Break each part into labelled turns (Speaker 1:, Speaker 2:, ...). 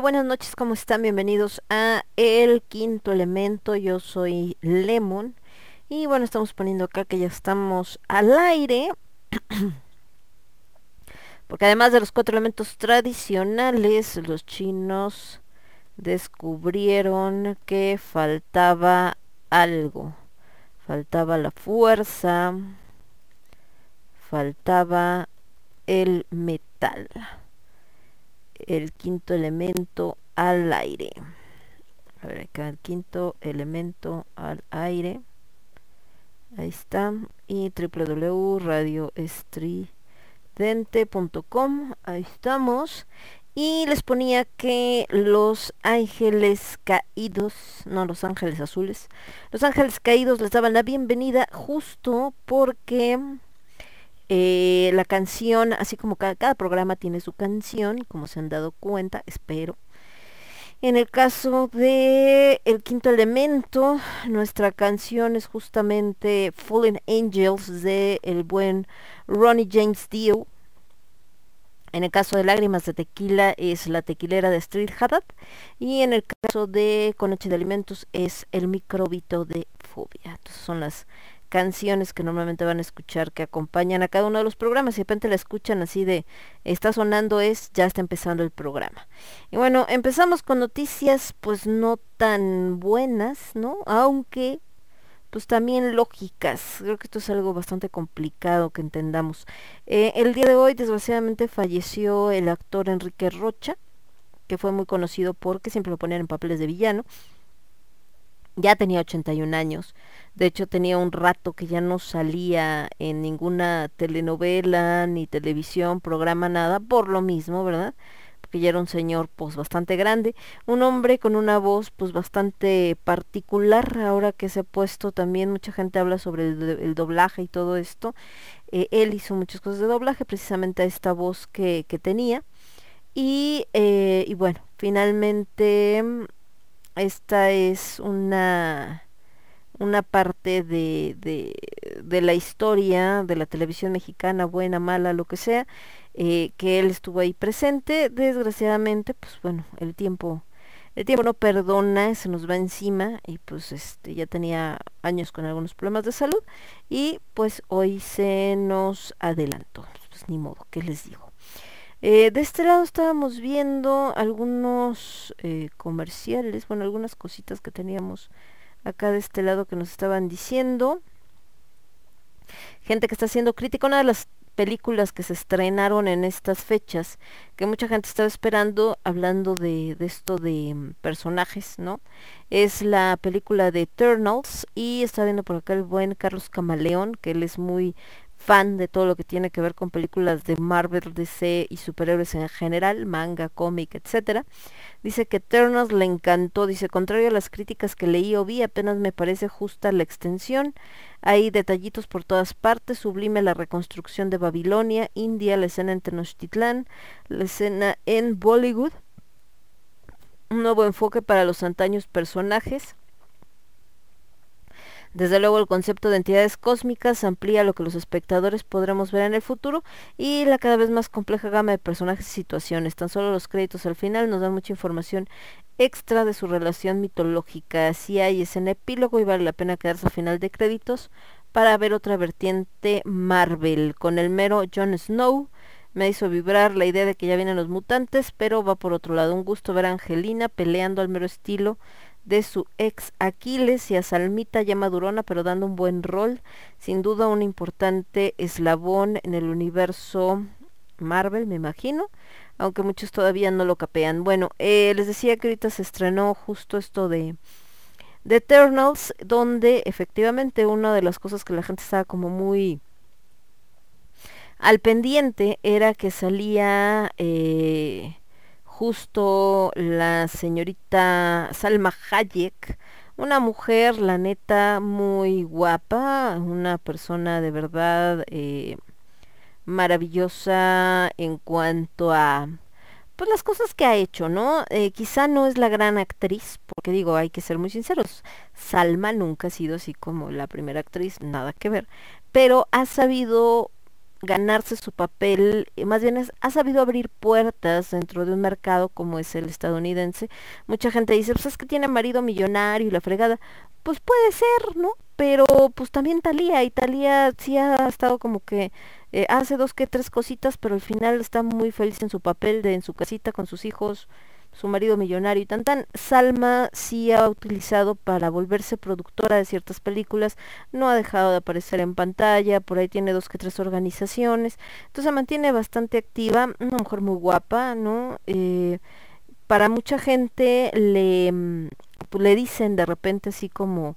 Speaker 1: Buenas noches, ¿cómo están? Bienvenidos a El Quinto Elemento, yo soy Lemon. Y bueno, estamos poniendo acá que ya estamos al aire porque además de los cuatro elementos tradicionales, los chinos descubrieron que faltaba algo, faltaba la fuerza, faltaba el metal el quinto elemento al aire. A ver, acá el quinto elemento al aire. Ahí está. Y www.radioestridente.com. Ahí estamos. Y les ponía que los ángeles caídos, no los ángeles azules, los ángeles caídos les daban la bienvenida justo porque eh, la canción, así como cada, programa tiene su canción, como se han dado cuenta, espero. En el caso de El Quinto Elemento, nuestra canción es justamente Fallen Angels de el buen Ronnie James Dio. En el caso de Lágrimas de Tequila es La Tequilera de Street Haddad y en el caso de Conoche de Alimentos es El Microbito de Fobia. Entonces son las canciones que normalmente van a escuchar que acompañan a cada uno de los programas y de repente la escuchan así de está sonando es ya está empezando el programa. Y bueno, empezamos con noticias pues no tan buenas, ¿no? Aunque pues también lógicas. Creo que esto es algo bastante complicado que entendamos. Eh, el día de hoy desgraciadamente falleció el actor Enrique Rocha, que fue muy conocido porque siempre lo ponían en papeles de villano. Ya tenía 81 años. De hecho, tenía un rato que ya no salía en ninguna telenovela, ni televisión, programa, nada, por lo mismo, ¿verdad? Porque ya era un señor pues bastante grande, un hombre con una voz pues bastante particular, ahora que se ha puesto también, mucha gente habla sobre el, doblaje y todo esto. Eh, él hizo muchas cosas de doblaje, precisamente a esta voz que, que tenía. Y, eh, y bueno, finalmente esta es una, una parte de, de, de, la historia de la televisión mexicana, buena, mala, lo que sea, eh, que él estuvo ahí presente. Desgraciadamente, pues bueno, el tiempo, el tiempo no perdona, se nos va encima y pues este ya tenía años con algunos problemas de salud y pues hoy se nos adelantó. Pues ni modo, ¿qué les digo? Eh, de este lado estábamos viendo algunos eh, comerciales, bueno, algunas cositas que teníamos acá de este lado que nos estaban diciendo. Gente que está haciendo crítica, una de las películas que se estrenaron en estas fechas, que mucha gente estaba esperando, hablando de, de esto de mm, personajes, ¿no? Es la película de Eternals y está viendo por acá el buen Carlos Camaleón, que él es muy fan de todo lo que tiene que ver con películas de Marvel, DC y superhéroes en general, manga, cómic, etcétera. Dice que Eternals le encantó, dice, contrario a las críticas que leí o vi, apenas me parece justa la extensión. Hay detallitos por todas partes, sublime la reconstrucción de Babilonia, India, la escena en Tenochtitlán, la escena en Bollywood, un nuevo enfoque para los antaños personajes desde luego el concepto de entidades cósmicas amplía lo que los espectadores podremos ver en el futuro y la cada vez más compleja gama de personajes y situaciones. Tan solo los créditos al final nos dan mucha información extra de su relación mitológica. Así hay ese epílogo y vale la pena quedarse al final de créditos para ver otra vertiente Marvel. Con el mero Jon Snow me hizo vibrar la idea de que ya vienen los mutantes, pero va por otro lado. Un gusto ver a Angelina peleando al mero estilo de su ex Aquiles y a Salmita ya madurona, pero dando un buen rol. Sin duda un importante eslabón en el universo Marvel, me imagino, aunque muchos todavía no lo capean. Bueno, eh, les decía que ahorita se estrenó justo esto de, de Eternals, donde efectivamente una de las cosas que la gente estaba como muy al pendiente era que salía... Eh, justo la señorita Salma Hayek, una mujer, la neta, muy guapa, una persona de verdad eh, maravillosa en cuanto a pues las cosas que ha hecho, ¿no? Eh, quizá no es la gran actriz, porque digo, hay que ser muy sinceros, Salma nunca ha sido así como la primera actriz, nada que ver, pero ha sabido ganarse su papel, más bien ha sabido abrir puertas dentro de un mercado como es el estadounidense. Mucha gente dice, pues es que tiene marido millonario y la fregada. Pues puede ser, ¿no? Pero pues también Talía, y Talía sí ha estado como que eh, hace dos que tres cositas, pero al final está muy feliz en su papel de en su casita con sus hijos su marido millonario y tan tan. Salma sí ha utilizado para volverse productora de ciertas películas, no ha dejado de aparecer en pantalla, por ahí tiene dos que tres organizaciones, entonces se mantiene bastante activa, una mujer muy guapa, ¿no? Eh, para mucha gente le, mm, le dicen de repente así como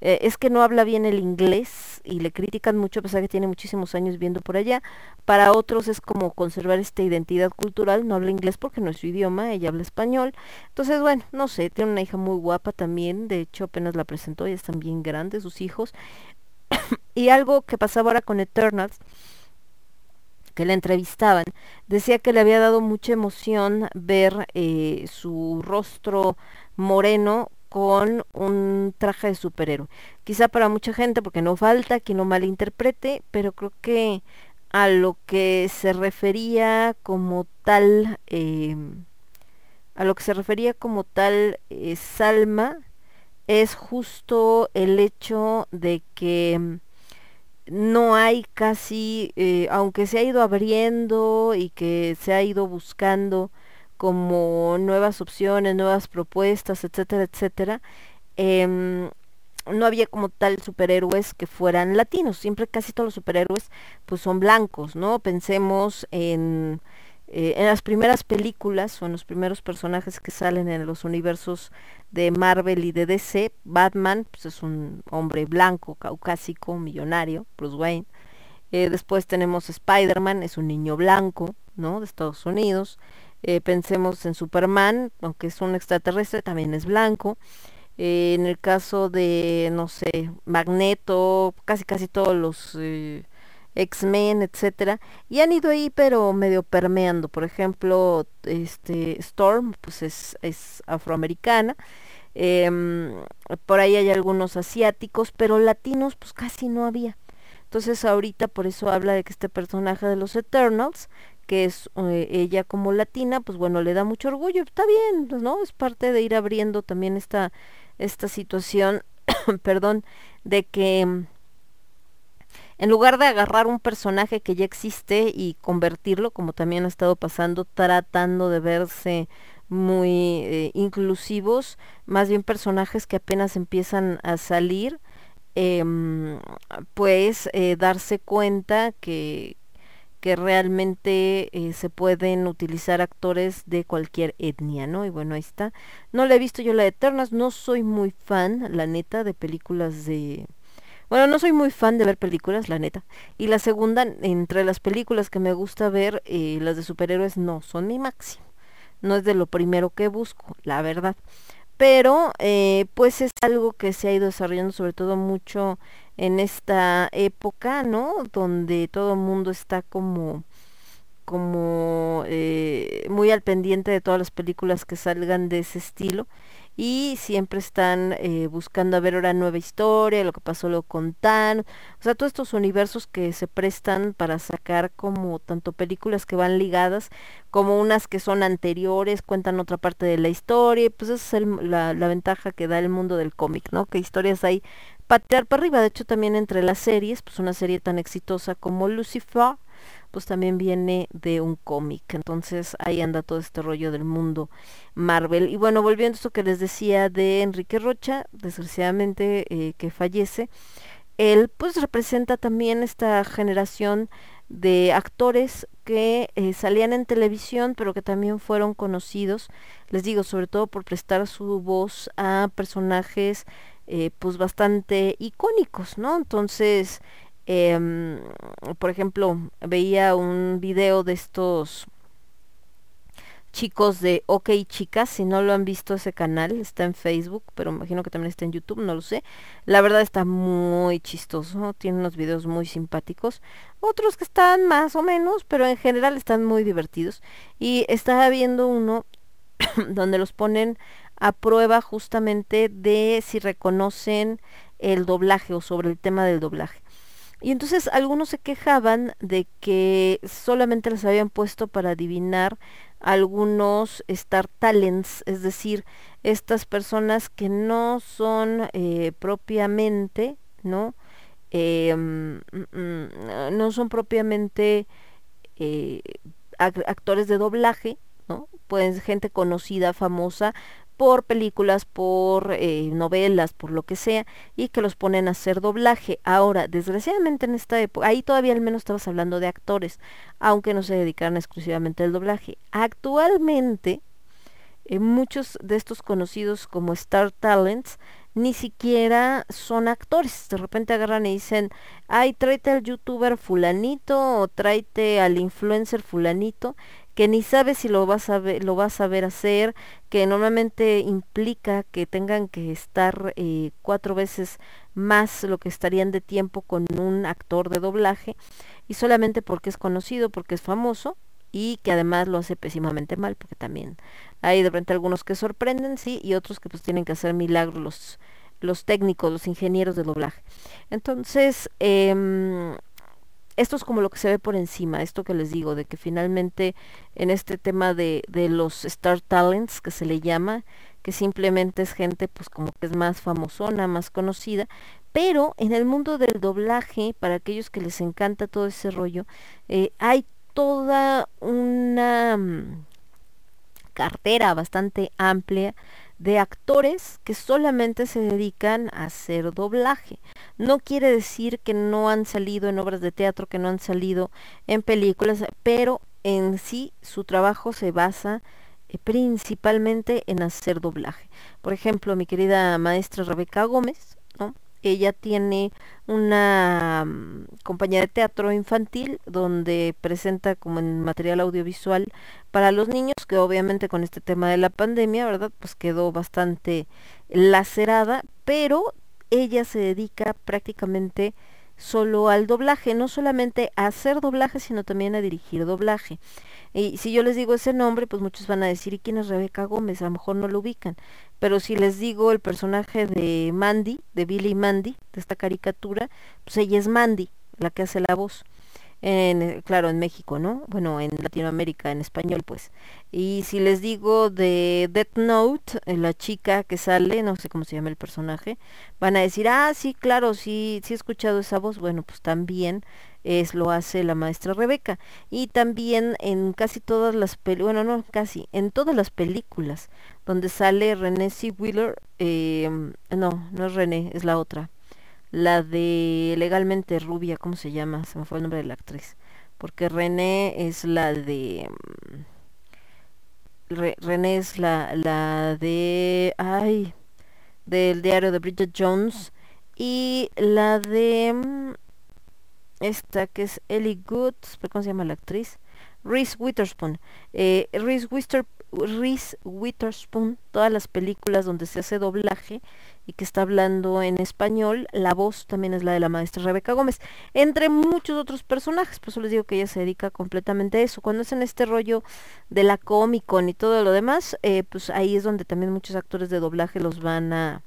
Speaker 1: eh, es que no habla bien el inglés y le critican mucho a pesar que tiene muchísimos años viendo por allá. Para otros es como conservar esta identidad cultural, no habla inglés porque no es su idioma, ella habla español. Entonces, bueno, no sé, tiene una hija muy guapa también, de hecho apenas la presentó, ya están bien grandes sus hijos. y algo que pasaba ahora con Eternals, que la entrevistaban, decía que le había dado mucha emoción ver eh, su rostro moreno con un traje de superhéroe. Quizá para mucha gente, porque no falta quien lo malinterprete, pero creo que a lo que se refería como tal, em, a lo que se refería como tal eh, Salma, es justo el hecho de que em, no hay casi, eh, aunque se ha ido abriendo y que se ha ido buscando como nuevas opciones, nuevas propuestas, etcétera, etcétera, em, no había como tal superhéroes que fueran latinos, siempre casi todos los superhéroes pues son blancos, ¿no? Pensemos en, eh, en las primeras películas o en los primeros personajes que salen en los universos de Marvel y de DC, Batman pues es un hombre blanco, caucásico, millonario, Bruce Wayne. Eh, después tenemos Spider-Man, es un niño blanco, ¿no? De Estados Unidos. Eh, pensemos en Superman, aunque es un extraterrestre, también es blanco. Eh, en el caso de, no sé, Magneto, casi casi todos los eh, X-Men, etcétera, y han ido ahí pero medio permeando. Por ejemplo, este Storm, pues es, es afroamericana. Em, por ahí hay algunos asiáticos, pero latinos pues casi no había. Entonces ahorita por eso habla de que este personaje de los Eternals, que es eh, ella como latina, pues bueno, le da mucho orgullo. Está bien, pues, ¿no? Es parte de ir abriendo también esta esta situación, perdón, de que mm, en lugar de agarrar un personaje que ya existe y convertirlo, como también ha estado pasando, tratando de verse muy eh, inclusivos, más bien personajes que apenas empiezan a salir, em, pues eh, darse cuenta que, que realmente eh, se pueden utilizar actores de cualquier etnia, ¿no? Y bueno, ahí está. No la he visto yo la de Eternas, no soy muy fan, la neta, de películas de... Bueno, no soy muy fan de ver películas, la neta. Y la segunda, entre las películas que me gusta ver, eh, las de superhéroes no son mi máximo. No es de lo primero que busco, la verdad. Pero, eh, pues es algo que se ha ido desarrollando sobre todo mucho en esta época, ¿no? Donde todo el mundo está como como eh, muy al pendiente de todas las películas que salgan de ese estilo y siempre están eh, buscando a ver ahora nueva historia, lo que pasó lo con Tan, o sea, todos estos universos que se prestan para sacar como tanto películas que van ligadas como unas que son anteriores, cuentan otra parte de la historia, y pues esa es la, la ventaja que da el mundo del cómic, ¿no? Que historias hay patear para arriba. De hecho, también entre las series, pues una serie tan exitosa como Lucifer, pues también viene de un cómic. Entonces ahí anda todo este rollo del mundo Marvel. Y bueno, volviendo a esto que les decía de Enrique Rocha, desgraciadamente eh, que fallece, él pues representa también esta generación de actores que eh, salían en televisión pero que también fueron conocidos, les digo, sobre todo por prestar su voz a personajes eh, pues bastante icónicos, ¿no? Entonces, em, por ejemplo, veía un video de estos chicos de OK Chicas, si no lo han visto ese canal, está en Facebook, pero imagino que también está en YouTube, no lo sé. La verdad está muy chistoso, tiene unos videos muy simpáticos, otros que están más o menos, pero en general están muy divertidos. Y estaba viendo uno donde los ponen a prueba justamente de si reconocen el doblaje o sobre el tema del doblaje. Y entonces algunos se quejaban de que solamente les habían puesto para adivinar algunos Star Talents, es decir, estas personas que no son eh, propiamente, ¿no? Em, mm, mm, no son propiamente eh, actores de doblaje, ¿no? Pueden ser gente conocida, famosa, por películas, por eh, novelas, por lo que sea, y que los ponen a hacer doblaje. Ahora, desgraciadamente en esta época, ahí todavía al menos estabas hablando de actores, aunque no se dedicaran exclusivamente al doblaje. Actualmente, eh, muchos de estos conocidos como Star Talents ni siquiera son actores. De repente agarran y dicen, ay, tráete al youtuber fulanito o tráete al influencer fulanito que ni sabes si lo vas a ver, lo vas a ver hacer, que normalmente implica que tengan que estar eh, cuatro veces más lo que estarían de tiempo con un actor de doblaje y solamente porque es conocido, porque es famoso y que además lo hace pésimamente mal, porque también hay de repente algunos que sorprenden, sí, y otros que pues tienen que hacer milagros los, los técnicos, los ingenieros de doblaje. Entonces, eh, esto es como lo que se ve por encima, esto que les digo, de que finalmente en este tema de, de los Star Talents, que se le llama, que simplemente es gente pues como que es más famosona, más conocida, pero en el mundo del doblaje, para aquellos que les encanta todo ese rollo, eh, hay toda una mm, cartera bastante amplia de actores que solamente se dedican a hacer doblaje. No quiere decir que no han salido en obras de teatro, que no han salido en películas, pero en sí su trabajo se basa eh, principalmente en hacer doblaje. Por ejemplo, mi querida maestra Rebeca Gómez, ¿no? Ella tiene una mm, compañía de teatro infantil donde presenta como en material audiovisual para los niños, que obviamente con este tema de la pandemia, ¿verdad? Pues quedó bastante lacerada, pero ella se dedica prácticamente solo al doblaje, no solamente a hacer doblaje, sino también a dirigir doblaje. Y si yo les digo ese nombre, pues muchos van a decir, ¿y quién es Rebeca Gómez? A lo mejor no lo ubican. Pero si les digo el personaje de Mandy, de Billy Mandy, de esta caricatura, pues ella es Mandy, la que hace la voz en, claro, en México, ¿no? Bueno, en Latinoamérica, en español, pues. Y si les digo de Death Note, eh, la chica que sale, no sé cómo se llama el personaje, van a decir, ah, sí, claro, sí, sí he escuchado esa voz. Bueno, pues también es lo hace la maestra Rebeca. Y también en casi todas las películas, bueno, no, casi, en todas las películas donde sale René C. Wheeler, eh, no, no es René, es la otra la de Legalmente Rubia, ¿cómo se llama? Se me fue el nombre de la actriz. Porque René es la de... Mm, René es la, la de... Ay, del diario de Bridget Jones. Y la de... Mm, esta que es Ellie Good, ¿cómo se llama la actriz? Reese Witherspoon. Eh, Reese, Reese Witherspoon, todas las películas donde se hace doblaje, y que está hablando en español, la voz también es la de la maestra Rebeca Gómez, entre muchos otros personajes, por eso les digo que ella se dedica completamente a eso. Cuando es en este rollo de la Comic Con y todo lo demás, eh, pues ahí es donde también muchos actores de doblaje los van a,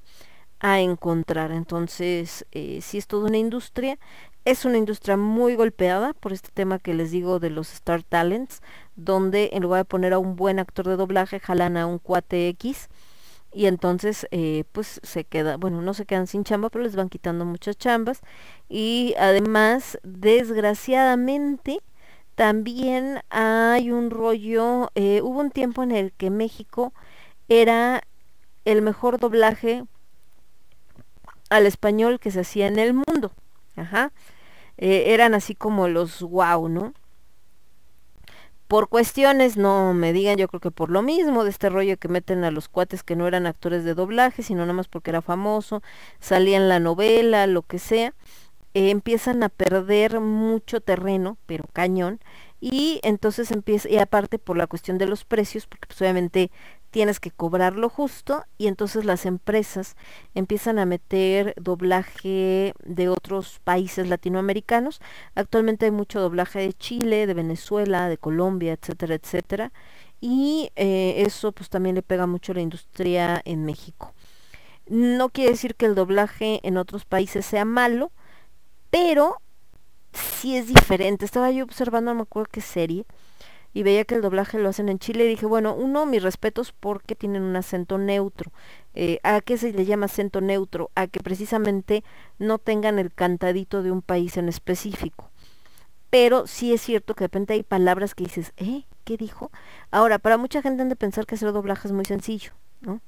Speaker 1: a encontrar. Entonces, eh, si es toda una industria, es una industria muy golpeada por este tema que les digo de los Star Talents, donde en lugar de poner a un buen actor de doblaje, jalan a un cuate X y entonces eh, pues se queda, bueno, no se quedan sin chamba, pero les van quitando muchas chambas. Y además, desgraciadamente, también hay un rollo, eh, hubo un tiempo en el que México era el mejor doblaje al español que se hacía en el mundo, ajá, eh, eran así como los wow, ¿no? por cuestiones, no me digan, yo creo que por lo mismo, de este rollo que meten a los cuates que no eran actores de doblaje, sino nada más porque era famoso, salía en la novela, lo que sea, eh, empiezan a perder mucho terreno, pero cañón, y entonces empieza, y aparte por la cuestión de los precios, porque pues obviamente tienes que cobrar lo justo y entonces las empresas empiezan a meter doblaje de otros países latinoamericanos. Actualmente hay mucho doblaje de Chile, de Venezuela, de Colombia, etcétera, etcétera. Y eh, eso pues también le pega mucho a la industria en México. No quiere decir que el doblaje en otros países sea malo, pero sí es diferente. Estaba yo observando, no me acuerdo qué serie, y veía que el doblaje lo hacen en Chile dije, bueno, uno, mis respetos porque tienen un acento neutro. Eh, ¿A qué se le llama acento neutro? A que precisamente no tengan el cantadito de un país en específico. Pero sí es cierto que de repente hay palabras que dices, ¿eh? ¿Qué dijo? Ahora, para mucha gente han de pensar que hacer doblaje es muy sencillo, ¿no?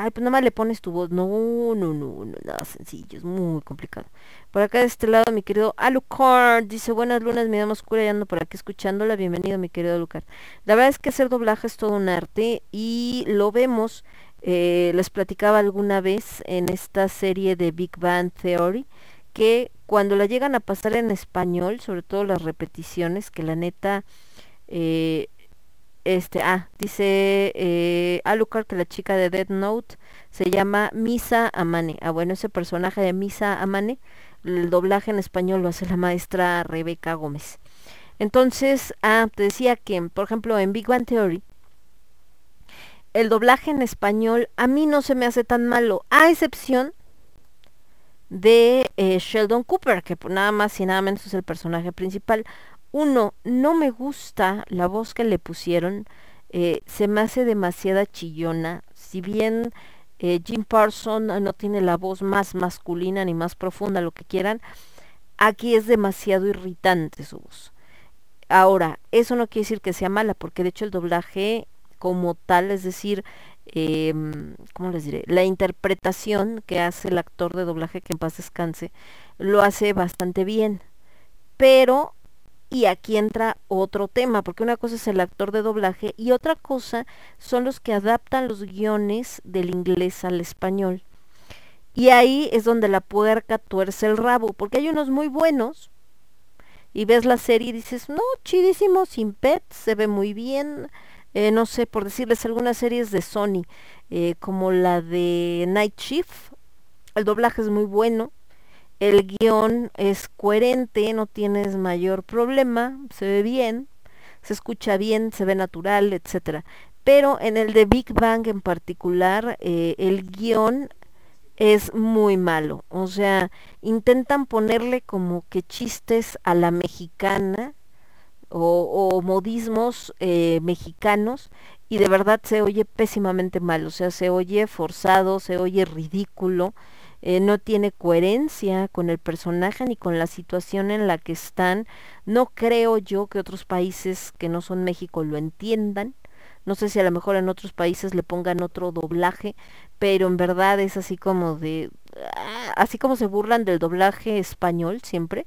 Speaker 1: Ay, pues nada más le pones tu voz. No, no, no, no, nada sencillo, es muy complicado. Por acá de este lado, mi querido Alucard dice, buenas lunas, me llamo oscura y ando por aquí escuchándola. Bienvenido, mi querido Alucard. La verdad es que hacer doblaje es todo un arte y lo vemos, eh, les platicaba alguna vez en esta serie de Big Bang Theory, que cuando la llegan a pasar en español, sobre todo las repeticiones, que la neta... Eh, este, ah, dice eh, Alucard que la chica de Dead Note se llama Misa Amane. Ah, bueno, ese personaje de Misa Amane, el doblaje en español lo hace la maestra Rebeca Gómez. Entonces, ah, te decía que, por ejemplo, en Big Bang Theory, el doblaje en español a mí no se me hace tan malo, a excepción de eh, Sheldon Cooper, que nada más y nada menos es el personaje principal. Uno, no me gusta la voz que le pusieron, eh, se me hace demasiada chillona, si bien eh, Jim Parson no tiene la voz más masculina ni más profunda, lo que quieran, aquí es demasiado irritante su voz. Ahora, eso no quiere decir que sea mala, porque de hecho el doblaje como tal, es decir, eh, ¿cómo les diré? La interpretación que hace el actor de doblaje, que en paz descanse, lo hace bastante bien. Pero, y aquí entra otro tema, porque una cosa es el actor de doblaje y otra cosa son los que adaptan los guiones del inglés al español. Y ahí es donde la puerca tuerce el rabo, porque hay unos muy buenos, y ves la serie y dices, no, chidísimo, sin pets, se ve muy bien, eh, no sé, por decirles algunas series de Sony, eh, como la de Night Shift, el doblaje es muy bueno, el guion es coherente, no tienes mayor problema, se ve bien, se escucha bien, se ve natural, etcétera. Pero en el de Big Bang en particular, eh, el guion es muy malo. O sea, intentan ponerle como que chistes a la mexicana o, modismos eh, mexicanos y de verdad se oye pésimamente mal. O sea, se oye forzado, se oye ridículo. Eh, no tiene coherencia con el personaje ni con la situación en la que están. No creo yo que otros países que no son México lo entiendan. No sé si a lo mejor en otros países le pongan otro doblaje, pero en verdad es así como de... Ah, así como se burlan del doblaje español siempre,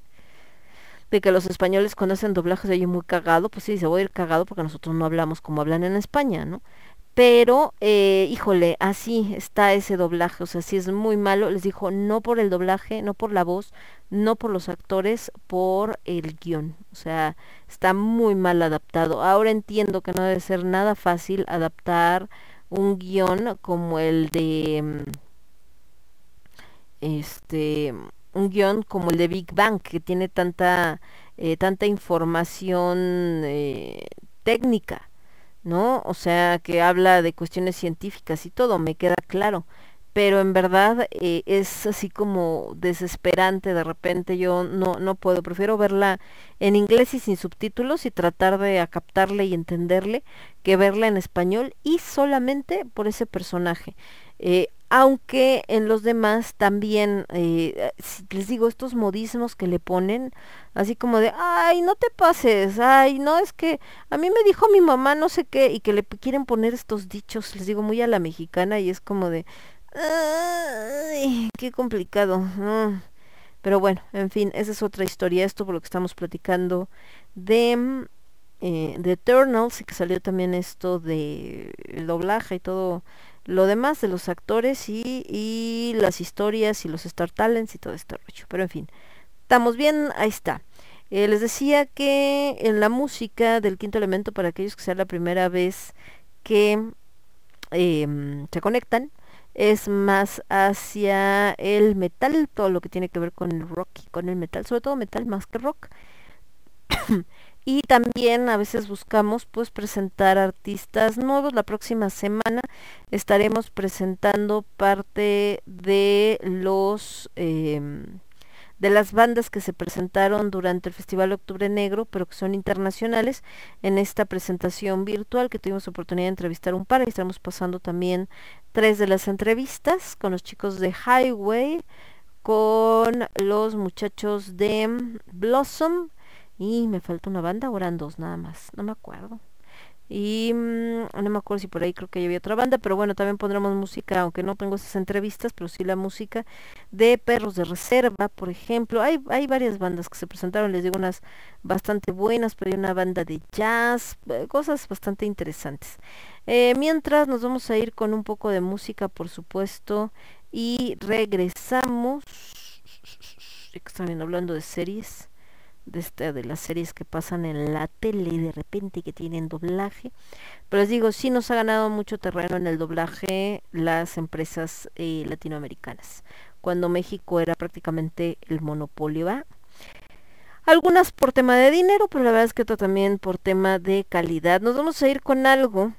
Speaker 1: de que los españoles cuando hacen doblaje se oye muy cagado, pues sí, se va a ir cagado porque nosotros no hablamos como hablan en España, ¿no? Pero, eh, híjole, así está ese doblaje, o sea, sí es muy malo. Les dijo, no por el doblaje, no por la voz, no por los actores, por el guion. O sea, está muy mal adaptado. Ahora entiendo que no debe ser nada fácil adaptar un guion como el de... Mm, este un guion como el de Big Bang que tiene tanta eh, tanta información eh, técnica ¿no? O sea, que habla de cuestiones científicas y todo, me queda claro. Pero en verdad eh, es así como desesperante de repente, yo no, no puedo, prefiero verla en inglés y sin subtítulos y tratar de captarle y entenderle que verla en español y solamente por ese personaje. Eh, aunque en los demás también, eh, les digo, estos modismos que le ponen, así como de, ay, no te pases, ay, no, es que a mí me dijo mi mamá no sé qué, y que le quieren poner estos dichos, les digo, muy a la mexicana, y es como de, ay, qué complicado. Pero bueno, en fin, esa es otra historia, esto por lo que estamos platicando de, eh, de Eternals, y que salió también esto de el doblaje y todo lo demás de los actores y, y las historias y los Star Talents y todo este rollo. Pero en fin, estamos bien, ahí está. Eh, les decía que en la música del quinto elemento, para aquellos que sea la primera vez que em, se conectan, es más hacia el metal, todo lo que tiene que ver con el rock y con el metal, sobre todo metal más que rock. y también a veces buscamos pues presentar artistas nuevos. La próxima semana estaremos presentando parte de los em, de las bandas que se presentaron durante el Festival Octubre Negro, pero que son internacionales, en esta presentación virtual que tuvimos oportunidad de entrevistar un par, y estamos pasando también tres de las entrevistas con los chicos de Highway, con los muchachos de Blossom, y me falta una banda, o eran dos nada más, no me acuerdo. Y mm, no me acuerdo si por ahí creo que había otra banda, pero bueno, también pondremos música, aunque no tengo esas entrevistas, pero sí la música de Perros de Reserva, por ejemplo. Hay, hay varias bandas que se presentaron, les digo unas bastante buenas, pero hay una banda de jazz, eh, cosas bastante interesantes. Eh, mientras nos vamos a ir con un poco de música, por supuesto, y regresamos. Están hablando de series de, de las series que pasan en la tele de repente que tienen doblaje. Pero les digo, sí nos ha ganado mucho terreno en el doblaje las empresas eh, latinoamericanas. Cuando México era prácticamente el monopolio. Algunas por tema de dinero, pero la verdad es que también por tema de calidad. Nos vamos a ir con algo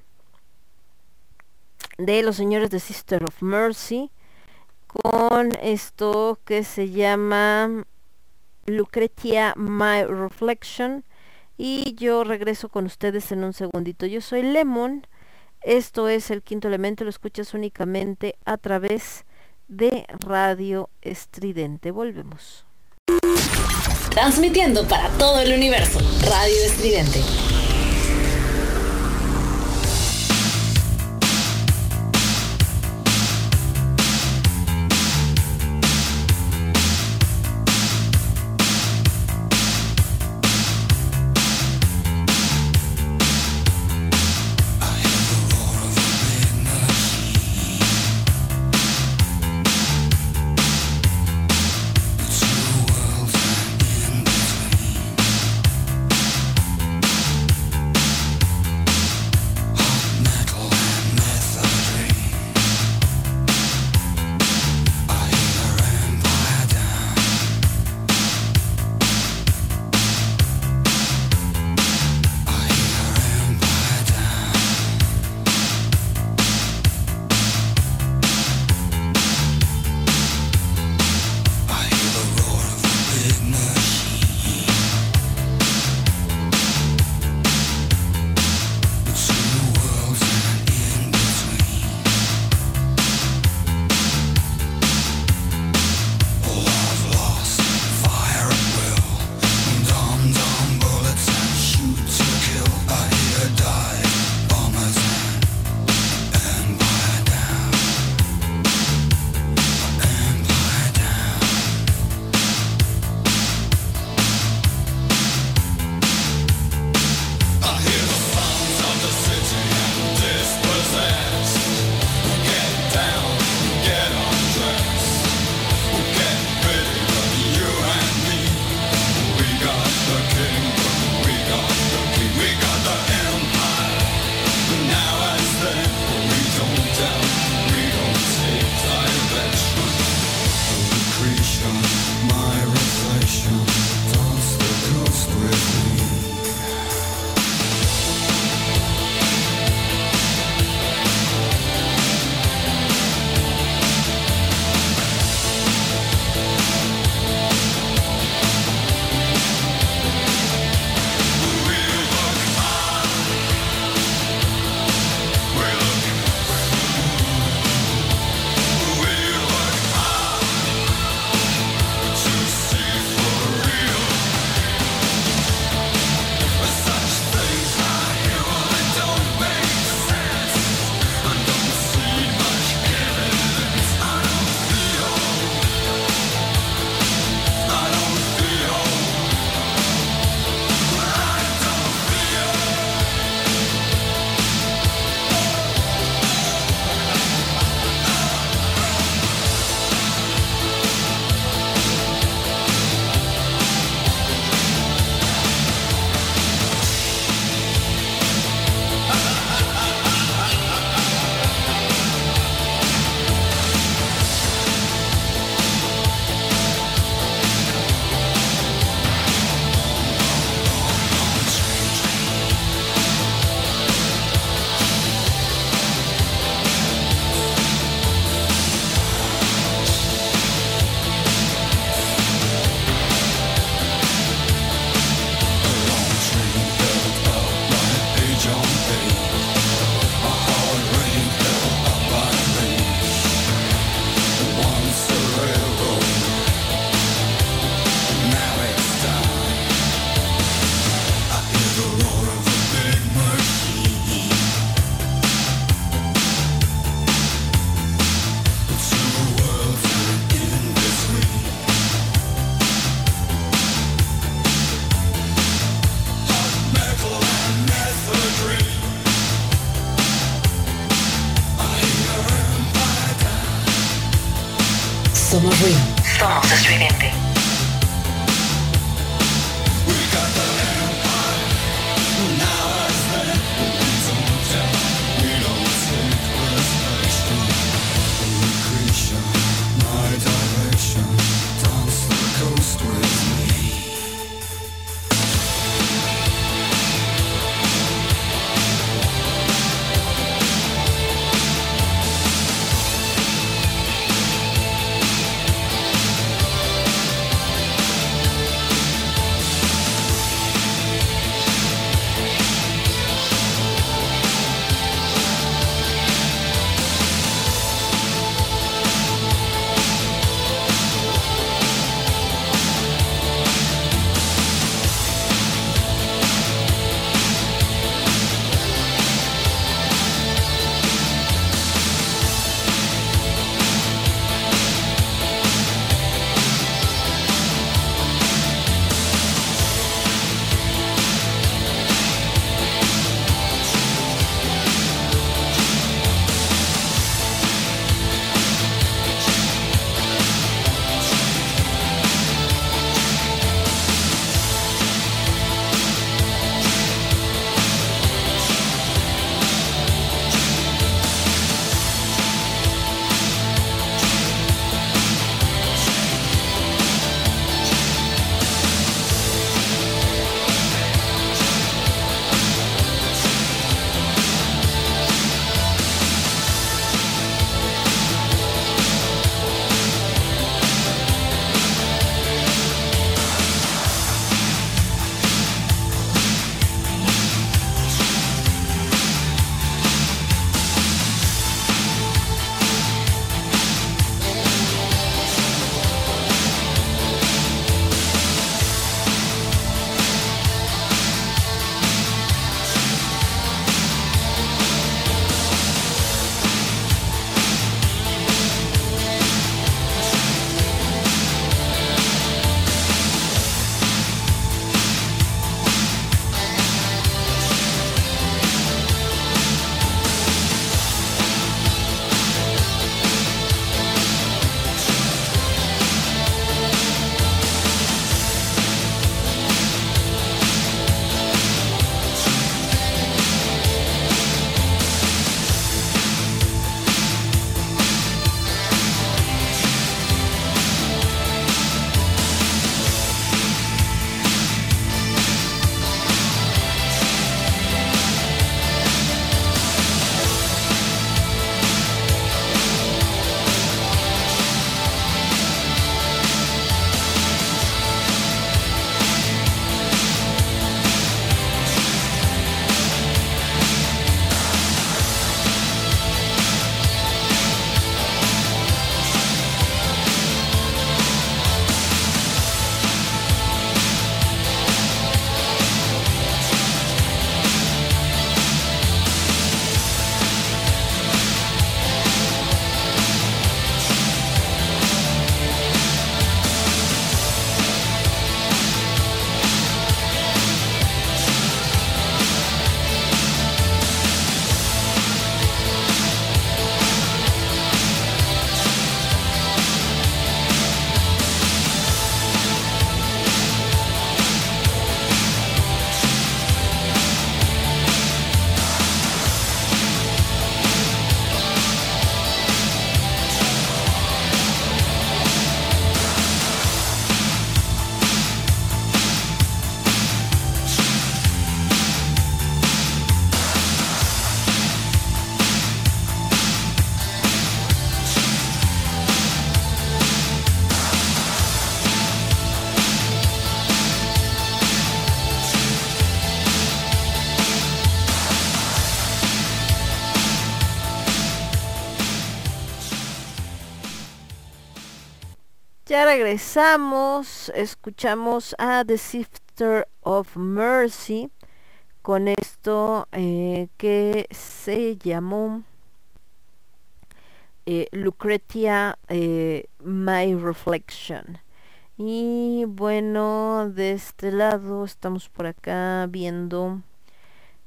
Speaker 1: de los señores de Sister of Mercy con esto que se llama Lucretia My Reflection y yo regreso con ustedes en un segundito. Yo soy Lemon, esto es el quinto elemento, lo escuchas únicamente a través de Radio Estridente. Volvemos.
Speaker 2: Transmitiendo para todo el universo, Radio Estridente.
Speaker 1: Ya regresamos, escuchamos a The Sister of Mercy con esto eh, que se llamó eh, Lucretia eh, My Reflection. Y bueno, de este lado estamos por acá viendo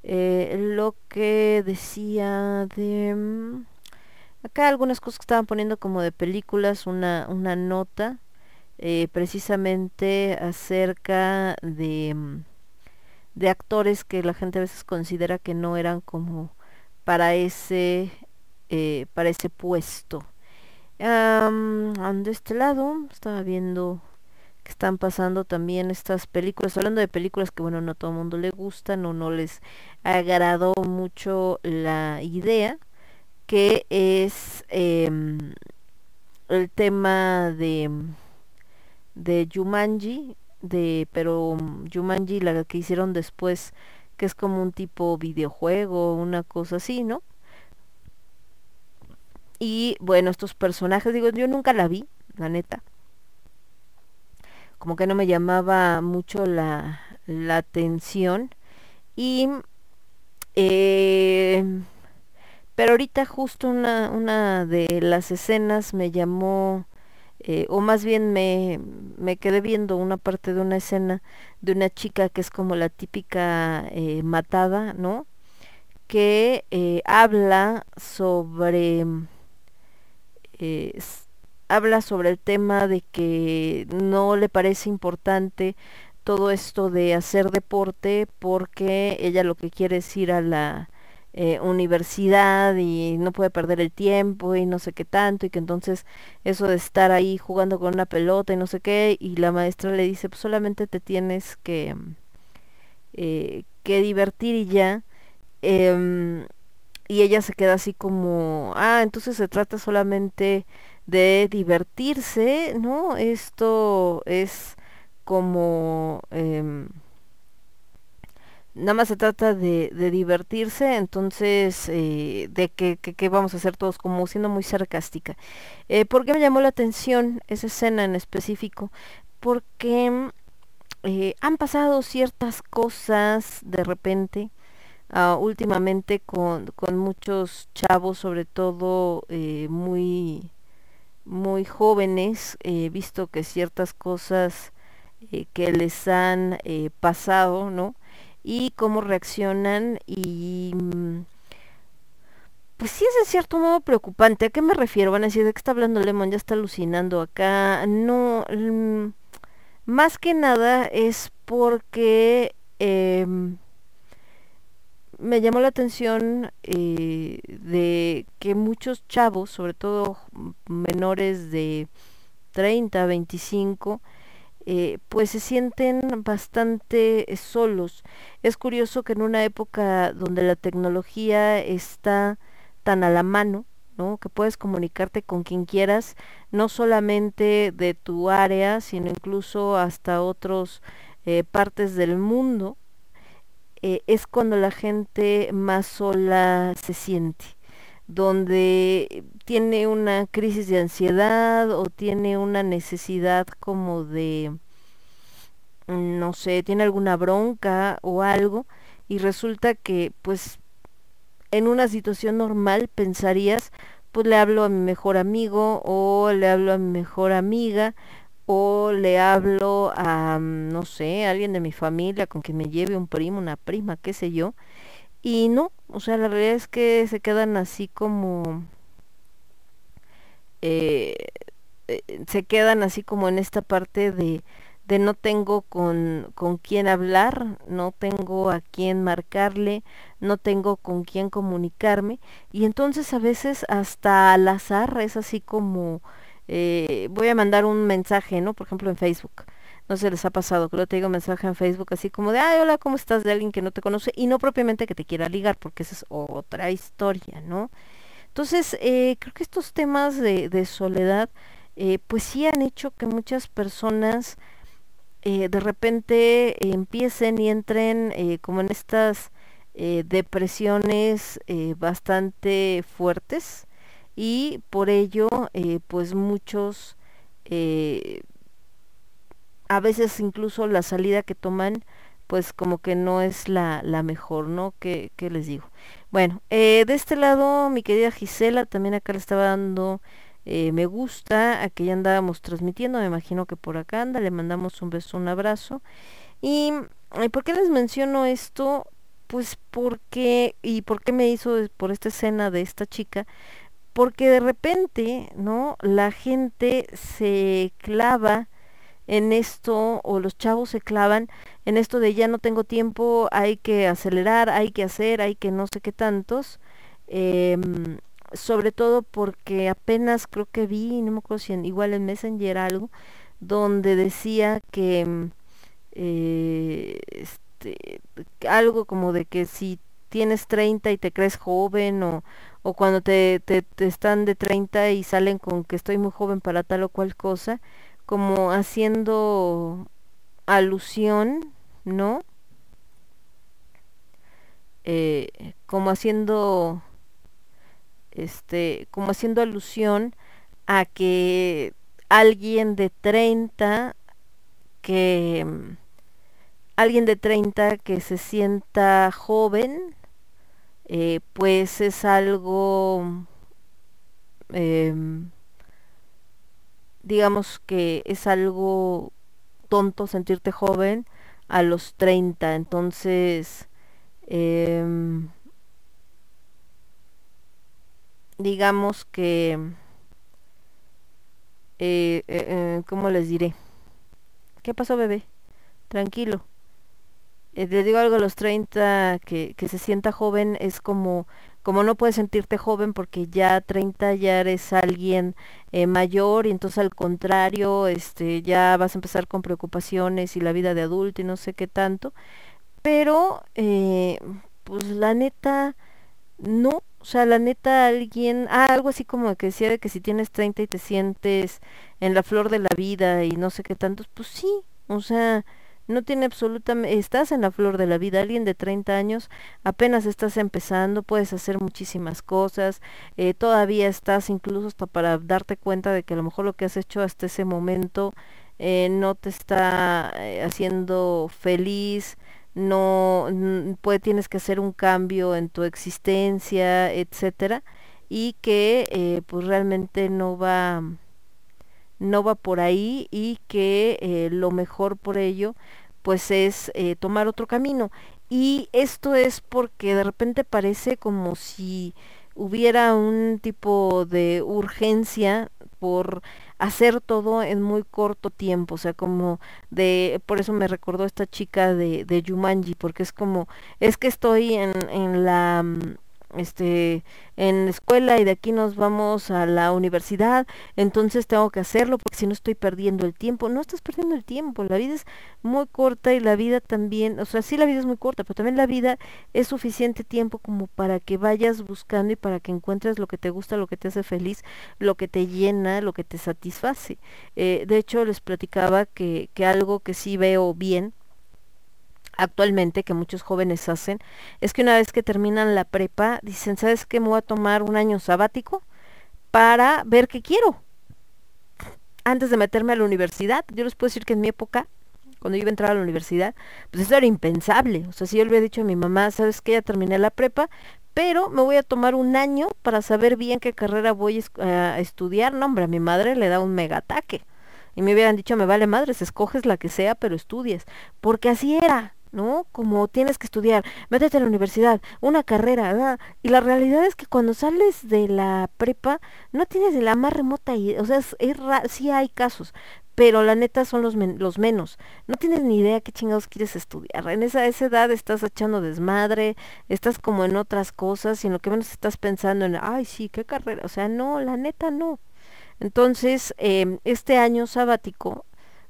Speaker 1: lo que decía de... Acá algunas cosas que estaban poniendo como de películas, una, una nota precisamente acerca de mm, de actores que la gente a veces considera que no eran como para ese eh, para ese puesto. De este lado estaba viendo que están pasando también estas películas. Hablando de películas que bueno no a todo el mundo le gustan o no les agradó mucho la idea que es em, el tema de de Jumanji de pero Jumanji la que hicieron después que es como un tipo videojuego una cosa así no y bueno estos personajes digo yo nunca la vi la neta. Como que no me llamaba mucho la, la atención. Y eh, pero ahorita justo una, una de las escenas me llamó eh, o más bien me, me, quedé viendo una parte de una escena de una chica que es como la típica eh, matada, ¿no? Que eh, habla sobre habla sobre el tema de que no le parece importante todo esto de hacer deporte porque ella lo que quiere es ir a la eh, universidad y no puede perder el tiempo y no sé qué tanto y que entonces eso de estar ahí jugando con una pelota y no sé qué y la maestra le dice pues solamente te tienes que eh, que divertir y ya em, y ella se queda así como ah entonces se trata solamente de divertirse no esto es como em, nada más se trata de, divertirse, entonces, eh, de que, vamos a hacer todos, como siendo muy sarcástica. Eh, ¿Por qué me llamó la atención esa escena en específico? Porque eh, han pasado ciertas cosas de repente, ah, últimamente con, con, muchos chavos, sobre todo eh, muy, muy jóvenes, he visto que ciertas cosas que les han pasado, ¿no? Y cómo reaccionan y mm, pues sí es de cierto modo preocupante. ¿A qué me refiero? Van a decir, ¿de qué está hablando Lemon? Ya está alucinando acá. No, mm, más que nada es porque em, me llamó la atención eh, de que muchos chavos, sobre todo menores de 30, 25, eh, pues se sienten bastante eh, solos. Es curioso que en una época donde la tecnología está tan a la mano, ¿no? que puedes comunicarte con quien quieras, no solamente de tu área, sino incluso hasta otras eh, partes del mundo, es cuando la gente más sola se siente donde tiene una crisis de ansiedad o tiene una necesidad como de, no sé, tiene alguna bronca o algo y resulta que pues en una situación normal pensarías pues le hablo a mi mejor amigo o le hablo a mi mejor amiga o le hablo a no sé, a alguien de mi familia con quien me lleve un primo, una prima, qué sé yo y no, o sea, la realidad es que se quedan así como... Eh, eh, se quedan así como en esta parte de, de no tengo con, con quién hablar, no tengo a quién marcarle, no tengo con quién comunicarme y entonces a veces hasta al azar es así como eh, voy a mandar un mensaje, ¿no? Por ejemplo en Facebook no se les ha pasado, que te digo mensaje en Facebook así como de, ay, hola, ¿cómo estás? De alguien que no te conoce y no propiamente que te quiera ligar, porque esa es otra historia, ¿no? Entonces, eh, creo que estos temas de, soledad, eh, pues sí han hecho que muchas personas eh, de repente empiecen y entren como en estas depresiones bastante fuertes. Y por ello, pues muchos a veces incluso la salida que toman pues como que no es la, la mejor, ¿no? ¿Qué, les digo? Bueno, eh, de este lado mi querida Gisela también acá le estaba dando eh, me gusta, a que ya andábamos transmitiendo, me imagino que por acá anda, le mandamos un beso, un abrazo. Y, ¿por qué les menciono esto? Pues porque, y por qué me hizo por esta escena de esta chica, porque de repente, ¿no? La gente se clava en esto, o los chavos se clavan en esto de ya no tengo tiempo, hay que acelerar, hay que hacer, hay que no sé qué tantos. Em, sobre todo porque apenas creo que vi, no me acuerdo si en, igual en Messenger algo, donde decía que mm, eh, este, algo como de que si tienes 30 y te crees joven o, o cuando te, te, te, están de 30 y salen con que estoy muy joven para tal o cual cosa, como haciendo alusión, ¿no? Eh, como haciendo este, como haciendo alusión a que alguien de 30 que mm, alguien de 30 que se sienta joven eh, pues es algo em, digamos que es algo tonto sentirte joven a los 30 entonces eh, digamos que, eh, eh, eh, ¿cómo les diré? ¿Qué pasó, bebé? Tranquilo. Te digo algo a los 30, que, que se sienta joven es como, como no puedes sentirte joven porque ya 30 ya eres alguien eh, mayor y entonces al contrario, este, ya vas a empezar con preocupaciones y la vida de adulto y no sé qué tanto. Pero, eh, pues la neta, no, o sea, la neta, alguien, ah, algo así como que decía de que si tienes 30 y te sientes en la flor de la vida y no sé qué tantos, pues sí, o sea, no tiene absolutamente, estás en la flor de la vida, alguien de 30 años, apenas estás empezando, puedes hacer muchísimas cosas, eh, todavía estás incluso hasta para darte cuenta de que a lo mejor lo que has hecho hasta ese momento eh, no te está eh, haciendo feliz, no puede, tienes que hacer un cambio en tu existencia, etcétera, y que pues realmente no va no va por ahí y que eh, lo mejor por ello pues es eh, tomar otro camino. Y esto es porque de repente parece como si hubiera un tipo de urgencia por hacer todo en muy corto tiempo, o sea, como de, por eso me recordó esta chica de, de Yumanji, porque es como, es que estoy en, en la mm, este en escuela y de aquí nos vamos a la universidad, entonces tengo que hacerlo porque si no estoy perdiendo el tiempo. No estás perdiendo el tiempo, la vida es muy corta y la vida también, o sea, sí la vida es muy corta, pero también la vida es suficiente tiempo como para que vayas buscando y para que encuentres lo que te gusta, lo que te hace feliz, lo que te llena, lo que te satisface. Eh, de hecho, les platicaba que, que algo que sí veo bien, actualmente que muchos jóvenes hacen es que una vez que terminan la prepa dicen, ¿sabes qué? Me voy a tomar un año sabático para ver qué quiero. Antes de meterme a la universidad, yo les puedo decir que en mi época, cuando yo iba a entrar a la universidad, pues eso era impensable. O sea, si yo le hubiera dicho a mi mamá, ¿sabes qué? Ya terminé la prepa, pero me voy a tomar un año para saber bien qué carrera voy a estudiar. No, hombre, a mi madre le da un mega ataque. Y me hubieran dicho, me vale madres, escoges la que sea, pero estudies. Porque así era. ¿No? Como tienes que estudiar, métete a la universidad, una carrera, y la realidad es que cuando sales de la prepa no tienes la más remota idea, o sea, es, sí hay casos, pero la neta son los, los menos. No tienes ni idea qué chingados quieres estudiar. En esa, edad estás echando desmadre, estás como en otras cosas y en lo que menos estás pensando en, ay, sí, qué carrera. O sea, no, la neta no. Entonces, eh, este año sabático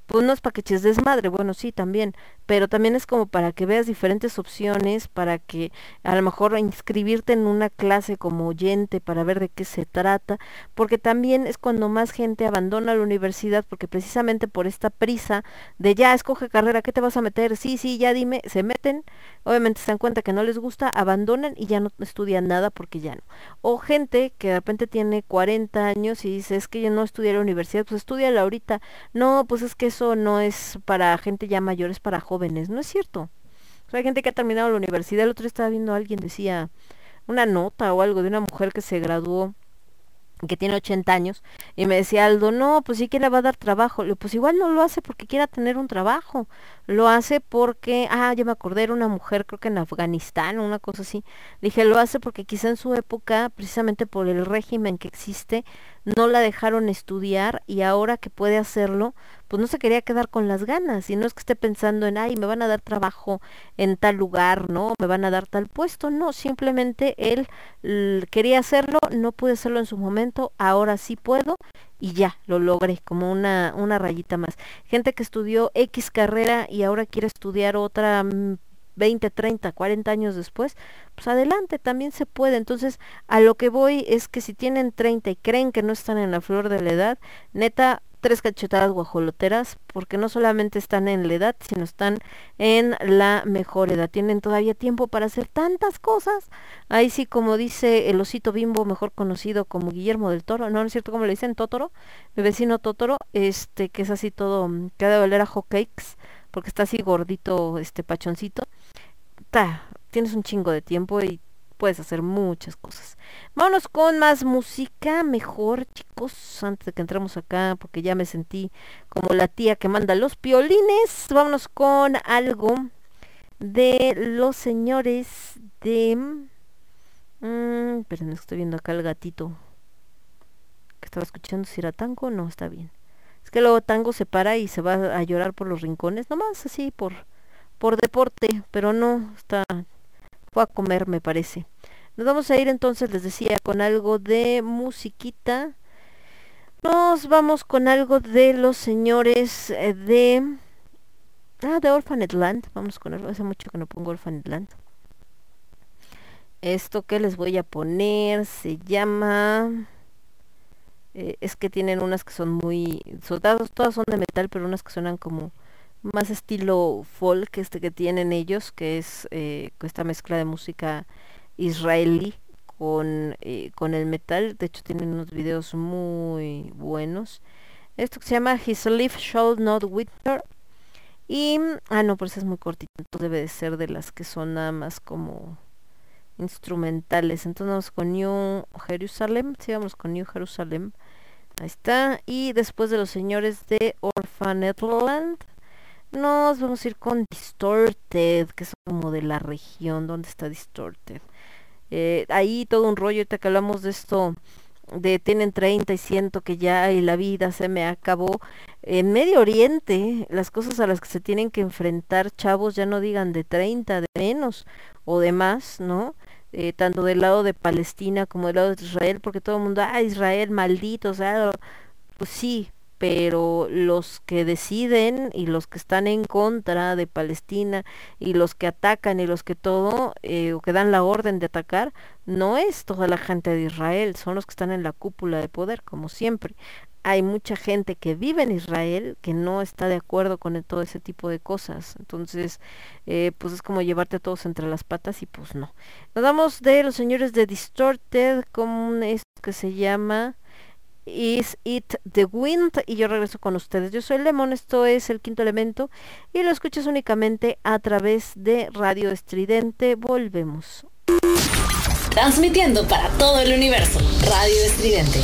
Speaker 1: pues no es para que eches desmadre, bueno, sí, también, pero también es como para que veas diferentes opciones, para que a lo mejor inscribirte en una clase como oyente para ver de qué se trata, porque también es cuando más gente abandona la universidad, porque precisamente por esta prisa de ya escoge carrera, ¿qué te vas a meter? Sí, sí, ya dime, se meten, obviamente se dan cuenta que no les gusta, abandonan y ya no estudian nada porque ya no. O gente que de repente tiene 40 años y dice, es que yo no estudié la universidad, pues estudiala ahorita. No, pues es que eso no es para gente ya mayor, es para jóvenes. No es cierto. hay gente que ha terminado la universidad. El otro día estaba viendo a alguien, decía una nota o algo de una mujer que se graduó que tiene 80 años, y me decía Aldo, no, pues sí que le va a dar trabajo. Pues igual no lo hace porque quiera tener un trabajo, lo hace porque, ah, ya me acordé, era una mujer, creo que en Afganistán, una cosa así. dije, lo hace porque quizá en su época, precisamente por el régimen que existe, no la dejaron estudiar y ahora que puede hacerlo, pues no se quería quedar con las ganas y no es que esté pensando en, ay, me van a dar trabajo en tal lugar, ¿no? Me van a dar tal puesto, no, simplemente él quería hacerlo, no pude hacerlo en su momento, ahora sí puedo y ya, lo logré, como una, una rayita más. Gente que estudió X carrera y ahora quiere estudiar otra 20, 30, 40 años después, pues adelante, también se puede. Entonces, a lo que voy es que si tienen 30 y creen que no están en la flor de la edad, neta, tres cachetadas guajoloteras, porque no solamente están en la edad, sino están en la mejor edad. Tienen todavía tiempo para hacer tantas cosas. Ahí sí, como dice el osito bimbo, mejor conocido como Guillermo del Toro, no, no es cierto como le dicen Totoro, mi vecino Totoro, este, que es así todo, que ha de valer a hot cakes, porque está así gordito, este pachoncito. Ta, tienes un chingo de tiempo y puedes hacer muchas cosas. Vámonos con más música, mejor chicos, antes de que entremos acá, porque ya me sentí como la tía que manda los piolines. Vámonos con algo de los señores de... Mmm, pero no estoy viendo acá el gatito que estaba escuchando si era tango, no, está bien. Es que luego tango se para y se va a llorar por los rincones, nomás así por por deporte, pero no, está fue a comer, me parece. Nos vamos a ir entonces, les decía, con algo de musiquita. Nos vamos con algo de los señores eh, de... Ah, de Orphanet Land. Vamos con. Hace mucho que no pongo Orphanet Land. Esto que les voy a poner se llama... Eh, es que tienen unas que son muy... Soldados, todas son de metal, pero unas que suenan como más estilo folk este que tienen ellos, que es eh, esta mezcla de música israelí con, eh, con el metal. De hecho tienen unos videos muy buenos. Esto que se llama His Leaf Shall Not Wither. Y, ah no, pues es muy cortito, debe de ser de las que son nada más como instrumentales. Entonces vamos con New Jerusalem, sí vamos con New Jerusalem. Ahí está. Y después de los señores de Orphanetland nos vamos a ir con Distorted, que es como de la región. ¿Dónde está Distorted? Eh, ahí todo un rollo, ahorita que hablamos de esto, de tienen 30 y siento que ya y la vida se me acabó. En Medio Oriente, las cosas a las que se tienen que enfrentar chavos, ya no digan de 30, de menos o de más, ¿no? Eh, tanto del lado de Palestina como del lado de Israel, porque todo el mundo, ah, Israel, maldito, o sea, pues sí, pero los que deciden y los que están en contra de Palestina y los que atacan y los que todo, eh, o que dan la orden de atacar, no es toda la gente de Israel, son los que están en la cúpula de poder, como siempre. Hay mucha gente que vive en Israel que no está de acuerdo con todo ese tipo de cosas. Entonces, eh, pues es como llevarte a todos entre las patas y pues no. Nos damos de los señores de Distorted con esto que se llama Is It the Wind y yo regreso con ustedes. Yo soy Lemon, esto es el quinto elemento y lo escuchas únicamente a través de Radio Estridente. Volvemos.
Speaker 3: Transmitiendo para todo el universo, Radio Estridente.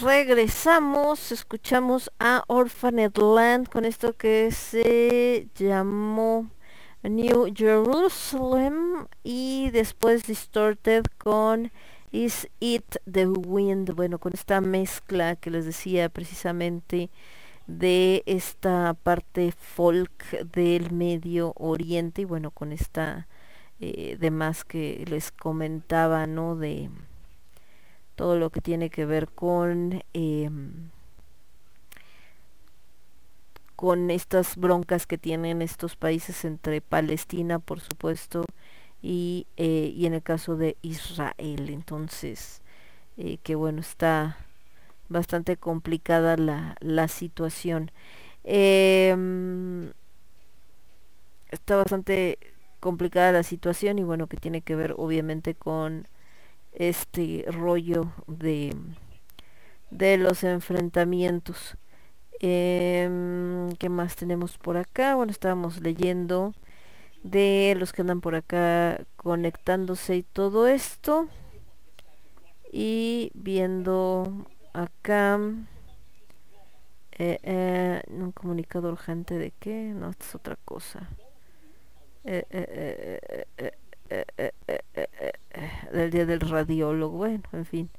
Speaker 1: Regresamos, escuchamos a Orphaned Land con esto que se llamó New Jerusalem y después Distorted con Is It the Wind, bueno, con esta mezcla que les decía precisamente de esta parte folk del Medio Oriente y bueno, con esta eh, demás que les comentaba, ¿no? De todo lo que tiene que ver con em, con estas broncas que tienen estos países entre Palestina por supuesto y, eh, y en el caso de Israel. Entonces eh, que bueno está bastante complicada la, la situación. Em, está bastante complicada la situación y bueno que tiene que ver obviamente con este rollo de, de los enfrentamientos. Eh, ¿Qué más tenemos por acá? Bueno, estábamos leyendo de los que andan por acá conectándose y todo esto. Y viendo acá eh, eh, un comunicador urgente de qué, no, esta es otra cosa. Eh, del día del radiólogo, bueno, en fin.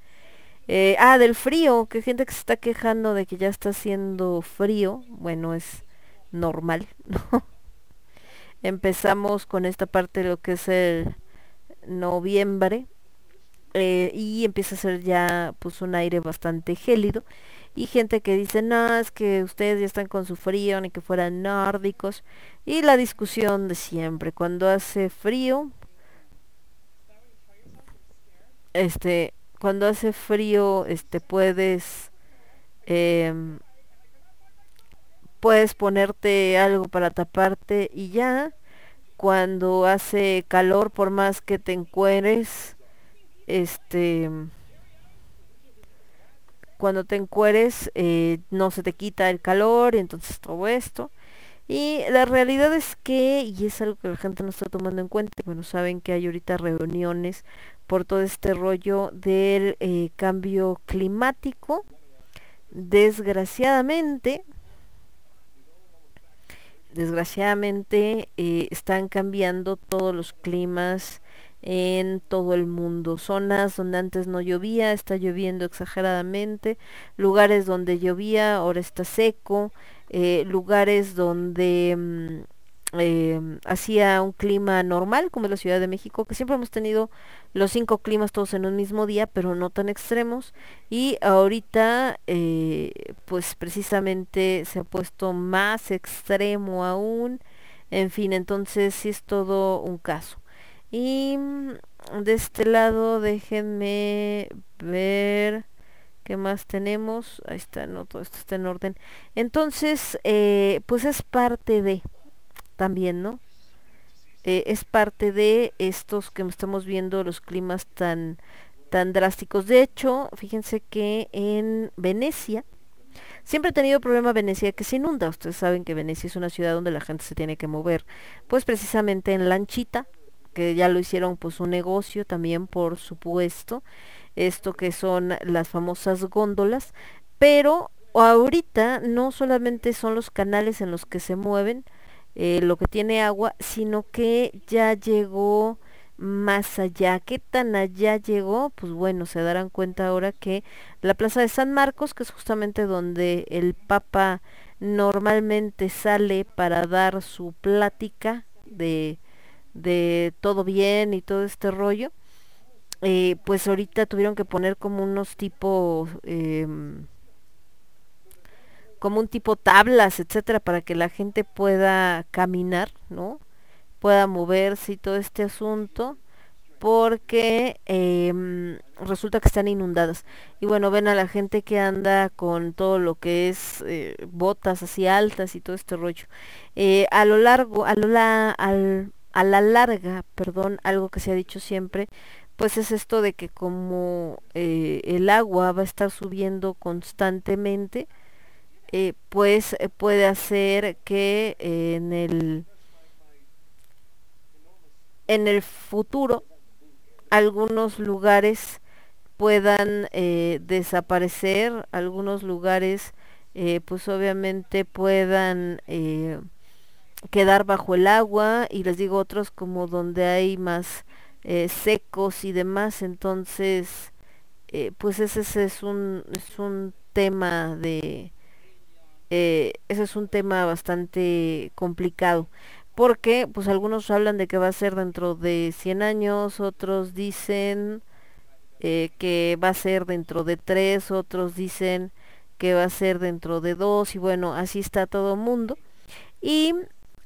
Speaker 1: Eh, ah, del frío, que gente que se está quejando de que ya está haciendo frío, bueno, es normal, ¿no? Empezamos con esta parte de lo que es el noviembre eh, y empieza a ser ya pues un aire bastante gélido y gente que dice, no, es que ustedes ya están con su frío, ni que fueran nórdicos y la discusión de siempre, cuando hace frío, este, cuando hace frío, este, puedes, em, puedes ponerte algo para taparte y ya. Cuando hace calor, por más que te encueres, este cuando te encueres eh, no se te quita el calor, entonces todo esto. Y la realidad es que, y es algo que la gente no está tomando en cuenta, bueno, saben que hay ahorita reuniones por todo este rollo del eh, cambio climático. Desgraciadamente, desgraciadamente eh, están cambiando todos los climas en todo el mundo. Zonas donde antes no llovía, está lloviendo exageradamente. Lugares donde llovía, ahora está seco. Eh, lugares donde mm, em, hacía un clima normal, como la Ciudad de México, que siempre hemos tenido los cinco climas todos en un mismo día, pero no tan extremos. Y ahorita, eh, pues precisamente se ha puesto más extremo aún. En fin, entonces sí es todo un caso. Y mm, de este lado déjenme ver qué más tenemos. Ahí está, no, todo esto está en orden. Entonces, eh, pues es parte de también, ¿no? Eh, es parte de estos que estamos viendo, los climas tan, tan drásticos. De hecho, fíjense que en Venecia, Siempre he tenido problema Venecia que se inunda. Ustedes saben que Venecia es una ciudad donde la gente se tiene que mover, pues precisamente en lanchita, que ya lo hicieron pues un negocio también por supuesto, esto que son las famosas góndolas, pero ahorita no solamente son los canales en los que se mueven eh, lo que tiene agua, sino que ya llegó más allá. ¿Qué tan allá llegó? Pues bueno, se darán cuenta ahora que la Plaza de San Marcos, que es justamente donde el Papa normalmente sale para dar su plática de de todo bien y todo este rollo, eh, pues ahorita tuvieron que poner como unos tipos, em, como un tipo tablas, etcétera, para que la gente pueda caminar, ¿no? Pueda moverse y todo este asunto, porque em, resulta que están inundadas. Y bueno, ven a la gente que anda con todo lo que es eh, botas así altas y todo este rollo. Eh, a lo largo, a lo la, al, a la larga, perdón, algo que se ha dicho siempre, pues es esto de que como eh, el agua va a estar subiendo constantemente, eh, pues eh, puede hacer que en el en el futuro algunos lugares puedan desaparecer, algunos lugares pues obviamente puedan quedar bajo el agua y les digo otros como donde hay más eh, secos y demás. Entonces eh, pues ese, es un es un tema de eh, ese es un tema bastante complicado porque pues algunos hablan de que va a ser dentro de 100 años otros dicen que va a ser dentro de 3 otros dicen que va a ser dentro de 2 y bueno así está todo el mundo. Y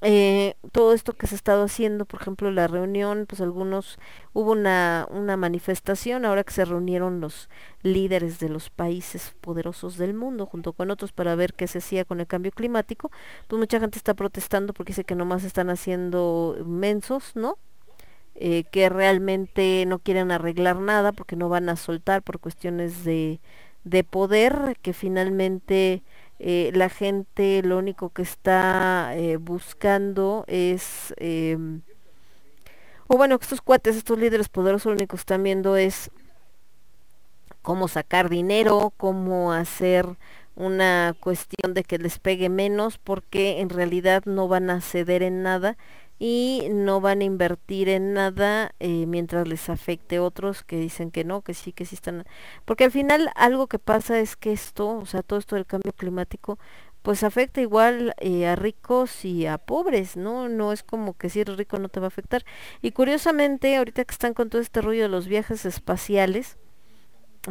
Speaker 1: eh, todo esto que se ha estado haciendo, por ejemplo, la reunión, pues algunos, hubo una, una manifestación ahora que se reunieron los líderes de los países poderosos del mundo junto con otros para ver qué se hacía con el cambio climático, pues mucha gente está protestando porque dice que nomás están haciendo mensos, ¿no? Eh, que realmente no quieren arreglar nada porque no van a soltar por cuestiones de, de poder, que finalmente eh, la gente lo único que está eh, buscando es, em, o bueno, estos cuates, estos líderes poderosos lo único que están viendo es cómo sacar dinero, cómo hacer una cuestión de que les pegue menos, porque en realidad no van a ceder en nada y no van a invertir en nada eh, mientras les afecte otros que dicen que no, que sí, que sí están. Porque al final algo que pasa es que esto, o sea, todo esto del cambio climático, pues afecta igual eh, a ricos y a pobres, ¿no? No es como que si eres rico no te va a afectar. Y curiosamente, ahorita que están con todo este rollo de los viajes espaciales,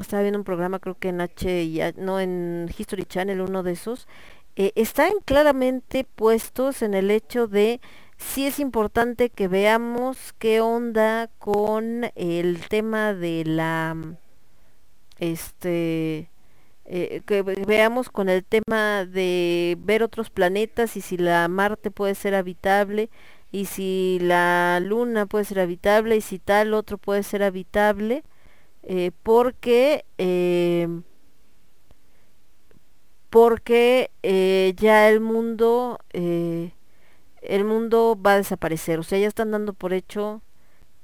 Speaker 1: estaba viendo un programa creo que en H, no en History Channel, uno de esos, eh, están claramente puestos en el hecho de sí es importante que veamos qué onda con el tema de la este eh, que veamos con el tema de ver otros planetas y si la Marte puede ser habitable y si la Luna puede ser habitable y si tal otro puede ser habitable eh, porque eh, porque ya el mundo el mundo va a desaparecer o sea ya están dando por hecho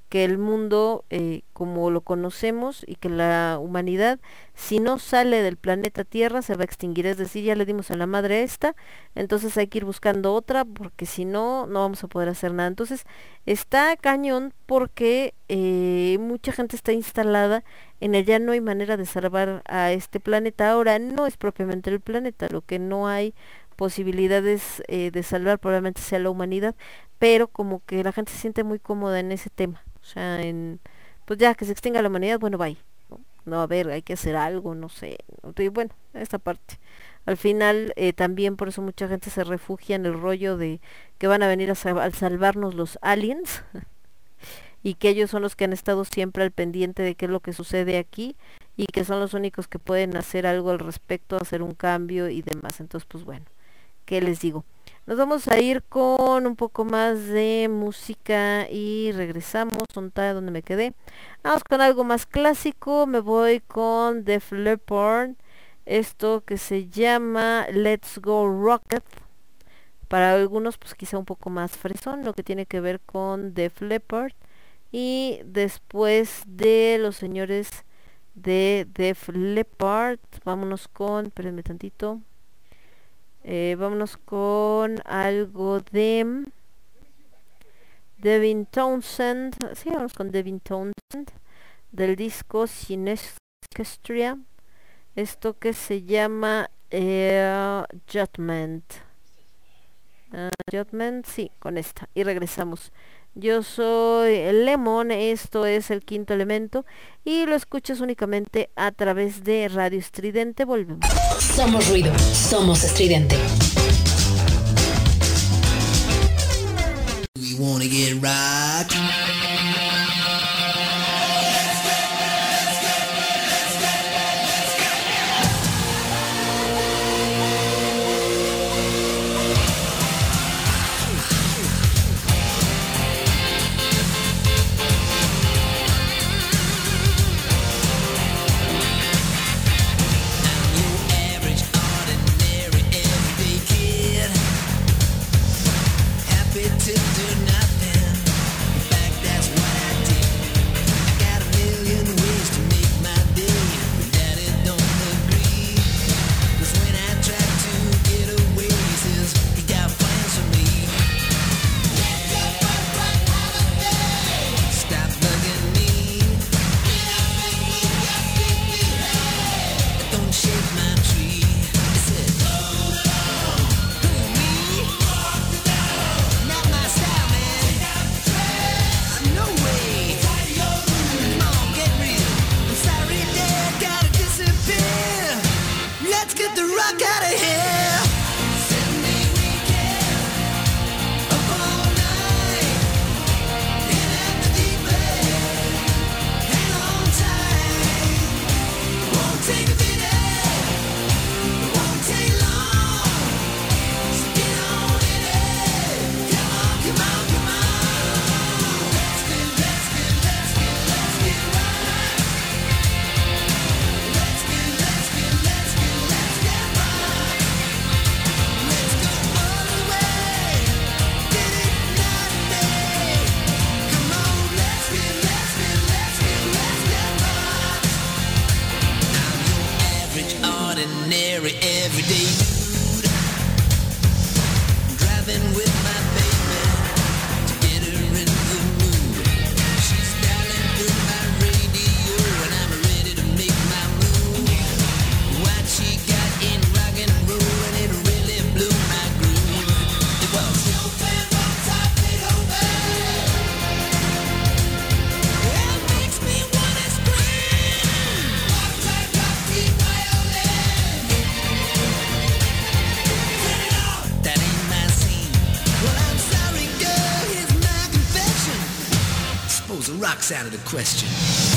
Speaker 1: que el mundo eh, como lo conocemos y que la humanidad si no sale del planeta Tierra se va a extinguir, es decir, ya le dimos a la madre esta, entonces hay que ir buscando otra porque si no, no vamos a poder hacer nada. Entonces está cañón porque eh, mucha gente está instalada en el ya no hay manera de salvar a este planeta. Ahora no es propiamente el planeta, lo que no hay posibilidades eh, de salvar probablemente sea la humanidad, pero como que la gente se siente muy cómoda en ese tema. O sea, en, pues ya que se extinga la humanidad, bueno, bye. ¿no? no, a ver, hay que hacer algo, no sé. Y bueno, esta parte. Al final, eh, también por eso mucha gente se refugia en el rollo de que van a venir a, salvarnos los aliens y que ellos son los que han estado siempre al pendiente de qué es lo que sucede aquí y que son los únicos que pueden hacer algo al respecto, hacer un cambio y demás. Entonces, pues bueno, ¿qué les digo? Nos vamos a ir con un poco más de música y regresamos. donde me quedé? Vamos con algo más clásico. Me voy con Def Leppard. Esto que se llama Let's Go Rocket. Para algunos pues quizá un poco más fresón. Lo que tiene que ver con Def Leppard. Y después de los señores de Def Leppard. Vámonos con... Espérenme tantito. Eh, vámonos con algo de Devin Townsend. Sí, vamos con Devin Townsend. Del disco Sinestria. Esto que se llama eh, Judgment. Uh, Judgment, sí, con esta. Y regresamos. Yo soy Lemon, esto es el quinto elemento y lo escuchas únicamente a través de Radio Estridente. Volvemos.
Speaker 4: Somos ruido, somos estridente.
Speaker 5: Out of the question.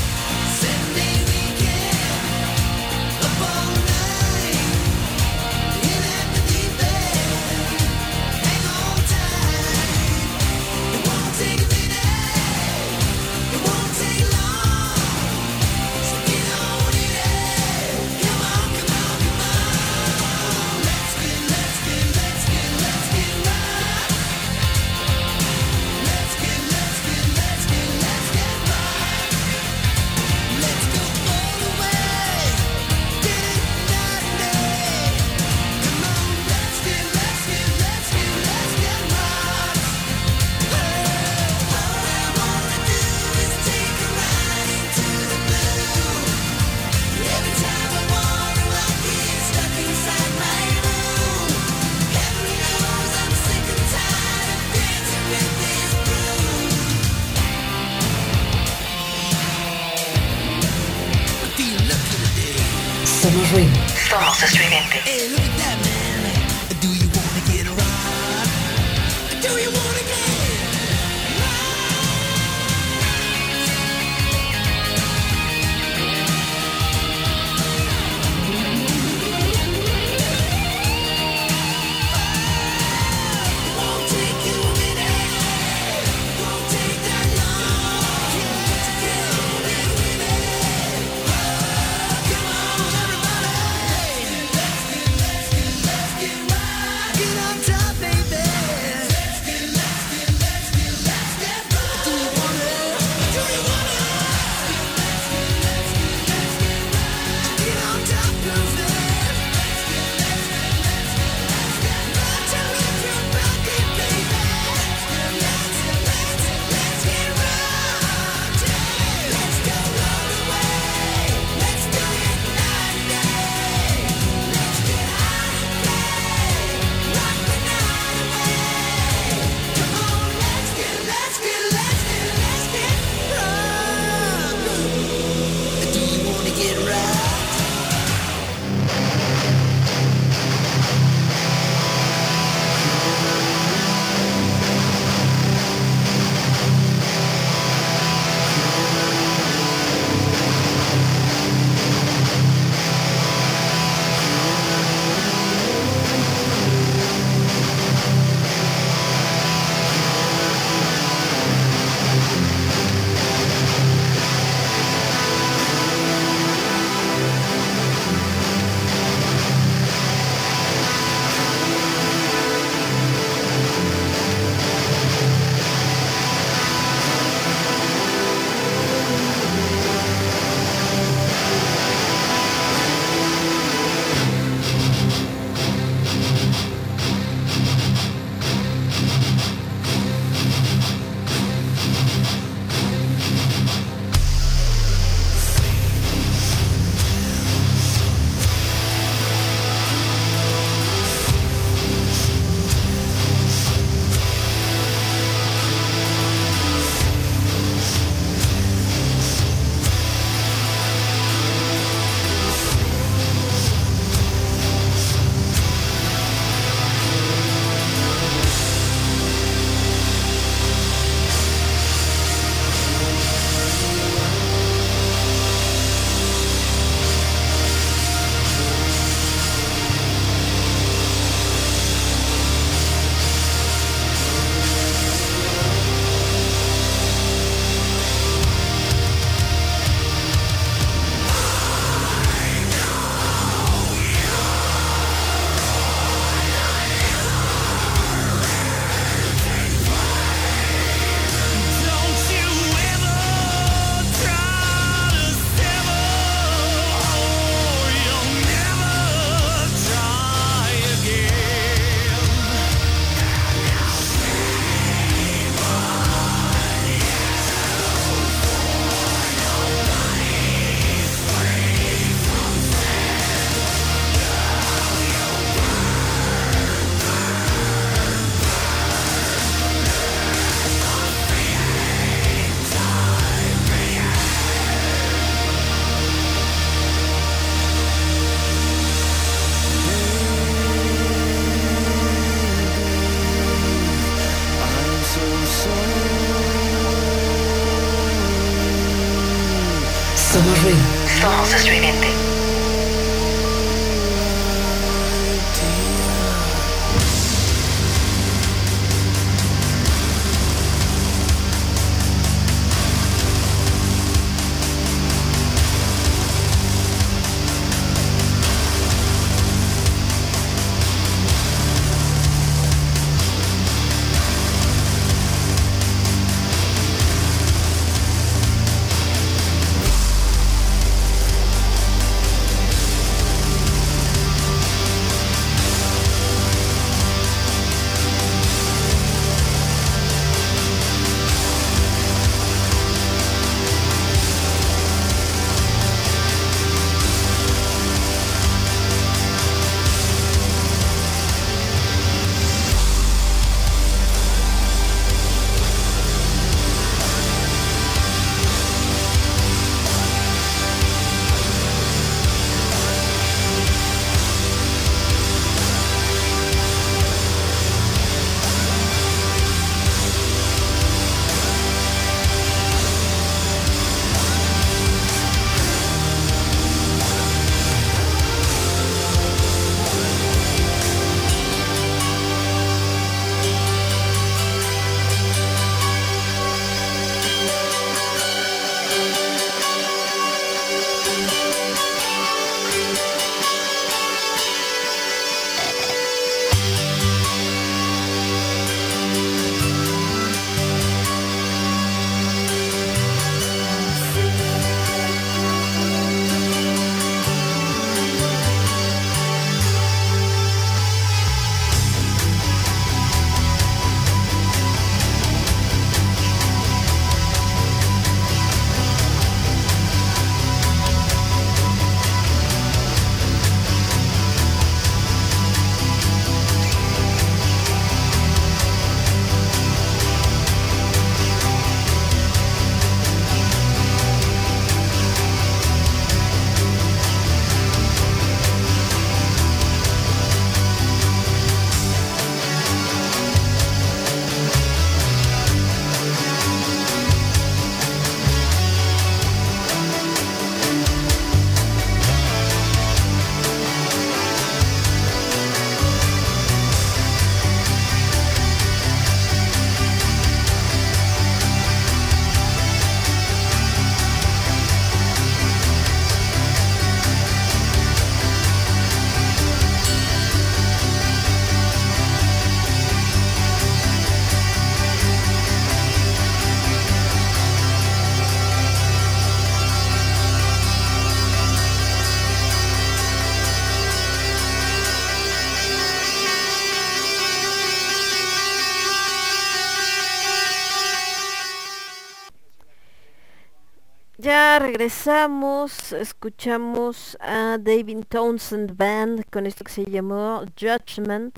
Speaker 1: Regresamos, escuchamos a David Townsend Band con esto que se llamó Judgment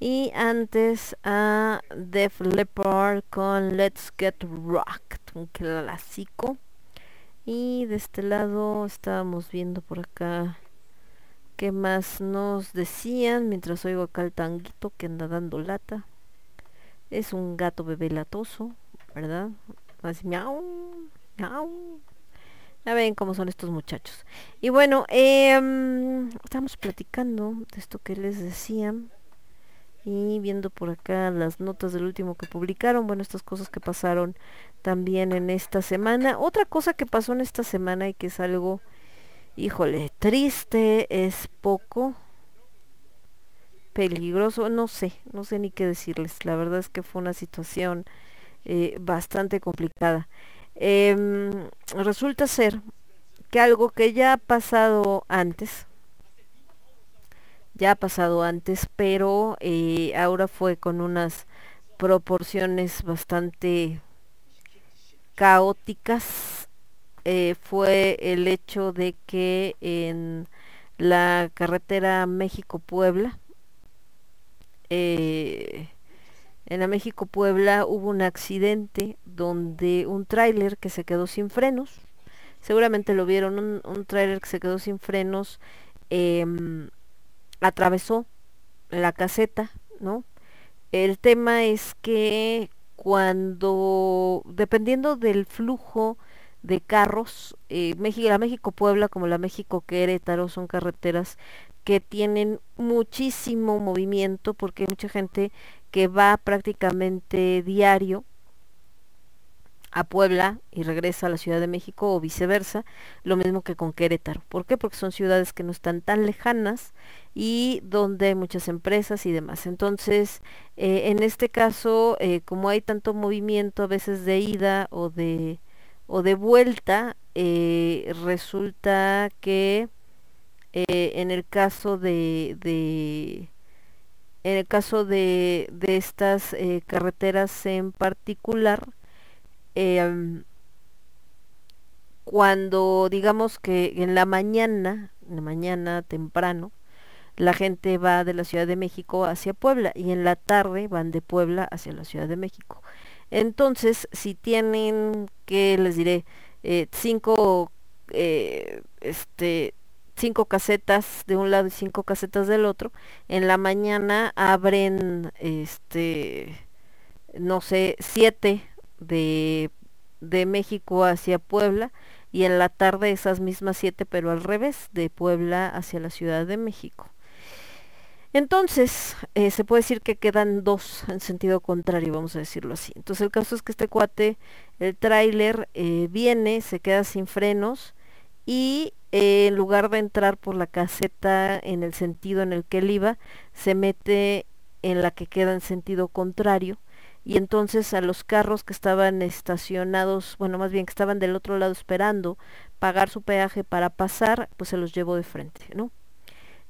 Speaker 1: y antes a Def Leppard con Let's Get Rocked, un clásico. Y de este lado estábamos viendo por acá qué más nos decían mientras oigo acá el tanguito que anda dando lata. Es un gato bebé latoso, ¿verdad? Así miau, miau. Ya ven cómo son estos muchachos. Y bueno, eh, estamos platicando de esto que les decía. Y viendo por acá las notas del último que publicaron. Bueno, estas cosas que pasaron también en esta semana. Otra cosa que pasó en esta semana y que es algo, híjole, triste, es poco peligroso. No sé, no sé ni qué decirles. La verdad es que fue una situación eh, bastante complicada. Em, resulta ser que algo que ya ha pasado antes, ya ha pasado antes, pero eh, ahora fue con unas proporciones bastante caóticas, eh, fue el hecho de que en la carretera México-Puebla, eh, en la México-Puebla hubo un accidente donde un tráiler que se quedó sin frenos, seguramente lo vieron, un, tráiler que se quedó sin frenos, em, atravesó la caseta, ¿no? El tema es que cuando, dependiendo del flujo de carros, eh, México, la México-Puebla como la México-Querétaro son carreteras que tienen muchísimo movimiento porque mucha gente que va prácticamente diario a Puebla y regresa a la Ciudad de México o viceversa, lo mismo que con Querétaro. ¿Por qué? Porque son ciudades que no están tan lejanas y donde hay muchas empresas y demás. Entonces, eh, en este caso, eh, como hay tanto movimiento a veces de ida o de, o de vuelta, eh, resulta que en el caso de, de en el caso de, estas carreteras en particular, Em, cuando digamos que en la mañana, en la mañana temprano, la gente va de la Ciudad de México hacia Puebla y en la tarde van de Puebla hacia la Ciudad de México. Entonces, si tienen, que les diré, eh, cinco, eh, este, cinco casetas de un lado y cinco casetas del otro, en la mañana abren, este, no sé, siete de, de México hacia Puebla y en la tarde esas mismas siete, pero al revés, de Puebla hacia la Ciudad de México. Entonces, eh, se puede decir que quedan dos en sentido contrario, vamos a decirlo así. Entonces, el caso es que este cuate, el tráiler, eh, viene, se queda sin frenos y eh, en lugar de entrar por la caseta en el sentido en el que él iba, se mete en la que queda en sentido contrario y entonces a los carros que estaban estacionados, bueno, más bien que estaban del otro lado esperando pagar su peaje para pasar, pues se los llevó de frente, ¿no?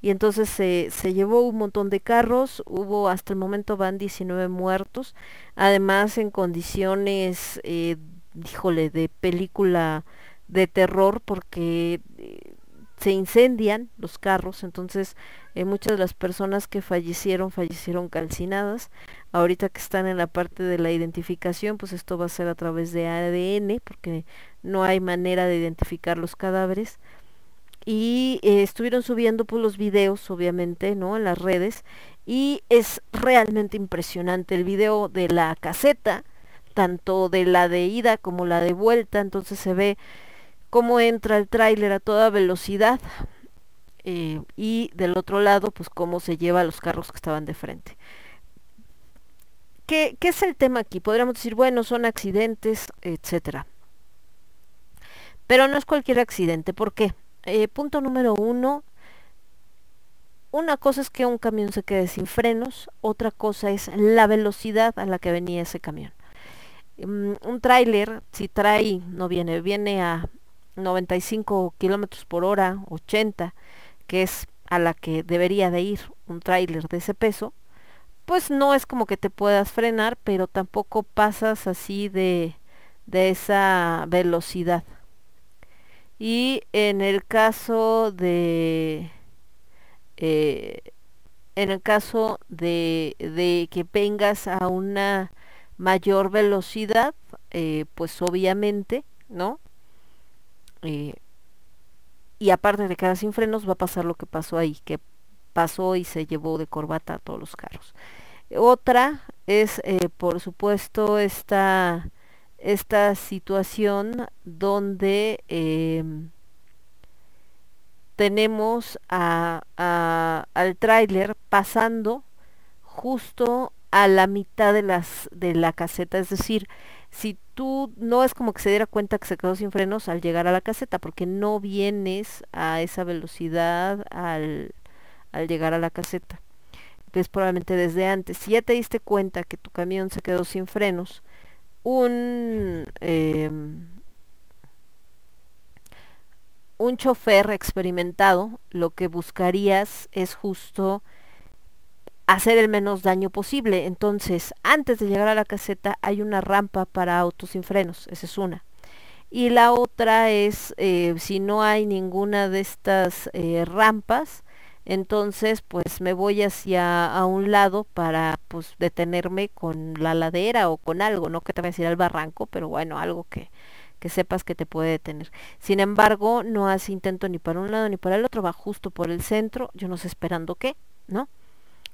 Speaker 1: Y entonces se, se llevó un montón de carros, hubo hasta el momento van 19 muertos, además en condiciones, eh, híjole, de película de terror porque eh, se incendian los carros, entonces eh, muchas de las personas que fallecieron fallecieron calcinadas. Ahorita que están en la parte de la identificación, pues esto va a ser a través de ADN, porque no hay manera de identificar los cadáveres. Y eh, estuvieron subiendo pues los videos, obviamente, ¿no? En las redes. Y es realmente impresionante el video de la caseta, tanto de la de ida como la de vuelta. Entonces se ve cómo entra el tráiler a toda velocidad eh, y del otro lado pues cómo se lleva los carros que estaban de frente. ¿Qué, ¿Qué, es el tema aquí? Podríamos decir, bueno, son accidentes, etcétera. Pero no es cualquier accidente, ¿por qué? Eh, punto número uno, una cosa es que un camión se quede sin frenos, otra cosa es la velocidad a la que venía ese camión. Um, un tráiler, si trae, no viene, viene a 95 kilómetros por hora, 80, que es a la que debería de ir un tráiler de ese peso, pues no es como que te puedas frenar, pero tampoco pasas así de, de esa velocidad. Y en el caso de... Eh, en el caso de, de, que vengas a una mayor velocidad, eh, pues obviamente, ¿no? Eh, y aparte de quedar sin frenos, va a pasar lo que pasó ahí, que pasó y se llevó de corbata a todos los carros. Otra es, eh, por supuesto, esta, esta situación donde em, tenemos a, al tráiler pasando justo a la mitad de las de la caseta, es decir, si tú no es como que se diera cuenta que se quedó sin frenos al llegar a la caseta, porque no vienes a esa velocidad al, al llegar a la caseta. Es probablemente desde antes. Si ya te diste cuenta que tu camión se quedó sin frenos, un eh, un chofer experimentado lo que buscarías es justo hacer el menos daño posible. Entonces, antes de llegar a la caseta hay una rampa para autos sin frenos, esa es una. Y la otra es, eh, si no hay ninguna de estas eh, rampas, entonces pues me voy hacia a un lado para pues detenerme con la ladera o con algo, no que te voy a decir al barranco, pero bueno, algo que, que sepas que te puede detener. Sin embargo, no hace intento ni para un lado ni para el otro, va justo por el centro, yo no sé esperando qué, ¿no?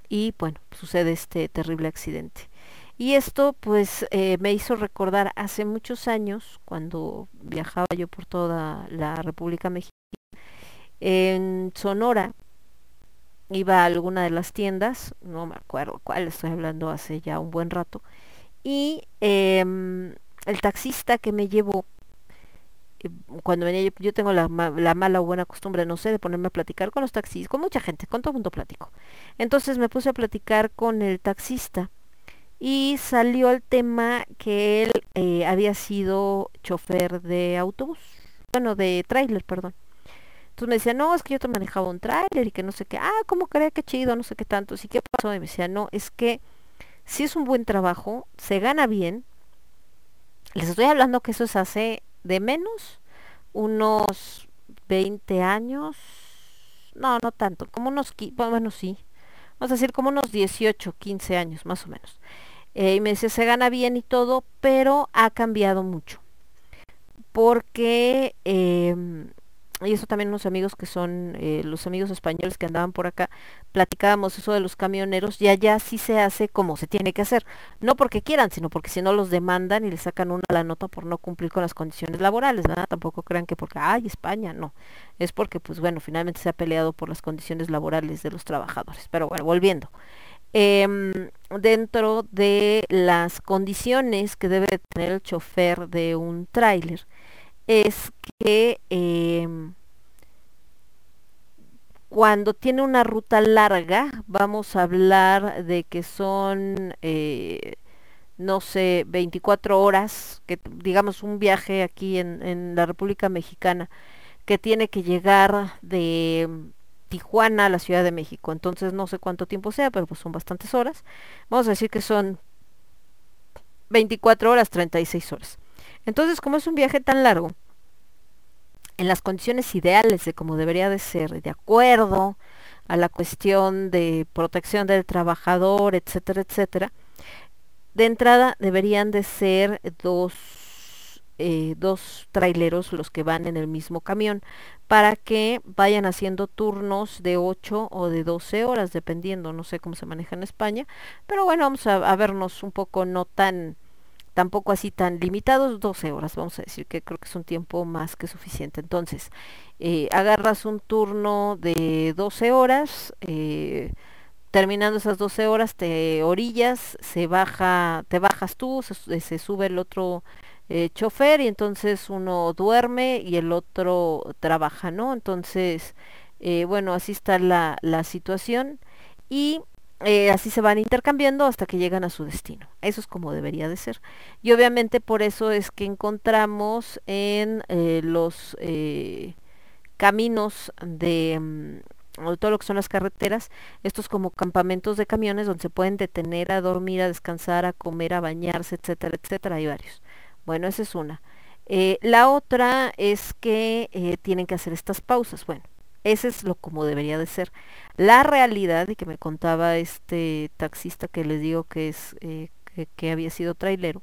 Speaker 1: Y bueno, sucede este terrible accidente. Y esto pues eh, me hizo recordar hace muchos años, cuando viajaba yo por toda la República Mexicana, en Sonora, iba a alguna de las tiendas, no me acuerdo cuál, estoy hablando hace ya un buen rato, y em, el taxista que me llevó cuando venía yo, tengo la, la, mala o buena costumbre, no sé, de ponerme a platicar con los taxis, con mucha gente, con todo el mundo platico. Entonces me puse a platicar con el taxista y salió el tema que él eh, había sido chofer de autobús, bueno, de tráiler, perdón. Entonces me decía, no, es que yo te manejaba un tráiler y que no sé qué, ah, ¿cómo cree que chido? No sé qué tanto, ¿y qué pasó? Y me decía, no, es que si es un buen trabajo, se gana bien, les estoy hablando que eso es hace de menos unos 20 años, no, no tanto, como unos, bueno, sí, vamos a decir como unos 18, 15 años más o menos. Eh, y me dice, se gana bien y todo, pero ha cambiado mucho. Porque eh, y eso también unos amigos que son eh, los amigos españoles que andaban por acá, platicábamos eso de los camioneros y allá sí se hace como se tiene que hacer, no porque quieran, sino porque si no los demandan y le sacan una la nota por no cumplir con las condiciones laborales, ¿verdad? Tampoco crean que porque, ay, España, no, es porque pues bueno, finalmente se ha peleado por las condiciones laborales de los trabajadores. Pero bueno, volviendo. Em, dentro de las condiciones que debe tener el chofer de un tráiler, es que em, cuando tiene una ruta larga, vamos a hablar de que son, eh, no sé, 24 horas, que digamos un viaje aquí en, en la República Mexicana, que tiene que llegar de Tijuana a la Ciudad de México. Entonces no sé cuánto tiempo sea, pero pues son bastantes horas. Vamos a decir que son 24 horas, 36 horas. Entonces, como es un viaje tan largo, en las condiciones ideales de como debería de ser, de acuerdo a la cuestión de protección del trabajador, etcétera, etcétera, de entrada deberían de ser dos, eh, dos traileros los que van en el mismo camión para que vayan haciendo turnos de 8 o de 12 horas, dependiendo, no sé cómo se maneja en España, pero bueno, vamos a vernos un poco no tan tampoco así tan limitados, 12 horas, vamos a decir que creo que es un tiempo más que suficiente. Entonces, eh, agarras un turno de 12 horas, eh, terminando esas 12 horas te orillas, se baja, te bajas tú, se, sube el otro eh, chofer y entonces uno duerme y el otro trabaja, ¿no? Entonces, bueno, así está la, la situación y eh, así se van intercambiando hasta que llegan a su destino. Eso es como debería de ser. Y obviamente por eso es que encontramos en eh, los eh, caminos de mm, todo lo que son las carreteras, estos como campamentos de camiones donde se pueden detener a dormir, a descansar, a comer, a bañarse, etcétera, etcétera. Hay varios. Bueno, esa es una. La otra es que tienen que hacer estas pausas. Bueno, ese es lo como debería de ser. La realidad, y que me contaba este taxista que les digo que es eh, que, que había sido trailero,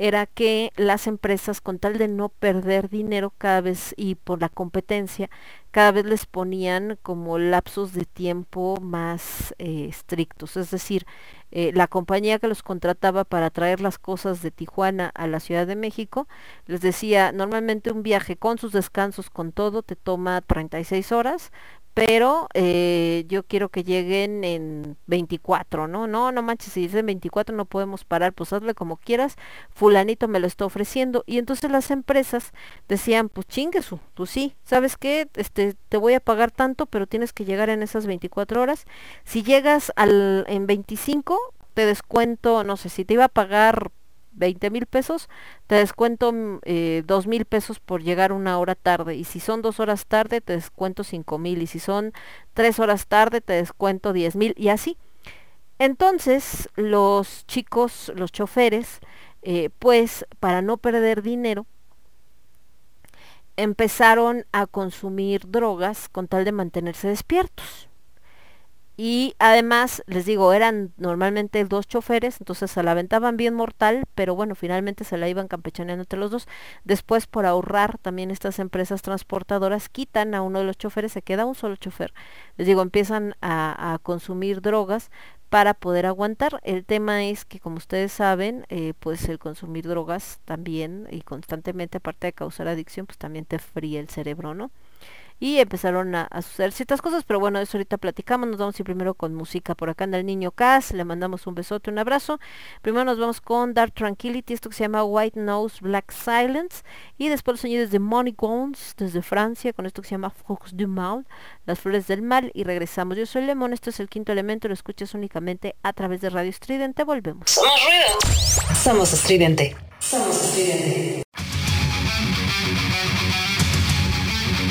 Speaker 1: era que las empresas, con tal de no perder dinero cada vez y por la competencia, cada vez les ponían como lapsos de tiempo más eh, estrictos. Es decir, eh, la compañía que los contrataba para traer las cosas de Tijuana a la Ciudad de México, les decía, normalmente un viaje con sus descansos, con todo, te toma 36 horas, pero eh, yo quiero que lleguen en 24, ¿no? No, no manches, si dicen 24 no podemos parar, pues hazle como quieras, fulanito me lo está ofreciendo. Y entonces las empresas decían, pues chinguesu, tú sí, ¿sabes qué? Este, te voy a pagar tanto, pero tienes que llegar en esas 24 horas. Si llegas al, en 25, te descuento, no sé, si te iba a pagar 20 mil pesos, te descuento mm, eh, dos mil pesos por llegar una hora tarde. Y si son dos horas tarde, te descuento cinco mil. Y si son tres horas tarde, te descuento diez mil. Y así. Entonces, los chicos, los choferes, eh, pues para no perder dinero, empezaron a consumir drogas con tal de mantenerse despiertos. Y además, les digo, eran normalmente dos choferes, entonces se la aventaban bien mortal, pero bueno, finalmente se la iban campechaneando entre los dos. Después, por ahorrar, también estas empresas transportadoras quitan a uno de los choferes, se queda un solo chofer. Les digo, empiezan a, consumir drogas para poder aguantar. El tema es que, como ustedes saben, eh, pues el consumir drogas también y constantemente, aparte de causar adicción, pues también te fría el cerebro, ¿no? Y empezaron a, suceder ciertas cosas, pero bueno, eso ahorita platicamos, nos vamos a ir primero con música, por acá anda el niño Cass, le mandamos un besote, un abrazo, primero nos vamos con Dark Tranquility, esto que se llama White Nose Black Silence, y después los sonidos de Money Gones desde Francia, con esto que se llama Fox du Mal, las flores del mal, y regresamos. Yo soy Lemon, esto es el quinto elemento, lo escuchas únicamente a través de Radio Estridente, volvemos.
Speaker 3: Somos estridente. Somos estridente.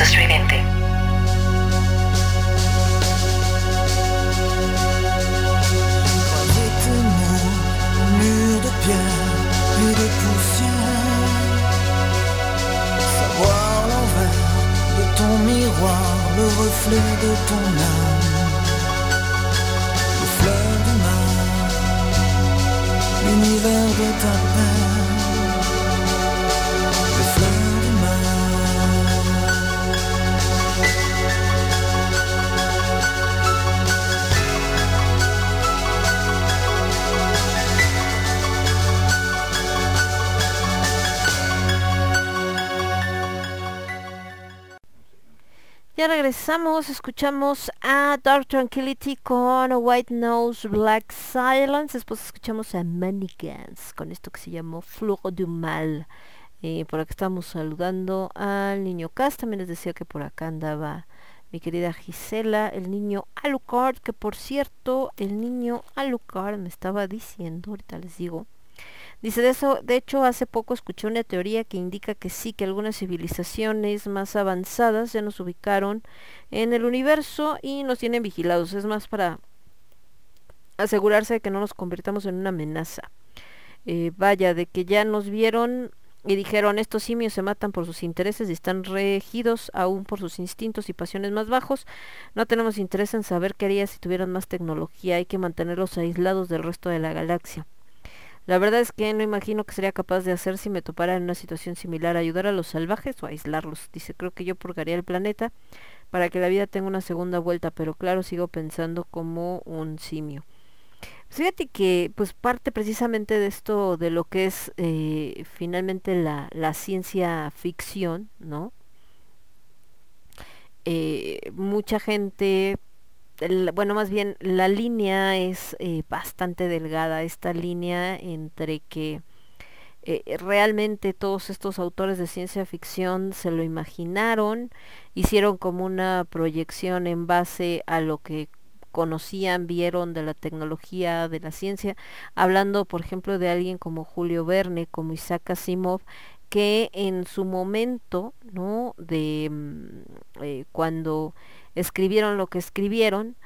Speaker 1: Sucesos escuchamos a Dark Tranquility con White Nose Black Silence, después escuchamos a Manigans con esto que se llamó Flor du Mal. Eh, por acá estamos saludando al niño Cast, también les decía que por acá andaba mi querida Gisela, el niño Alucard, que por cierto, el niño Alucard me estaba diciendo, ahorita les digo, Dice, de eso, de hecho, hace poco escuché una teoría que indica que sí, que algunas civilizaciones más avanzadas ya nos ubicaron en el universo y nos tienen vigilados. Es más para asegurarse de que no nos convirtamos en una amenaza. Eh, vaya, de que ya nos vieron y dijeron estos simios se matan por sus intereses y están regidos aún por sus instintos y pasiones más bajos. No tenemos interés en saber qué haría si tuvieran más tecnología, hay que mantenerlos aislados del resto de la galaxia. La verdad es que no imagino que sería capaz de hacer si me topara en una situación similar, ayudar a los salvajes o aislarlos. Dice, creo que yo purgaría el planeta para que la vida tenga una segunda vuelta, pero claro, sigo pensando como un simio. Fíjate que pues parte precisamente de esto, de lo que es eh, finalmente la, la, ciencia ficción, ¿no? Eh, mucha gente, bueno, más bien la línea es eh, bastante delgada, esta línea entre que realmente todos estos autores de ciencia ficción se lo imaginaron, hicieron como una proyección en base a lo que conocían, vieron de la tecnología, de la ciencia, hablando por ejemplo de alguien como Julio Verne, como Isaac Asimov, que en su momento, ¿no? De mm, eh, cuando escribieron lo que escribieron,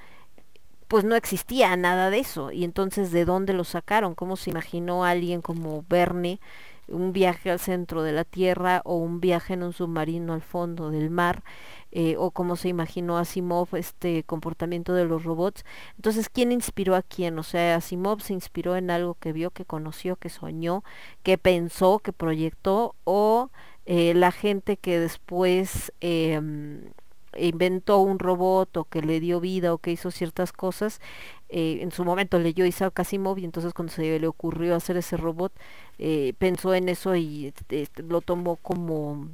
Speaker 1: pues no existía nada de eso. Y entonces, ¿de dónde lo sacaron? ¿Cómo se imaginó alguien como Verne un viaje al centro de la Tierra o un viaje en un submarino al fondo del mar? Eh, o cómo se imaginó Asimov este comportamiento de los robots. Entonces, ¿quién inspiró a quién? O sea, Asimov se inspiró en algo que vio, que conoció, que soñó, que pensó, que proyectó, o eh, la gente que después em, inventó un robot o que le dio vida o que hizo ciertas cosas, eh, en su momento leyó Isaac Asimov y entonces cuando se le ocurrió hacer ese robot, pensó en eso y este, lo tomó como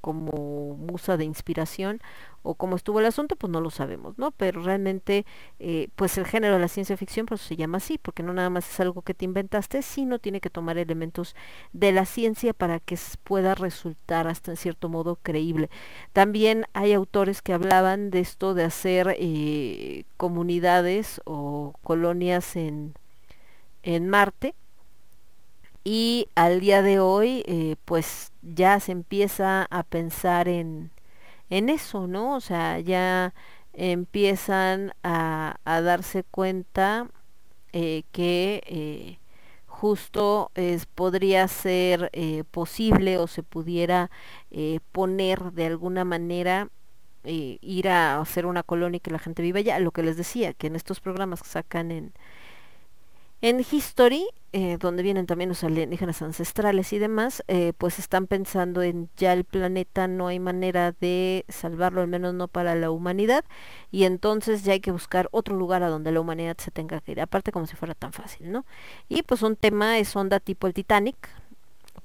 Speaker 1: como musa de inspiración o cómo estuvo el asunto, pues no lo sabemos, ¿no? Pero realmente, eh, pues el género de la ciencia ficción pues se llama así, porque no nada más es algo que te inventaste, sino tiene que tomar elementos de la ciencia para que pueda resultar hasta en cierto modo creíble. También hay autores que hablaban de esto de hacer eh, comunidades o colonias en, en Marte, y al día de hoy eh, pues ya se empieza a pensar en, en eso, ¿no? O sea, ya empiezan a, a darse cuenta eh, que eh, justo es, podría ser posible o se pudiera poner de alguna manera ir a hacer una colonia y que la gente viva allá, lo que les decía, que en estos programas que sacan en, en History, eh, donde vienen también los alienígenas ancestrales y demás, eh, pues están pensando en ya el planeta no hay manera de salvarlo, al menos no para la humanidad, y entonces ya hay que buscar otro lugar a donde la humanidad se tenga que ir, aparte como si fuera tan fácil, ¿no? Y pues un tema es onda tipo el Titanic,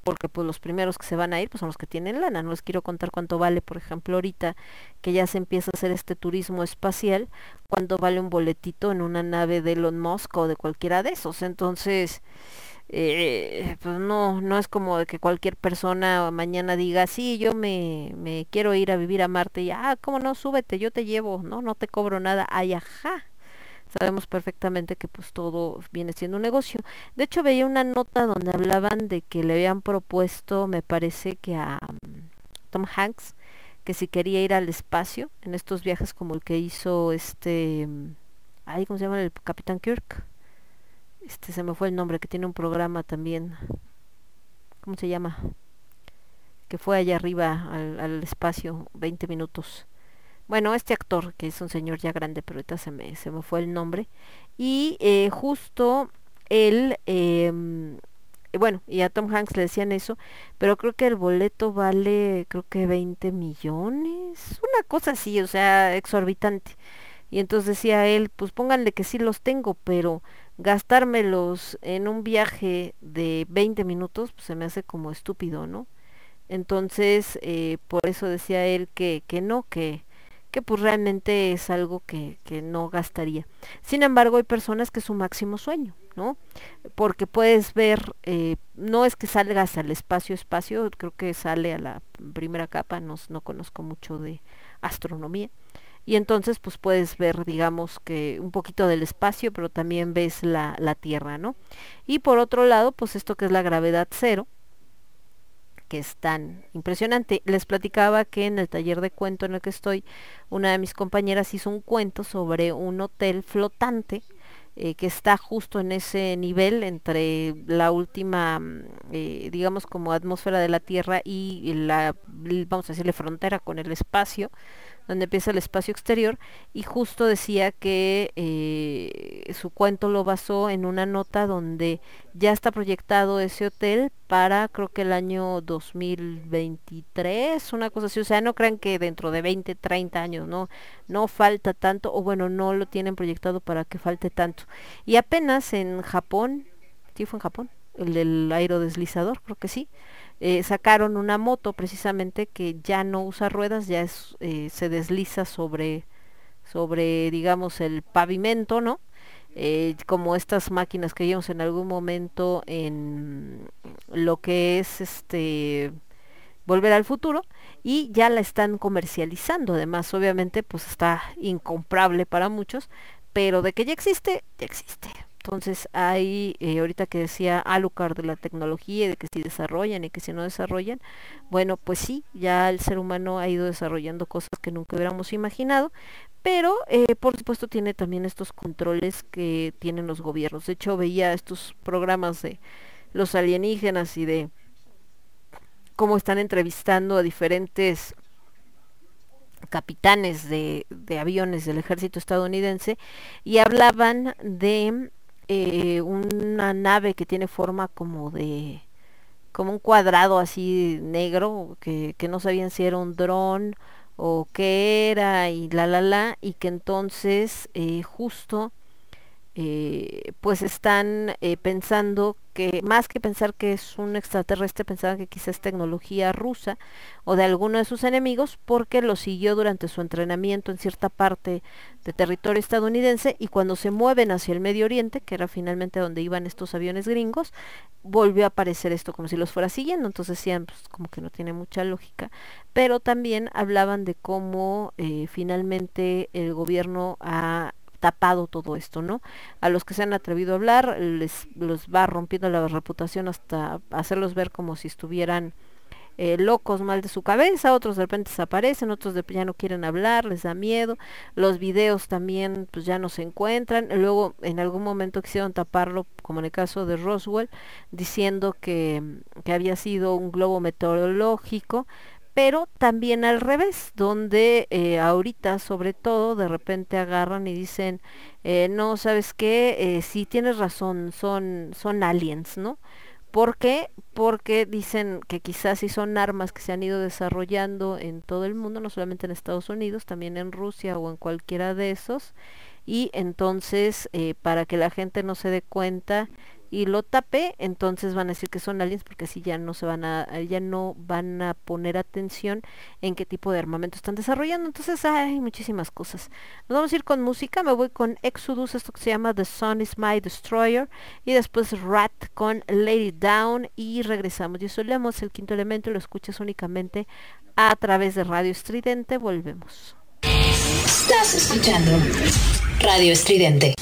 Speaker 1: porque pues los primeros que se van a ir pues son los que tienen lana. No les quiero contar cuánto vale, por ejemplo, ahorita que ya se empieza a hacer este turismo espacial, cuánto vale un boletito en una nave de Elon Musk o de cualquiera de esos. Entonces, eh, pues no, no es como de que cualquier persona mañana diga, sí, yo me, me quiero ir a vivir a Marte y, ah, ¿cómo no? Súbete, yo te llevo, no, no te cobro nada. Ay, ajá sabemos perfectamente que pues todo viene siendo un negocio. De hecho veía una nota donde hablaban de que le habían propuesto, me parece que a mm, Tom Hanks, que si quería ir al espacio en estos viajes como el que hizo este, mm, ay, ¿cómo se llama? El Capitán Kirk. Este se me fue el nombre, que tiene un programa también. ¿Cómo se llama? Que fue allá arriba al, al espacio 20 minutos bueno, este actor, que es un señor ya grande, pero ahorita se me, se me fue el nombre, y eh, justo él, em, bueno, y a Tom Hanks le decían eso, pero creo que el boleto vale, creo que 20 millones, una cosa así, o sea, exorbitante. Y entonces decía él, pues pónganle que sí los tengo, pero gastármelos en un viaje de 20 minutos, pues se me hace como estúpido, ¿no? Entonces, eh, por eso decía él que, que no, que, que pues realmente es algo que, que, no gastaría. Sin embargo, hay personas que es su máximo sueño, ¿no? Porque puedes ver, eh, no es que salgas al espacio, espacio, creo que sale a la primera capa, no, no conozco mucho de astronomía. Y entonces pues puedes ver, digamos que un poquito del espacio, pero también ves la, la Tierra, ¿no? Y por otro lado, pues esto que es la gravedad cero, que es tan impresionante. Les platicaba que en el taller de cuento en el que estoy, una de mis compañeras hizo un cuento sobre un hotel flotante eh, que está justo en ese nivel entre la última, mm, eh, digamos, como atmósfera de la Tierra y la, vamos a decirle, frontera con el espacio donde empieza el espacio exterior, y justo decía que eh, su cuento lo basó en una nota donde ya está proyectado ese hotel para creo que el año 2023, una cosa así, o sea, no crean que dentro de 20, 30 años, no, no falta tanto, o bueno, no lo tienen proyectado para que falte tanto. Y apenas en Japón, ¿sí fue en Japón? El del aerodeslizador, creo que sí eh, sacaron una moto precisamente que ya no usa ruedas, ya es, eh, se desliza sobre, sobre, digamos, el pavimento, ¿no? Eh, como estas máquinas que vimos en algún momento en lo que es este volver al futuro y ya la están comercializando además obviamente pues está incomprable para muchos pero de que ya existe ya existe entonces hay, eh, ahorita que decía Alucard de la tecnología, de que si desarrollan y que si no desarrollan, bueno, pues sí, ya el ser humano ha ido desarrollando cosas que nunca hubiéramos imaginado, pero eh, por supuesto tiene también estos controles que tienen los gobiernos. De hecho, veía estos programas de los alienígenas y de cómo están entrevistando a diferentes capitanes de, de aviones del ejército estadounidense y hablaban de eh, una nave que tiene forma como de como un cuadrado así negro que, que no sabían si era un dron o qué era y la la la y que entonces eh, justo eh, pues están eh, pensando que más que pensar que es un extraterrestre, pensaban que quizás es tecnología rusa o de alguno de sus enemigos porque lo siguió durante su entrenamiento en cierta parte de territorio estadounidense y cuando se mueven hacia el Medio Oriente, que era finalmente donde iban estos aviones gringos, volvió a aparecer esto como si los fuera siguiendo, entonces decían pues como que no tiene mucha lógica, pero también hablaban de cómo eh, finalmente el gobierno ha tapado todo esto, ¿no? A los que se han atrevido a hablar les los va rompiendo la reputación hasta hacerlos ver como si estuvieran eh, locos mal de su cabeza, otros de repente desaparecen, otros ya no quieren hablar, les da miedo, los videos también pues ya no se encuentran, luego en algún momento quisieron taparlo, como en el caso de Roswell, diciendo que, que había sido un globo meteorológico, pero también al revés, donde eh, ahorita sobre todo de repente agarran y dicen, eh, no, ¿sabes qué? Eh, sí tienes razón, son, son aliens, ¿no? ¿Por qué? Porque dicen que quizás si son armas que se han ido desarrollando en todo el mundo, no solamente en Estados Unidos, también en Rusia o en cualquiera de esos, y entonces eh, para que la gente no se dé cuenta y lo tape, entonces van a decir que son aliens porque así ya no se van a, ya no van a poner atención en qué tipo de armamento están desarrollando. Entonces hay muchísimas cosas. Nos vamos a ir con música, me voy con Exodus, esto que se llama The Sun is My Destroyer, y después Rat con Lady Down y regresamos. Yo solemos el quinto elemento, lo escuchas únicamente a través de Radio Estridente, volvemos.
Speaker 3: Estás escuchando Radio Estridente.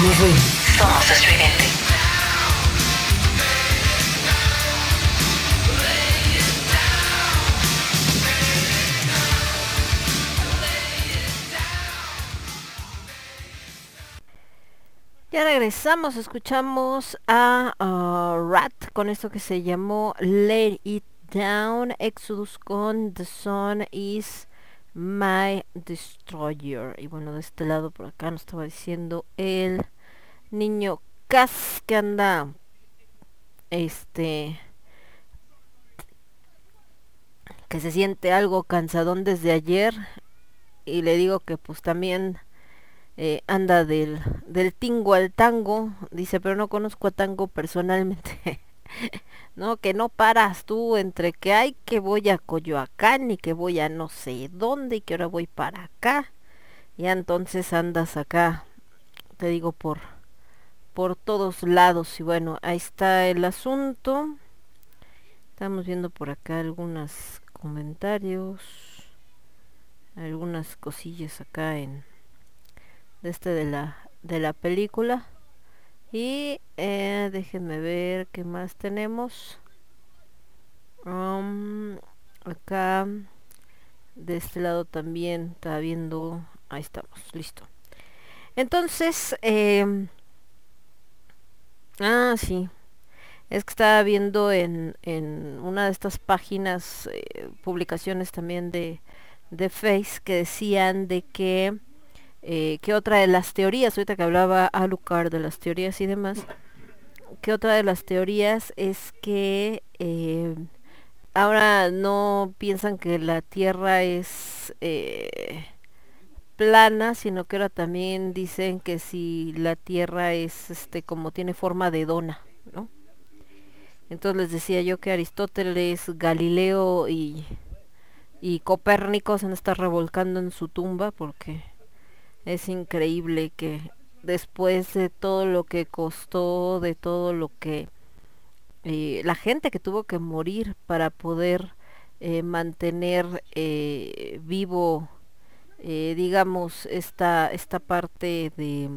Speaker 3: Somos ruido. Somos estridente.
Speaker 1: Ya regresamos, escuchamos a uh, Rat con esto que se llamó Let It Down, Exodus con The Sun is My Destroyer. Y bueno, de este lado por acá nos estaba diciendo el niño Cas que anda este que se siente algo cansadón desde ayer y le digo que pues también eh, anda del, del tingo al tango, dice, pero no conozco a tango personalmente. no, que no paras tú entre que hay que voy a Coyoacán y que voy a no sé dónde y que ahora voy para acá. Y entonces andas acá, te digo, por, por todos lados. Y bueno, ahí está el asunto. Estamos viendo por acá algunos comentarios, algunas cosillas acá en de este de la de la película y eh, déjenme ver qué más tenemos. Um, acá de este lado también está viendo ahí estamos listo. Entonces eh, ah sí es que estaba viendo en, en una de estas páginas eh, publicaciones también de de Face que decían de que eh, ¿Qué otra de las teorías, ahorita que hablaba Alucard de las teorías y demás, ¿qué otra de las teorías es que eh, ahora no piensan que la Tierra es eh, plana, sino que ahora también dicen que si la Tierra es este como tiene forma de dona, ¿no? Entonces les decía yo que Aristóteles, Galileo y, y Copérnico se han estado revolcando en su tumba porque es increíble que después de todo lo que costó, de todo lo que eh, la gente que tuvo que morir para poder eh, mantener eh, vivo, digamos, esta, esta parte de,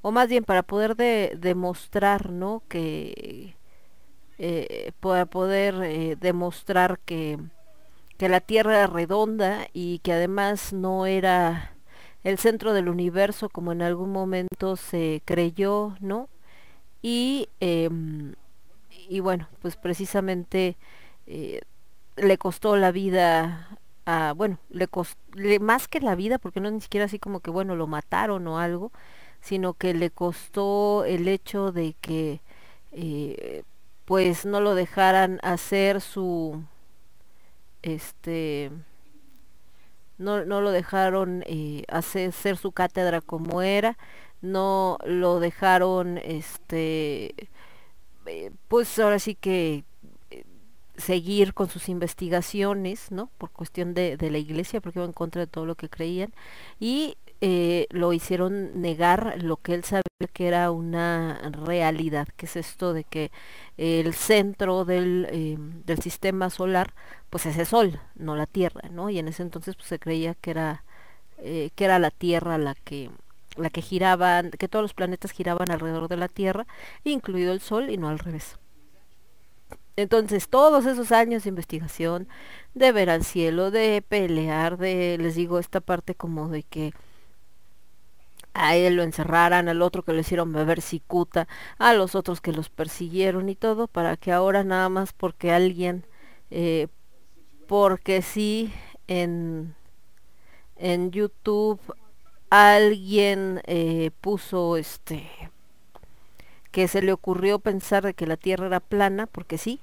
Speaker 1: o más bien para poder demostrar, ¿no? Que, para poder demostrar que, que la Tierra era redonda y que además no era el centro del universo como en algún momento se creyó, ¿no? Y, em, y bueno, pues precisamente eh, le costó la vida a, bueno, le costó, más que la vida, porque no ni siquiera así como que, bueno, lo mataron o algo, sino que le costó el hecho de que, eh, pues no lo dejaran hacer su, este, no, no lo dejaron eh, hacer su cátedra como era, no lo dejaron, este, eh, pues ahora sí que eh, seguir con sus investigaciones, ¿no? Por cuestión de, de, la iglesia, porque iba en contra de todo lo que creían, y eh, lo hicieron negar lo que él sabía que era una realidad, que es esto de que el centro del, eh, del sistema solar pues es el sol, no la Tierra, ¿no? Y en ese entonces pues se creía que era, eh, que era la Tierra la que la que giraban, que todos los planetas giraban alrededor de la Tierra, incluido el Sol y no al revés. Entonces, todos esos años de investigación, de ver al cielo, de pelear, de, les digo, esta parte como de que a él lo encerraran, al otro que lo hicieron beber cicuta, a los otros que los persiguieron y todo, para que ahora nada más porque alguien, eh, porque sí en, en YouTube alguien eh, puso este que se le ocurrió pensar de que la Tierra era plana, porque sí,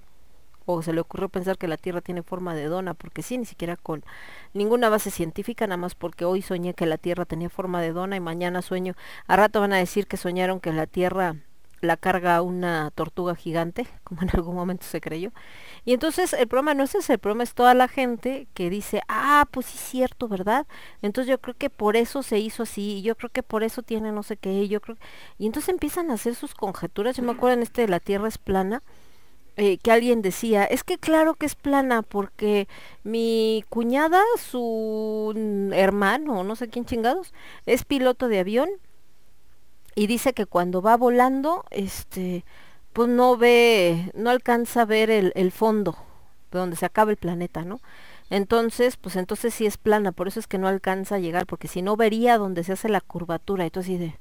Speaker 1: o se le ocurrió pensar que la Tierra tiene forma de dona, porque sí, ni siquiera con ninguna base científica, nada más porque hoy soñé que la Tierra tenía forma de dona y mañana sueño, a rato van a decir que soñaron que la Tierra la carga una tortuga gigante, como en algún momento se creyó. Y entonces el problema no es ese, el problema es toda la gente que dice, ah, pues sí es cierto, ¿verdad? Entonces yo creo que por eso se hizo así, y yo creo que por eso tiene no sé qué, yo creo... Y entonces empiezan a hacer sus conjeturas, yo me acuerdo en este de la Tierra es plana, eh, que alguien decía, es que claro que es plana porque mi cuñada, su hermano, no sé quién chingados, es piloto de avión y dice que cuando va volando, este, pues no ve, no alcanza a ver el, el fondo, de donde se acaba el planeta, ¿no? Entonces, pues entonces sí es plana, por eso es que no alcanza a llegar, porque si no vería donde se hace la curvatura, entonces así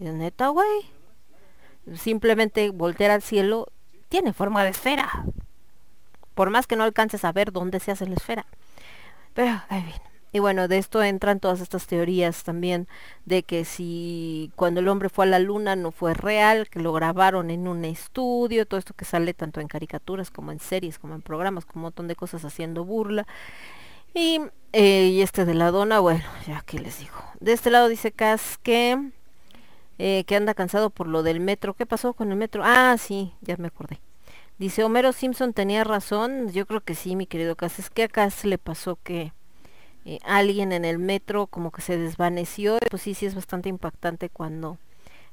Speaker 1: de, neta, güey? Simplemente voltear al cielo tiene forma de esfera. Por más que no alcances a ver dónde se hace la esfera. Pero, ahí viene. Y bueno, de esto entran todas estas teorías también de que si cuando el hombre fue a la luna no fue real, que lo grabaron en un estudio, todo esto que sale tanto en caricaturas como en series, como en programas, como un montón de cosas haciendo burla. Y, eh, y este de la dona, bueno, ya que les digo. De este lado dice Cas que, eh, que anda cansado por lo del metro. ¿Qué pasó con el metro? Ah, sí, ya me acordé. Dice Homero Simpson tenía razón. Yo creo que sí, mi querido Cas. Es que a Cas le pasó que eh, alguien en el metro como que se desvaneció, pues sí, sí es bastante impactante cuando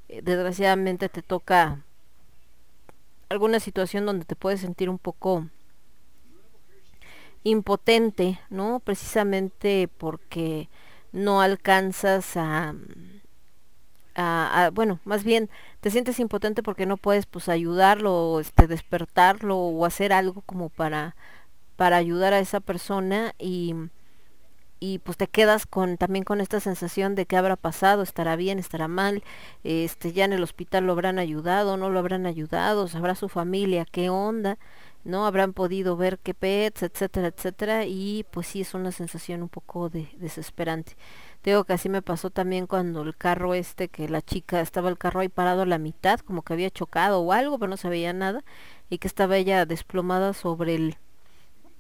Speaker 1: eh, desgraciadamente te toca alguna situación donde te puedes sentir un poco impotente, ¿no? Precisamente porque no alcanzas a, bueno, más bien te sientes impotente porque no puedes pues ayudarlo, este, despertarlo o hacer algo como para, para ayudar a esa persona y y pues te quedas con también con esta sensación de que habrá pasado, estará bien, estará mal, este ya en el hospital lo habrán ayudado, no lo habrán ayudado, sabrá su familia qué onda, no habrán podido ver qué pets, etcétera, etcétera, y pues sí es una sensación un poco de, desesperante. Digo que así me pasó también cuando el carro este, que la chica estaba el carro ahí parado a la mitad, como que había chocado o algo, pero no se veía nada, y que estaba ella desplomada sobre el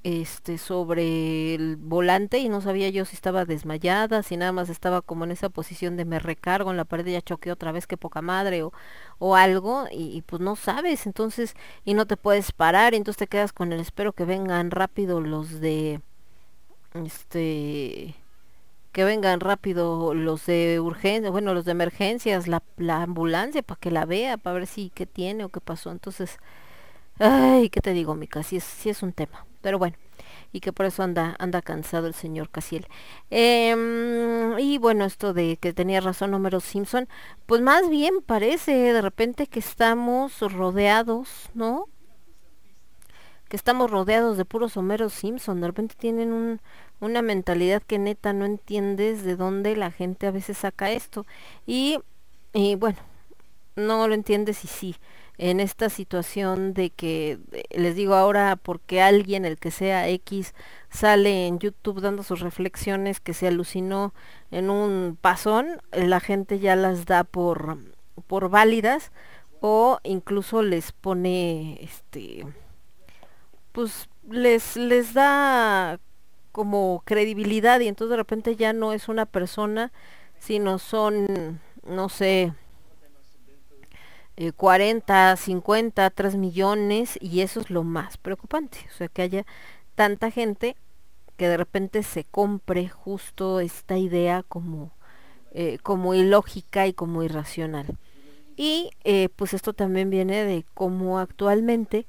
Speaker 1: este sobre el volante y no sabía yo si estaba desmayada, si nada más estaba como en esa posición de me recargo en la pared y ya choqué otra vez que poca madre o, o algo y, pues no sabes, entonces y no te puedes parar y entonces te quedas con el espero que vengan rápido los de este que vengan rápido los de urgencia, bueno, los de emergencias, la, la ambulancia para que la vea, para ver si qué tiene o qué pasó. Entonces, ay, ¿qué te digo, Mica? Si es, si es un tema. Pero bueno, y que por eso anda, anda cansado el señor Casiel. Em, y bueno, esto de que tenía razón Homero Simpson, pues más bien parece de repente que estamos rodeados, ¿no? Que estamos rodeados de puros Homero Simpson. De repente tienen un, una mentalidad que neta no entiendes de dónde la gente a veces saca esto. Y, y bueno, no lo entiendes y sí en esta situación de que eh, les digo ahora porque alguien el que sea X sale en YouTube dando sus reflexiones que se alucinó en un pasón, la gente ya las da por por válidas o incluso les pone este pues les les da como credibilidad y entonces de repente ya no es una persona sino son no sé 40, 50, 3 millones y eso es lo más preocupante. O sea, que haya tanta gente que de repente se compre justo esta idea como, eh, como ilógica y como irracional. Y eh, pues esto también viene de cómo actualmente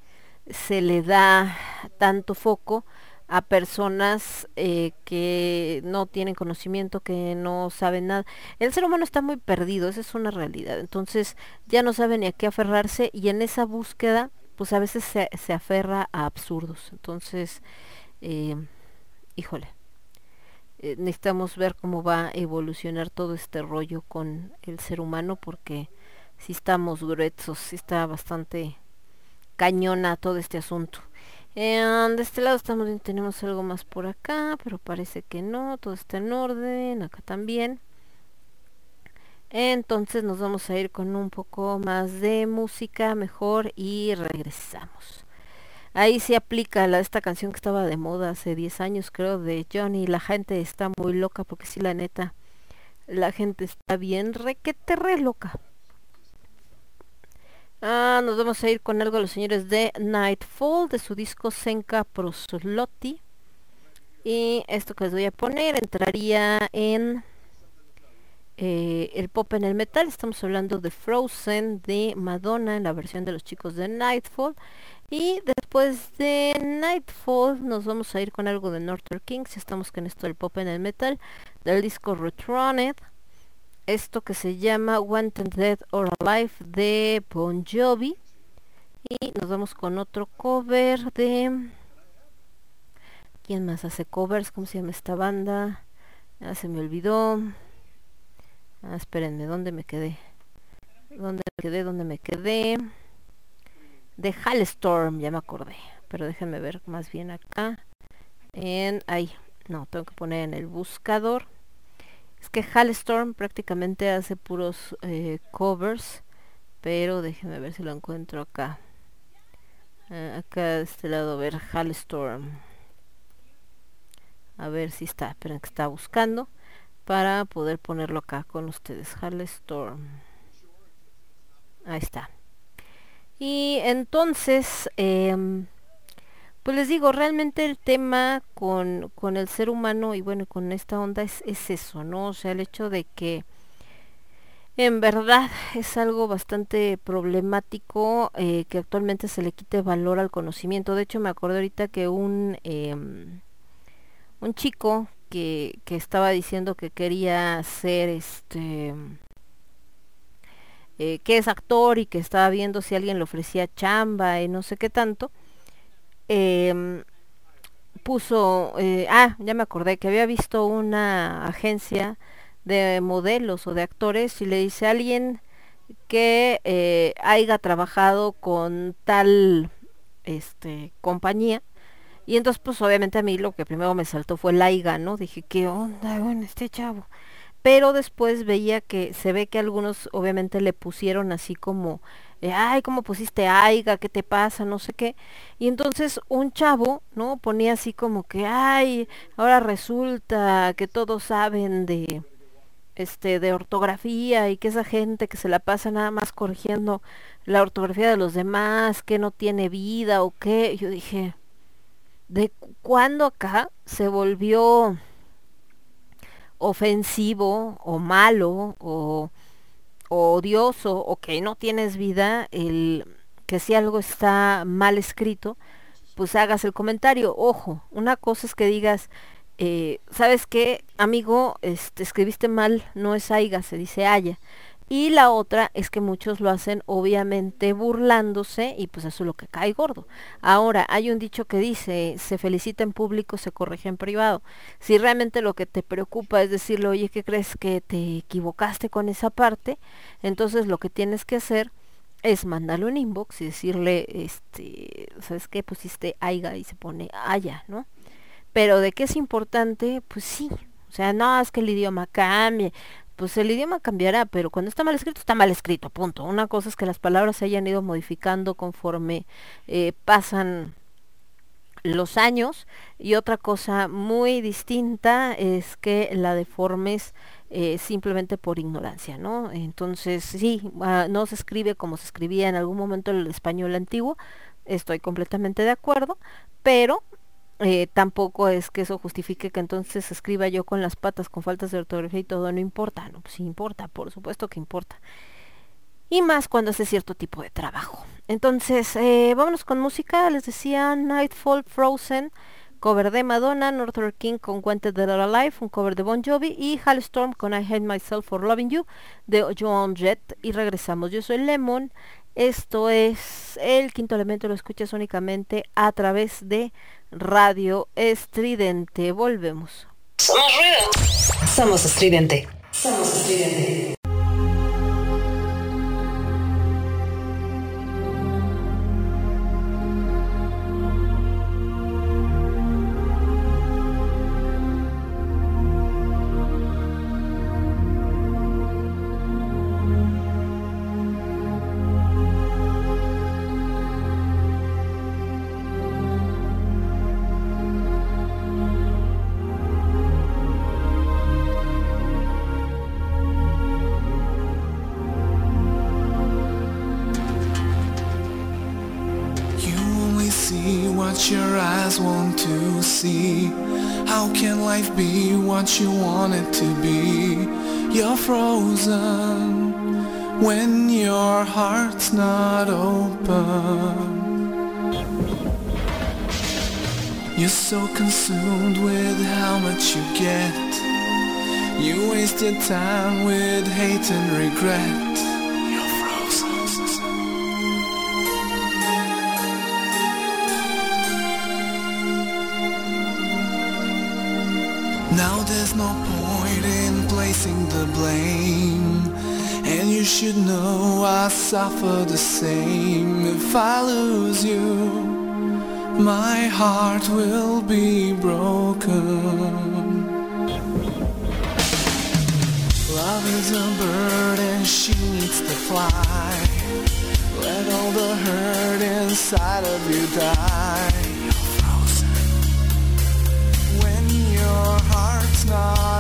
Speaker 1: se le da tanto foco a personas eh, que no tienen conocimiento, que no saben nada. El ser humano está muy perdido, esa es una realidad. Entonces ya no sabe ni a qué aferrarse y en esa búsqueda pues a veces se, se aferra a absurdos. Entonces, eh, híjole, eh, necesitamos ver cómo va a evolucionar todo este rollo con el ser humano porque si estamos gruesos, si está bastante cañona todo este asunto. Eh, de este lado estamos tenemos algo más por acá, pero parece que no, todo está en orden, acá también. Entonces nos vamos a ir con un poco más de música mejor y regresamos. Ahí se aplica la, esta canción que estaba de moda hace 10 años, creo, de Johnny. La gente está muy loca porque si la neta, la gente está bien requete re loca. Ah, nos vamos a ir con algo de los señores de Nightfall, de su disco Senka Proslotti. Y esto que les voy a poner entraría en eh, el pop en el metal. Estamos hablando de Frozen de Madonna en la versión de los chicos de Nightfall. Y después de Nightfall nos vamos a ir con algo de Northern Kings. Estamos con esto del pop en el metal. Del disco Retroned. Esto que se llama Wanted Dead or Alive de Bon Jovi. Y nos vamos con otro cover de... ¿Quién más hace covers? ¿Cómo se llama esta banda? Ya se me olvidó. Ah, espérenme, ¿dónde me quedé? ¿Dónde me quedé? ¿Dónde me quedé? De Hallstorm, ya me acordé. Pero déjenme ver más bien acá. En ahí. No, tengo que poner en el buscador. Es que Hallstorm prácticamente hace puros eh, covers. Pero déjenme ver si lo encuentro acá. Ah, acá de este lado, a ver, Hallstorm. A ver si está. Esperen que está buscando. Para poder ponerlo acá con ustedes. Hallstorm. Ahí está. Y entonces, em, pues les digo, realmente el tema con, con, el ser humano y bueno, con esta onda es, es eso, ¿no? O sea, el hecho de que en verdad es algo bastante problemático eh, que actualmente se le quite valor al conocimiento. De hecho, me acuerdo ahorita que un, eh, un chico que, que, estaba diciendo que quería ser este eh, que es actor y que estaba viendo si alguien le ofrecía chamba y no sé qué tanto, eh, puso, eh, ah, ya me acordé que había visto una agencia de modelos o de actores y le dice a alguien que eh, haya trabajado con tal este compañía y entonces pues obviamente a mí lo que primero me saltó fue Laiga, ¿no? Dije, ¿qué onda con este chavo? Pero después veía que se ve que algunos obviamente le pusieron así como, ay, ¿cómo pusiste Aiga? ¿Qué te pasa? No sé qué. Y entonces un chavo, ¿no? Ponía así como que, ay, ahora resulta que todos saben de este de ortografía y que esa gente que se la pasa nada más corrigiendo la ortografía de los demás, que no tiene vida o qué, yo dije, ¿de cuándo acá se volvió ofensivo o malo o odioso o que no tienes vida, el que si algo está mal escrito, pues hagas el comentario. Ojo, una cosa es que digas, eh, ¿sabes qué, amigo? Este, escribiste mal, no es aiga, se dice haya. Y la otra es que muchos lo hacen obviamente burlándose y pues eso es lo que cae gordo. Ahora, hay un dicho que dice, se felicita en público, se corrige en privado. Si realmente lo que te preocupa es decirle, oye, ¿qué crees que te equivocaste con esa parte? Entonces lo que tienes que hacer es mandarle un inbox y decirle, este, ¿sabes qué? Pusiste aiga y se pone haya, ¿no? Pero de qué es importante, pues sí. O sea, no es que el idioma cambie. Pues el idioma cambiará, pero cuando está mal escrito, está mal escrito, punto. Una cosa es que las palabras se hayan ido modificando conforme eh, pasan los años y otra cosa muy distinta es que la deformes eh, simplemente por ignorancia, ¿no? Entonces, sí, uh, no se escribe como se escribía en algún momento el español antiguo, estoy completamente de acuerdo, pero eh, tampoco es que eso justifique que entonces escriba yo con las patas, con faltas de ortografía y todo, no importa, no, pues importa, por supuesto que importa. Y más cuando hace cierto tipo de trabajo. Entonces, eh, vámonos con música, les decía Nightfall Frozen, cover de Madonna, Northern King con Wanted Dead or Alive, un cover de Bon Jovi y Hallstorm con I Hate Myself for Loving You de Joan Jett. Y regresamos, yo soy Lemon, esto es el quinto elemento, lo escuchas únicamente a través de Radio Estridente. Volvemos.
Speaker 3: Somos ruido. Somos estridente. Somos estridente.
Speaker 4: what your eyes want to see. How can life be what you want it to be? You're frozen when your heart's not open. You're so consumed with how much you get. You wasted time with hate and regret. Now there's no point in placing the blame. And you should know I suffer the same. If I lose you my heart will be broken. Love is a bird and she needs to fly. Let all the hurt inside of you die. not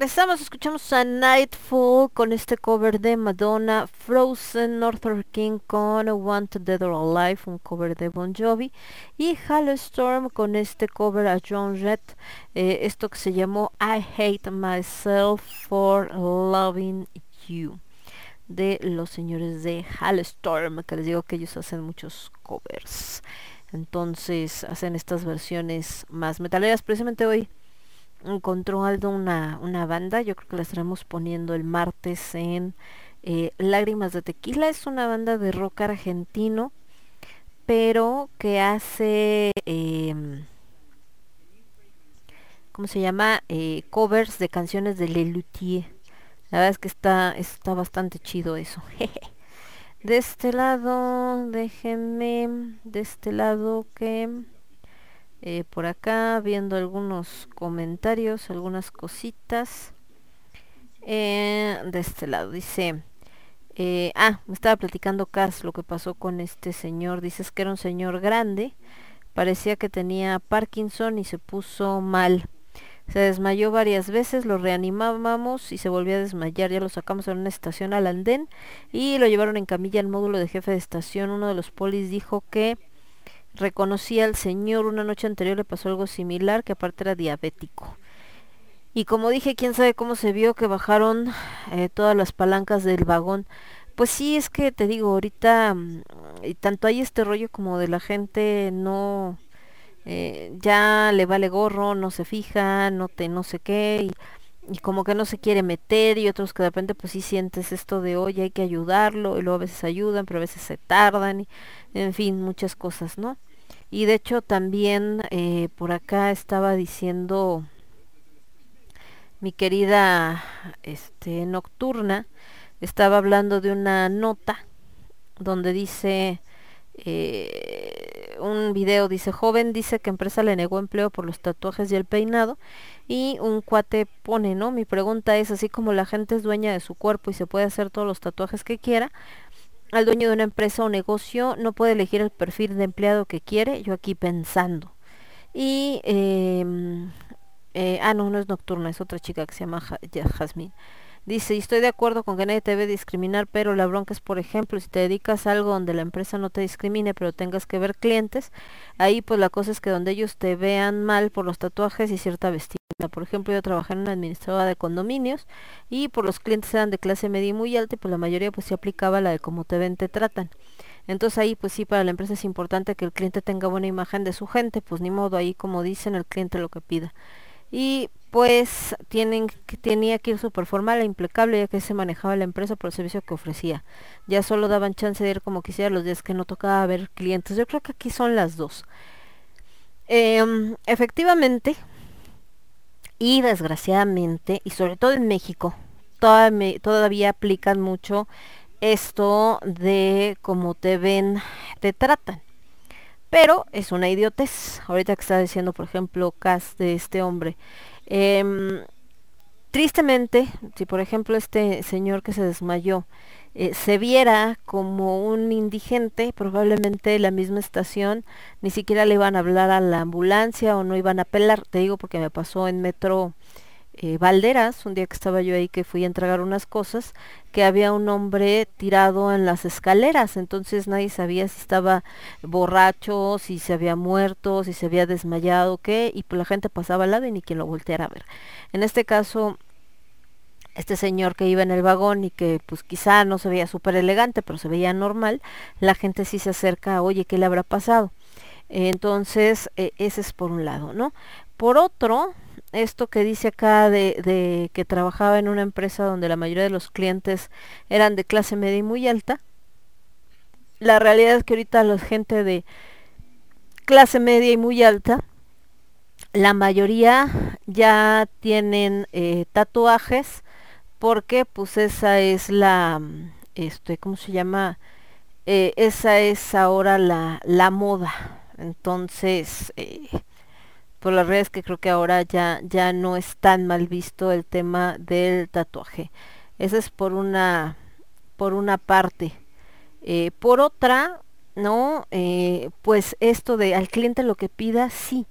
Speaker 1: regresamos, escuchamos a Nightfall con este cover de Madonna, Frozen, Northern King con Wanted Dead or Alive, un cover de Bon Jovi, y Storm con este cover a John Jett, eh, esto que se llamó I Hate Myself for Loving You, de los señores de Storm, que les digo que ellos hacen muchos covers. Entonces hacen estas versiones más metaleras. Precisamente hoy encontró Aldo una, una banda, yo creo que la estaremos poniendo el martes en eh, Lágrimas de Tequila, es una banda de rock argentino, pero que hace, eh, ¿cómo se llama? Eh, covers de canciones de Lelutier. La verdad es que está, está bastante chido eso. de este lado, déjenme, de este lado que... Eh, por acá viendo algunos comentarios, algunas cositas. Eh, de este lado dice, eh, ah, me estaba platicando Cas lo que pasó con este señor. Dices que era un señor grande, parecía que tenía Parkinson y se puso mal. Se desmayó varias veces, lo reanimábamos y se volvió a desmayar. Ya lo sacamos a una estación al andén y lo llevaron en camilla al módulo de jefe de estación. Uno de los polis dijo que reconocía al señor, una noche anterior le pasó algo similar, que aparte era diabético. Y como dije, quién sabe cómo se vio que bajaron eh, todas las palancas del vagón. Pues sí, es que te digo, ahorita mm, y tanto hay este rollo como de la gente no eh, ya le vale gorro, no se fija, no te no sé qué y, y, como que no se quiere meter y otros que de repente pues sí sientes esto de oye hay que ayudarlo y luego a veces ayudan pero a veces se tardan y en fin muchas cosas, ¿no? Y de hecho también eh, por acá estaba diciendo mi querida este nocturna estaba hablando de una nota donde dice eh, un video dice joven dice que empresa le negó empleo por los tatuajes y el peinado y un cuate pone no mi pregunta es así como la gente es dueña de su cuerpo y se puede hacer todos los tatuajes que quiera al dueño de una empresa o negocio no puede elegir el perfil de empleado que quiere, yo aquí pensando. Y, eh, eh, ah, no, no es nocturna, es otra chica que se llama Jasmine. Dice, y estoy de acuerdo con que nadie te debe discriminar, pero la bronca es, por ejemplo, si te dedicas a algo donde la empresa no te discrimine, pero tengas que ver clientes, ahí pues la cosa es que donde ellos te vean mal por los tatuajes y cierta vestimenta. Por ejemplo, yo trabajé en una administradora de condominios y por los clientes eran de clase media y muy alta y pues la mayoría pues se aplicaba la de cómo te ven, te tratan. Entonces ahí pues sí para la empresa es importante que el cliente tenga buena imagen de su gente, pues ni modo ahí como dicen el cliente lo que pida y pues tienen tenía que ir súper formal e impecable ya que se manejaba la empresa por el servicio que ofrecía. Ya solo daban chance de ir como quisiera los días que no tocaba ver clientes. Yo creo que aquí son las dos. Eh, efectivamente, y desgraciadamente, y sobre todo en México, todavía, todavía aplican mucho esto de cómo te ven, te tratan. Pero es una idiotez. Ahorita que está diciendo, por ejemplo, Cas de este hombre. Eh, tristemente, si por ejemplo este señor que se desmayó eh, se viera como un indigente, probablemente la misma estación ni siquiera le iban a hablar a la ambulancia o no iban a apelar. Te digo porque me pasó en Metro eh, Valderas, un día que estaba yo ahí que fui a entregar unas cosas, que había un hombre tirado en las escaleras, entonces nadie sabía si estaba borracho, si se había muerto, si se había desmayado, qué, y pues la gente pasaba al lado y ni quien lo volteara a ver. En este caso, este señor que iba en el vagón y que pues quizá no se veía súper elegante, pero se veía normal, la gente sí se acerca, oye, ¿qué le habrá pasado? Entonces, eh, ese es por un lado, ¿no? Por otro, esto que dice acá de, que trabajaba en una empresa donde la mayoría de los clientes eran de clase media y muy alta. La realidad es que ahorita la gente de clase media y muy alta, la mayoría ya tienen eh, tatuajes porque pues esa es la, este, ¿cómo se llama? Eh, esa es ahora la, la moda. Entonces, eh, por las redes que creo que ahora ya, ya no es tan mal visto el tema del tatuaje. Esa es por una, por una parte. Eh, por otra, ¿no? Eh, pues esto de al cliente lo que pida, sí,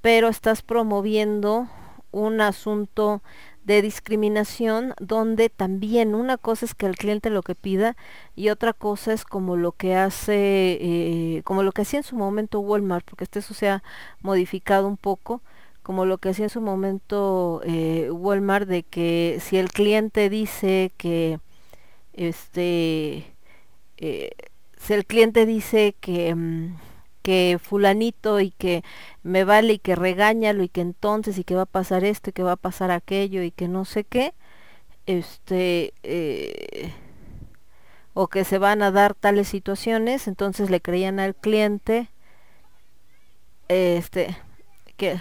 Speaker 1: pero estás promoviendo un asunto de discriminación donde también una cosa es que el cliente lo que pida y otra cosa es como lo que hace eh, como lo que hacía en su momento Walmart porque este eso se ha modificado un poco como lo que hacía en su momento eh, Walmart de que si el cliente dice que este eh, si el cliente dice que mm, que fulanito y que me vale y que regáñalo y que entonces y que va a pasar esto y que va a pasar aquello y que no sé qué, este, eh, o que se van a dar tales situaciones, entonces le creían al cliente, este, que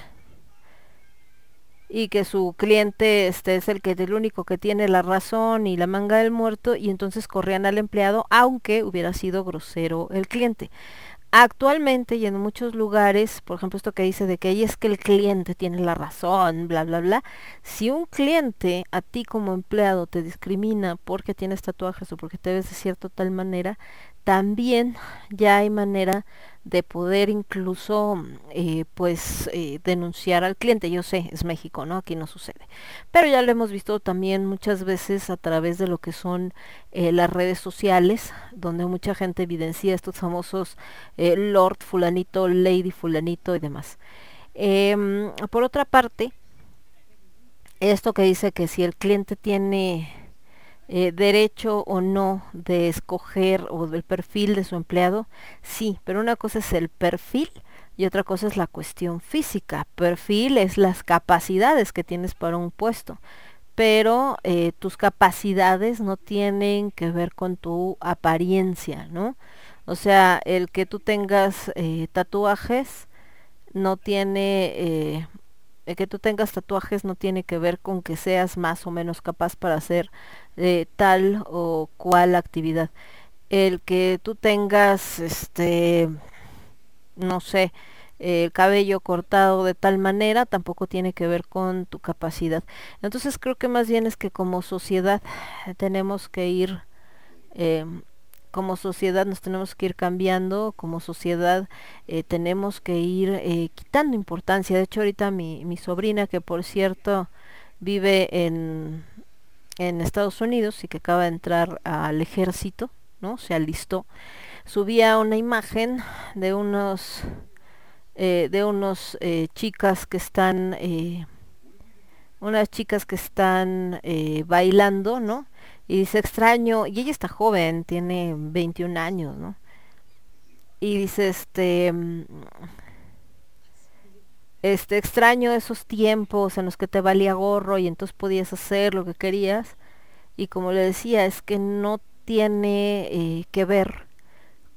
Speaker 1: y que su cliente este es el que el único que tiene la razón y la manga del muerto y entonces corrían al empleado aunque hubiera sido grosero el cliente. Actualmente y en muchos lugares, por ejemplo esto que dice de que ahí es que el cliente tiene la razón, bla, bla, bla, si un cliente a ti como empleado te discrimina porque tienes tatuajes o porque te ves de cierta tal manera, también ya hay manera de poder incluso eh, pues eh, denunciar al cliente. Yo sé, es México, ¿no? Aquí no sucede. Pero ya lo hemos visto también muchas veces a través de lo que son eh, las redes sociales, donde mucha gente evidencia estos famosos Lord fulanito, Lady fulanito y demás. Em, por otra parte, esto que dice que si el cliente tiene eh, derecho o no de escoger o del perfil de su empleado, sí, pero una cosa es el perfil y otra cosa es la cuestión física. Perfil es las capacidades que tienes para un puesto, pero eh, tus capacidades no tienen que ver con tu apariencia, ¿no? O sea, el que tú tengas eh, tatuajes no tiene el que tú tengas tatuajes no tiene que ver con que seas más o menos capaz para hacer eh, tal o cual actividad. El que tú tengas, este, no sé, el cabello cortado de tal manera tampoco tiene que ver con tu capacidad. Entonces creo que más bien es que como sociedad tenemos que ir em, como sociedad nos tenemos que ir cambiando, como sociedad eh, tenemos que ir eh, quitando importancia. De hecho, ahorita mi, mi sobrina, que por cierto vive en, en Estados Unidos y que acaba de entrar al ejército, ¿no? Se alistó, subía una imagen de unos eh, de unos chicas que están unas chicas que están bailando, ¿no? Y dice, extraño, y ella está joven, tiene 21 años, ¿no? Y dice, este, este, extraño esos tiempos en los que te valía gorro y entonces podías hacer lo que querías. Y como le decía, es que no tiene eh, que ver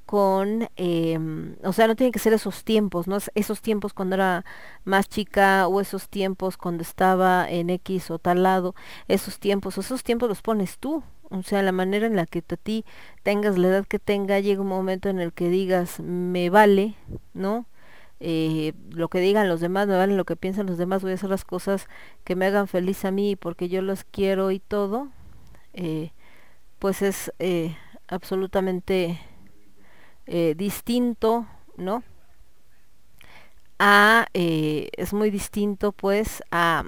Speaker 1: con, em, o sea, no tiene que ser esos tiempos, ¿no? Esos tiempos cuando era más chica o esos tiempos cuando estaba en X o tal lado, esos tiempos, esos tiempos los pones tú. O sea, la manera en la que a ti tengas la edad que tenga, llega un momento en el que digas, me vale, ¿no? Eh, lo que digan los demás, me vale lo que piensan los demás, voy a hacer las cosas que me hagan feliz a mí porque yo los quiero y todo, eh, pues es eh, absolutamente distinto, ¿no? A, es muy distinto pues a,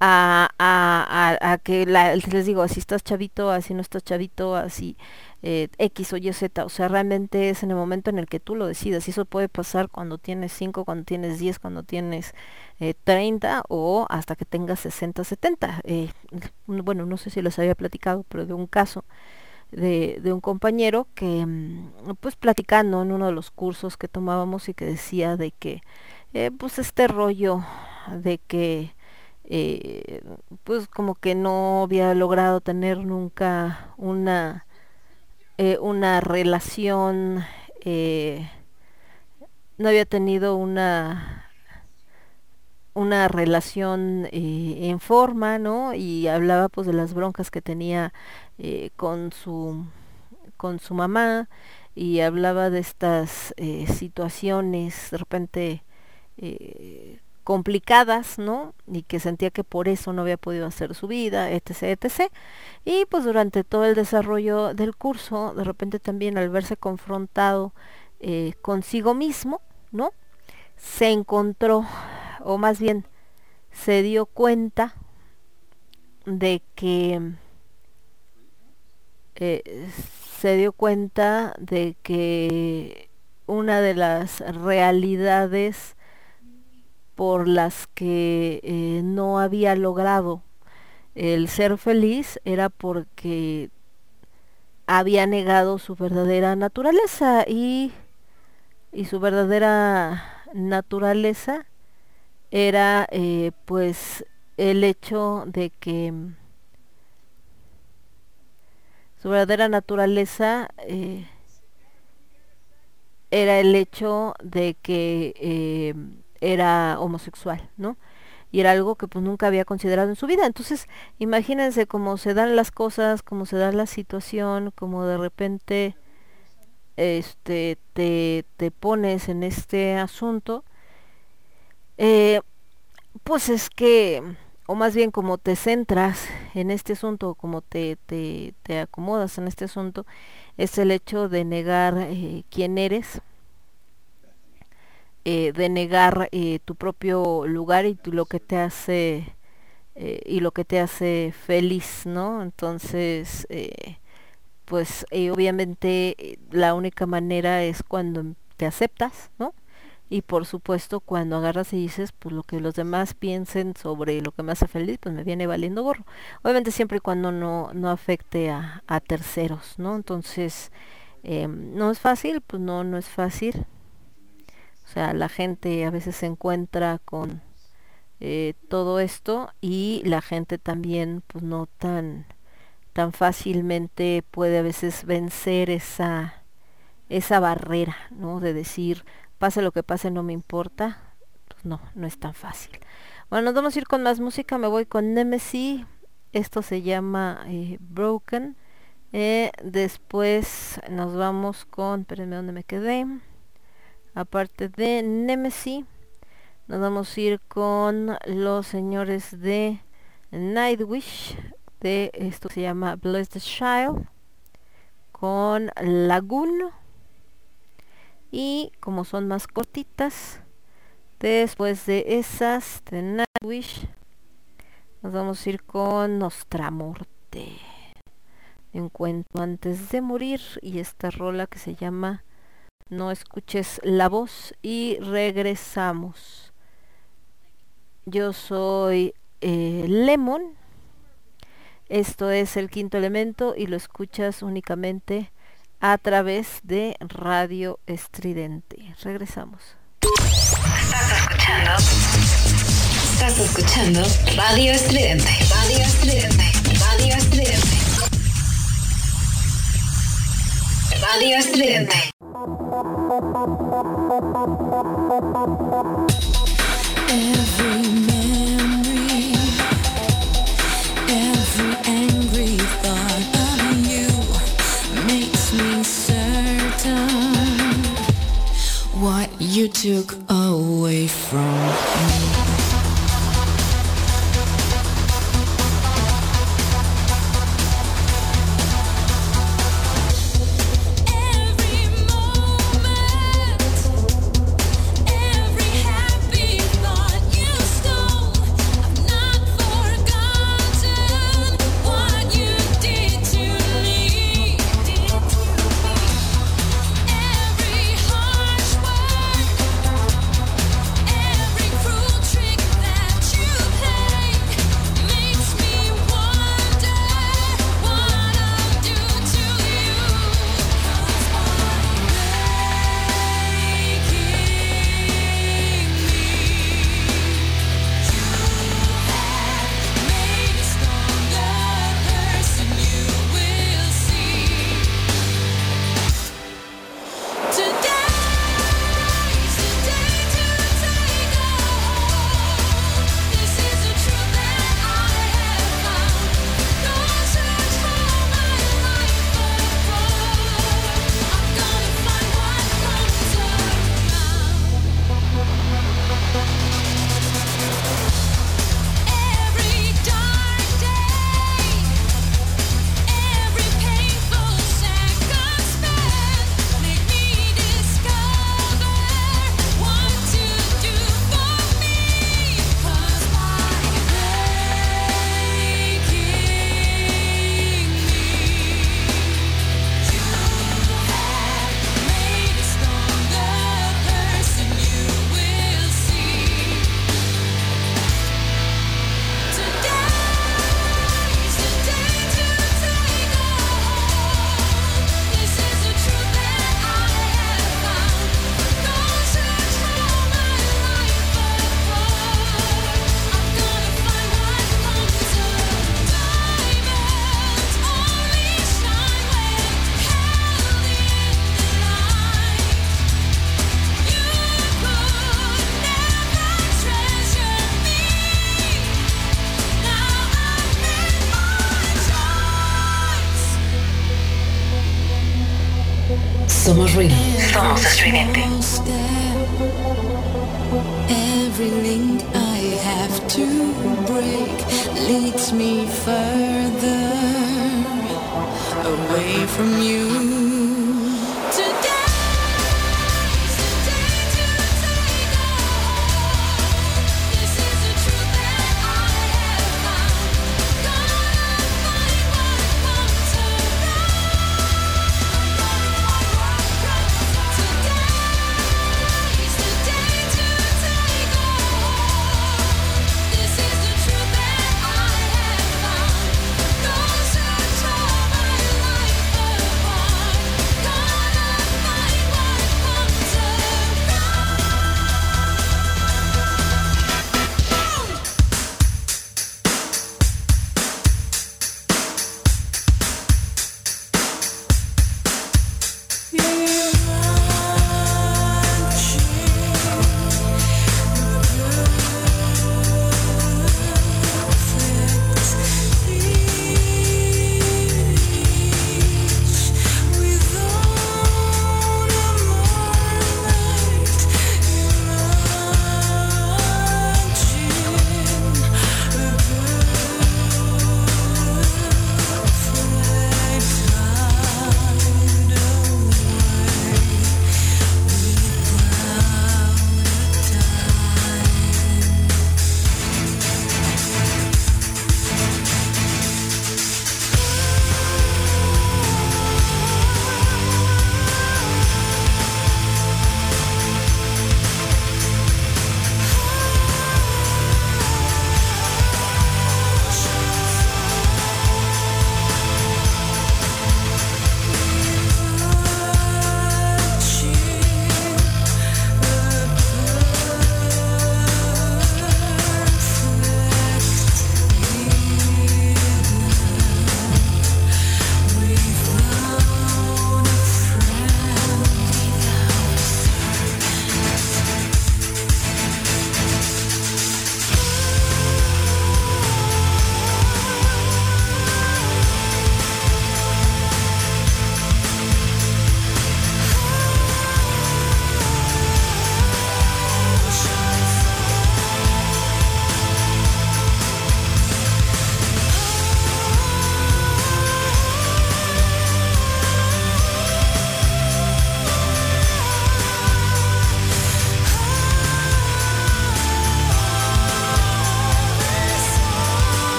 Speaker 1: a, a, a, que la, les digo, así estás chavito, así no estás chavito, así eh, X o Y, Z, o sea, realmente es en el momento en el que tú lo decidas, y eso puede pasar cuando tienes 5, cuando tienes 10, cuando tienes eh, 30 o hasta que tengas 60, 70. Eh, bueno, no sé si les había platicado, pero de un caso de, un compañero que mm, pues platicando en uno de los cursos que tomábamos y que decía de que eh, pues este rollo de que pues como que no había logrado tener nunca una eh, una relación eh, no había tenido una una relación eh, en forma, ¿no? Y hablaba pues de las broncas que tenía con su con su mamá y hablaba de estas situaciones de repente complicadas, ¿no? Y que sentía que por eso no había podido hacer su vida, etc, etc. Y pues durante todo el desarrollo del curso, de repente también al verse confrontado eh, consigo mismo, ¿no? Se encontró, o más bien se dio cuenta de que eh, se dio cuenta de que una de las realidades por las que eh, no había logrado el ser feliz era porque había negado su verdadera naturaleza y y su verdadera naturaleza era eh, pues el hecho de que su verdadera naturaleza eh, era el hecho de que era homosexual, ¿no? Y era algo que pues nunca había considerado en su vida. Entonces, imagínense cómo se dan las cosas, cómo se da la situación, cómo de repente este te, te pones en este asunto. Eh, pues es que o más bien como te centras en este asunto, como te, te, te acomodas en este asunto, es el hecho de negar eh, quién eres, eh, de negar eh, tu propio lugar y lo que te hace eh, y lo que te hace feliz, ¿no? Entonces, eh, pues eh, obviamente la única manera es cuando te aceptas, ¿no? Y por supuesto, cuando agarras y dices, pues lo que los demás piensen sobre lo que me hace feliz, pues me viene valiendo gorro. Obviamente siempre y cuando no, no afecte a, a terceros, ¿no? Entonces, eh, no es fácil, pues no, no es fácil. O sea, la gente a veces se encuentra con eh, todo esto y la gente también, pues no tan, tan fácilmente puede a veces vencer esa, esa barrera, ¿no? De decir, pase lo que pase, no me importa. Pues no, no es tan fácil. Bueno, nos vamos a ir con más música. Me voy con Nemesis. Esto se llama eh, Broken. Eh, después nos vamos con, espérenme dónde me quedé. Aparte de Nemesis, nos vamos a ir con los señores de Nightwish. De esto se llama Bless the Child. Con Lagoon y como son más cortitas después de esas de Nightwish nos vamos a ir con Nostramorte encuentro antes de morir y esta rola que se llama no escuches la voz y regresamos yo soy eh, Lemon esto es el quinto elemento y lo escuchas únicamente a través de Radio Estridente. Regresamos.
Speaker 6: Estás escuchando. Estás escuchando Radio Estridente. Radio Estridente. Radio Estridente.
Speaker 3: Every memory, every angry thought of you makes me certain what you took away from me.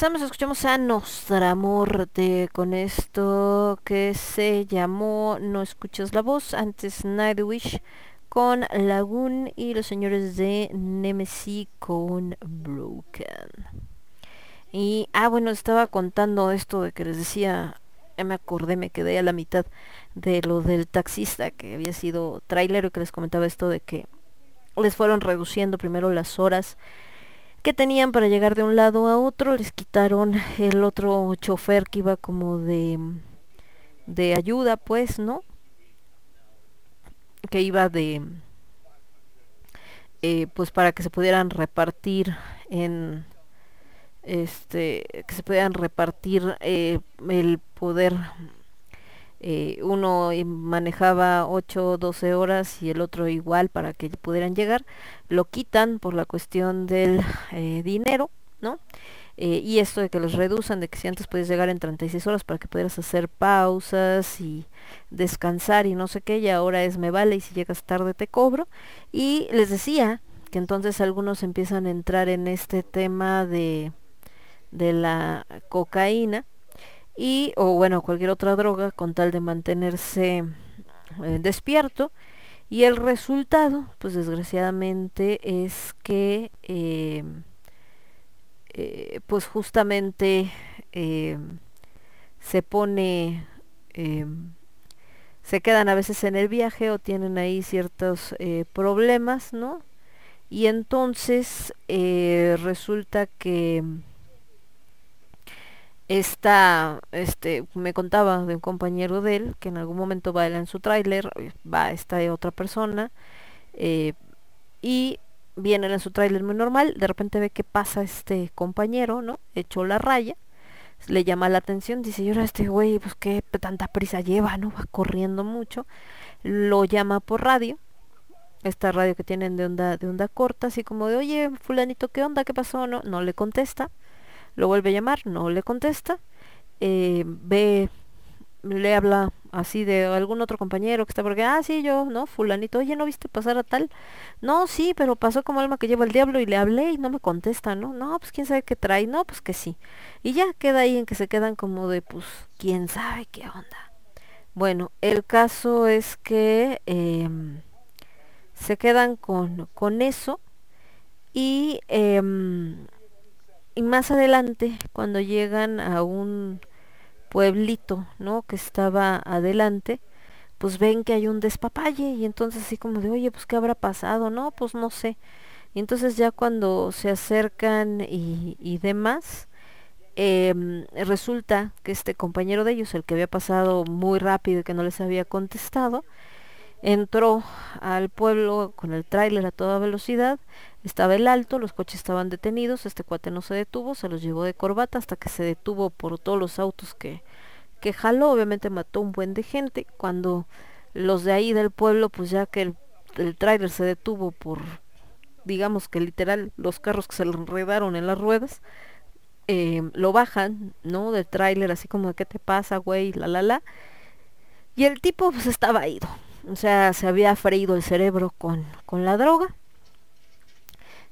Speaker 1: Regresamos, escuchamos a Nostra Morte con esto que se llamó No escuchas la voz, antes Nightwish con Lagoon y los señores de Nemesis con Broken. Y, ah, bueno, estaba contando esto de que les decía, ya me acordé, me quedé a la mitad de lo del taxista que había sido trailero que les comentaba esto de que les fueron reduciendo primero las horas que tenían para llegar de un lado a otro, les quitaron el otro chofer que iba como de de ayuda, pues, ¿no? Que iba de eh, pues para que se pudieran repartir en este que se pudieran repartir eh, el poder eh, uno eh, manejaba 8 12 horas y el otro igual para que pudieran llegar. Lo quitan por la cuestión del eh, dinero no y esto de que los reduzcan de que si antes puedes llegar en 36 horas para que pudieras hacer pausas y descansar y no sé qué y ahora es me vale y si llegas tarde te cobro y les decía que entonces algunos empiezan a entrar en este tema de de la cocaína y o bueno cualquier otra droga con tal de mantenerse eh, despierto. Y el resultado pues desgraciadamente es que eh, eh, pues justamente eh, se pone eh, se quedan a veces en el viaje o tienen ahí ciertos eh, problemas no y entonces resulta que esta, este, me contaba de un compañero de él que en algún momento va en su tráiler, eh, va esta otra persona eh, y viene él en su tráiler muy normal, de repente ve que pasa este compañero, ¿no? Echó la raya, le llama la atención, dice, y ahora este güey, pues qué tanta prisa lleva, ¿no? Va corriendo mucho, lo llama por radio, esta radio que tienen de onda, de onda corta, así como de, oye, fulanito, ¿qué onda? ¿Qué pasó? No, no le contesta, lo vuelve a llamar, no le contesta, eh, ve, le habla así de algún otro compañero que está porque, ah, sí, yo, ¿no? Fulanito, oye, ¿no viste pasar a tal? No, sí, pero pasó como alma que lleva el diablo y le hablé y no me contesta, ¿no? No, pues quién sabe qué trae, no, pues que sí. Y ya queda ahí en que se quedan como de, pues, quién sabe qué onda. Bueno, el caso es que em, se quedan con, con eso y, em, y más adelante, cuando llegan a un pueblito, ¿no? Que estaba adelante, pues ven que hay un despapalle y entonces así como de, oye, pues qué habrá pasado, no, pues no sé. Y entonces ya cuando se acercan y, demás, em, resulta que este compañero de ellos, el que había pasado muy rápido y que no les había contestado, entró al pueblo con el tráiler a toda velocidad, estaba el alto, los coches estaban detenidos, este cuate no se detuvo, se los llevó de corbata hasta que se detuvo por todos los autos que, que jaló, obviamente mató un buen de gente, cuando los de ahí del pueblo pues ya que el, el tráiler se detuvo por digamos que literal los carros que se le enredaron en las ruedas eh, lo bajan no del tráiler así como qué te pasa güey la la la. Y el tipo pues estaba ido o sea se había freído el cerebro con, con la droga.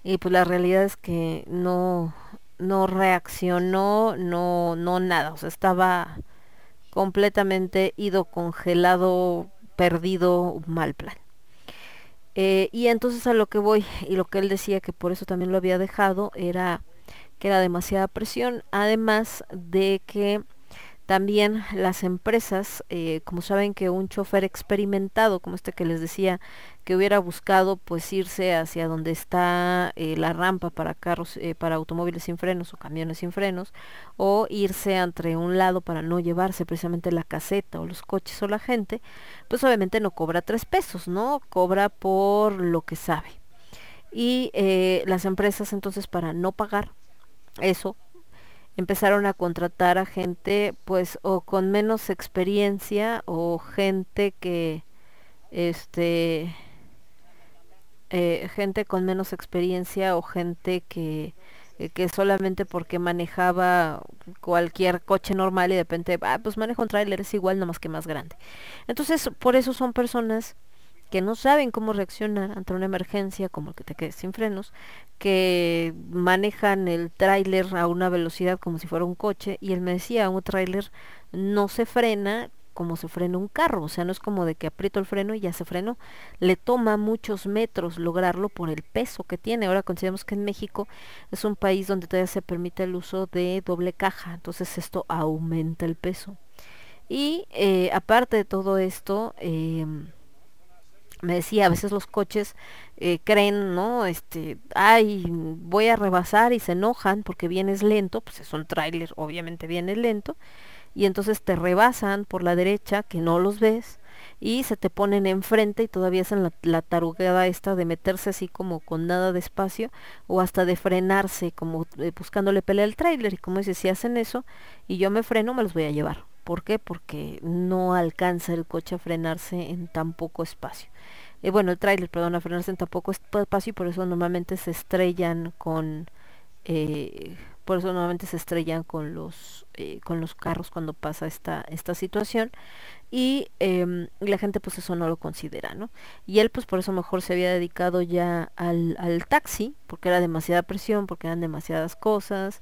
Speaker 1: Y pues la realidad es que no no reaccionó no no nada. O sea estaba completamente ido congelado perdido mal plan. Eh, y entonces a lo que voy y lo que él decía que por eso también lo había dejado era que era demasiada presión. Además de que también las empresas, eh, como saben que un chofer experimentado, como este que les decía, que hubiera buscado pues irse hacia donde está eh, la rampa para carros, eh, para automóviles sin frenos o camiones sin frenos, o irse entre un lado para no llevarse precisamente la caseta o los coches o la gente, pues obviamente no cobra tres pesos, ¿no? Cobra por lo que sabe. Y las empresas entonces para no pagar eso empezaron a contratar a gente pues o con menos experiencia o gente que este eh, gente con menos experiencia o gente que eh, que solamente porque manejaba cualquier coche normal y de repente ah, pues maneja un tráiler es igual nomás que más grande entonces por eso son personas que no saben cómo reaccionar ante una emergencia como el que te quedes sin frenos, que manejan el tráiler a una velocidad como si fuera un coche y él me decía, un tráiler no se frena como se frena un carro, o sea, no es como de que aprieto el freno y ya se frenó, le toma muchos metros lograrlo por el peso que tiene. Ahora consideramos que en México es un país donde todavía se permite el uso de doble caja, entonces esto aumenta el peso. Y eh, aparte de todo esto, eh, me decía, a veces los coches eh, creen, ¿no? Este, ay, voy a rebasar y se enojan porque vienes lento, pues es un tráiler, obviamente viene lento, y entonces te rebasan por la derecha, que no los ves, y se te ponen enfrente y todavía hacen la, la tarugada esta de meterse así como con nada de espacio o hasta de frenarse como eh, buscándole pelea al tráiler y como dice si hacen eso y yo me freno me los voy a llevar ¿por qué? porque no alcanza el coche a frenarse en tan poco espacio eh, bueno el tráiler perdón a frenarse en tan poco espacio y por eso normalmente se estrellan con eh, por eso normalmente se estrellan con los eh, con los carros cuando pasa esta esta situación y em, la gente pues eso no lo considera, ¿no? Y él pues por eso mejor se había dedicado ya al, al taxi, porque era demasiada presión, porque eran demasiadas cosas,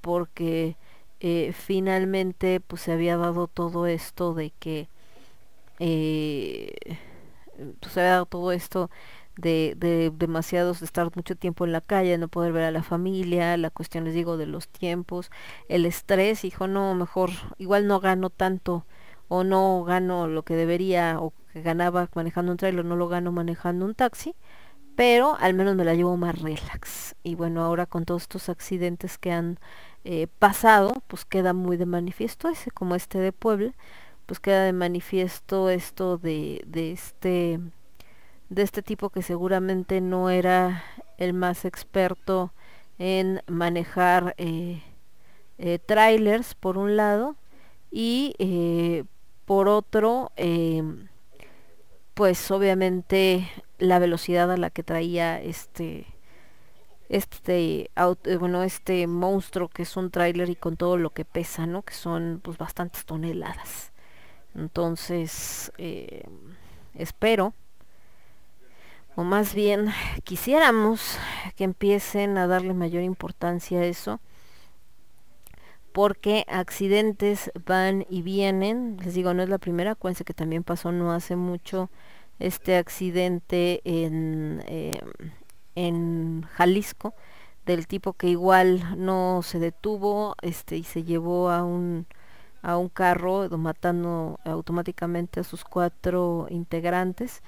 Speaker 1: porque eh, finalmente pues se había dado todo esto de que eh, pues se había dado todo esto de, de demasiados, de estar mucho tiempo en la calle, no poder ver a la familia, la cuestión les digo de los tiempos, el estrés, hijo, no, mejor, igual no gano tanto o no gano lo que debería o que ganaba manejando un trailer, no lo gano manejando un taxi, pero al menos me la llevo más relax. Y bueno, ahora con todos estos accidentes que han eh, pasado, pues queda muy de manifiesto ese, como este de Puebla, pues queda de manifiesto esto de, de este de este tipo que seguramente no era el más experto en manejar eh, eh, trailers por un lado y por otro pues obviamente la velocidad a la que traía este este auto, eh, bueno este monstruo que es un tráiler y con todo lo que pesa no que son pues bastantes toneladas entonces eh, espero o más bien quisiéramos que empiecen a darle mayor importancia a eso porque accidentes van y vienen. Les digo, no es la primera, acuérdense que también pasó no hace mucho este accidente en, eh, en Jalisco, del tipo que igual no se detuvo este y se llevó a un a un carro matando automáticamente a sus cuatro integrantes.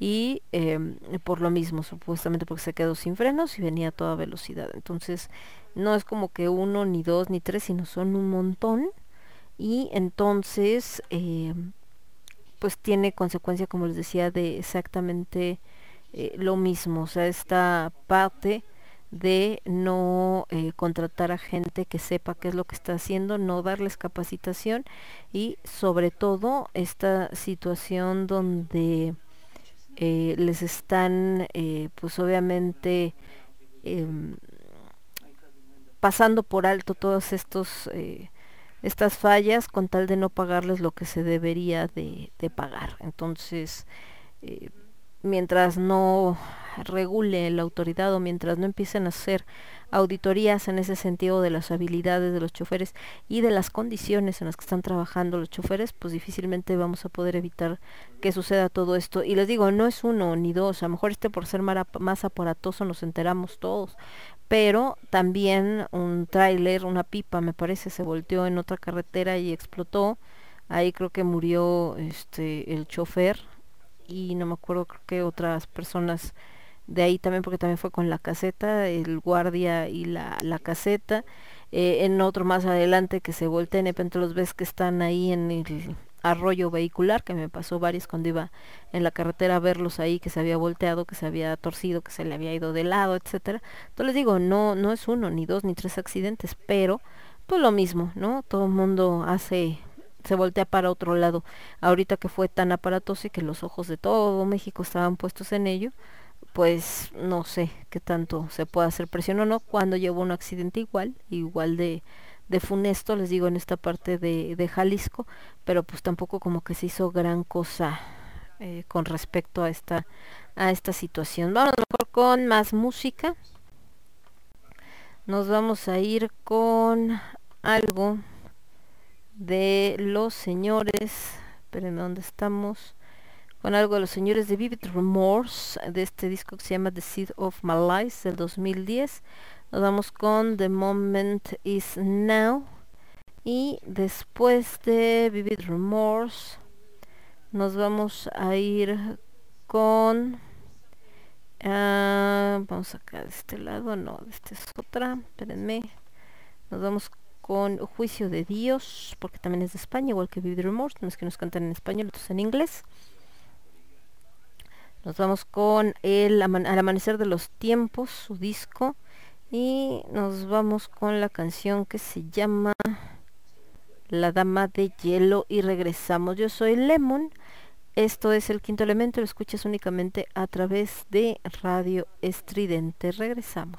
Speaker 1: Y eh, por lo mismo supuestamente porque se quedó sin frenos y venía a toda velocidad. Entonces no es como que uno ni dos ni tres sino son un montón. Y entonces eh, pues tiene consecuencia como les decía de exactamente eh, lo mismo o sea esta parte de no eh, contratar a gente que sepa qué es lo que está haciendo, no darles capacitación y sobre todo esta situación donde eh, les están pues obviamente em, pasando por alto todos estos estas fallas con tal de no pagarles lo que se debería de, pagar. Entonces mientras no regule la autoridad o mientras no empiecen a hacer auditorías en ese sentido de las habilidades de los choferes y de las condiciones en las que están trabajando los choferes, pues difícilmente vamos a poder evitar que suceda todo esto. Y les digo, no es uno ni dos, a lo mejor este por ser más aparatoso nos enteramos todos, pero también un tráiler, una pipa me parece, se volteó en otra carretera y explotó. Ahí creo que murió este el chofer y no me acuerdo creo que otras personas de ahí también porque también fue con la caseta, el guardia y la, la caseta, eh, en otro más adelante que se voltean y de los ves que están ahí en el arroyo vehicular, que me pasó varios cuando iba en la carretera a verlos ahí, que se había volteado, que se había torcido, que se le había ido de lado, etcétera. Entonces les digo, no, no es uno, ni dos, ni tres accidentes, pero pues lo mismo, ¿no? Todo el mundo hace se voltea para otro lado. Ahorita que fue tan aparatoso y que los ojos de todo México estaban puestos en ello, pues no sé qué tanto se puede hacer presión o no cuando llevo un accidente igual, igual de, de funesto, les digo, en esta parte de, de Jalisco, pero pues tampoco como que se hizo gran cosa eh, con respecto a esta, a esta situación. Vamos mejor con más música. Nos vamos a ir con algo de los señores, espérenme dónde estamos, con algo de los señores de Vivid Remorse, de este disco que se llama The Seed of My Lies del 2010. Nos vamos con The Moment Is Now. Y después de Vivid Remorse, nos vamos a ir con... ah, vamos acá de este lado, no, de este es otra, espérenme. Nos vamos con Juicio de Dios, porque también es de España, igual que Vivid Remorse, no es que nos cantan en español, otros en inglés. Nos vamos con el Al Amanecer de los Tiempos, su disco. Y nos vamos con la canción que se llama La Dama de Hielo y regresamos. Yo soy Lemon. Esto es el quinto elemento, lo escuchas únicamente a través de Radio Estridente. Regresamos.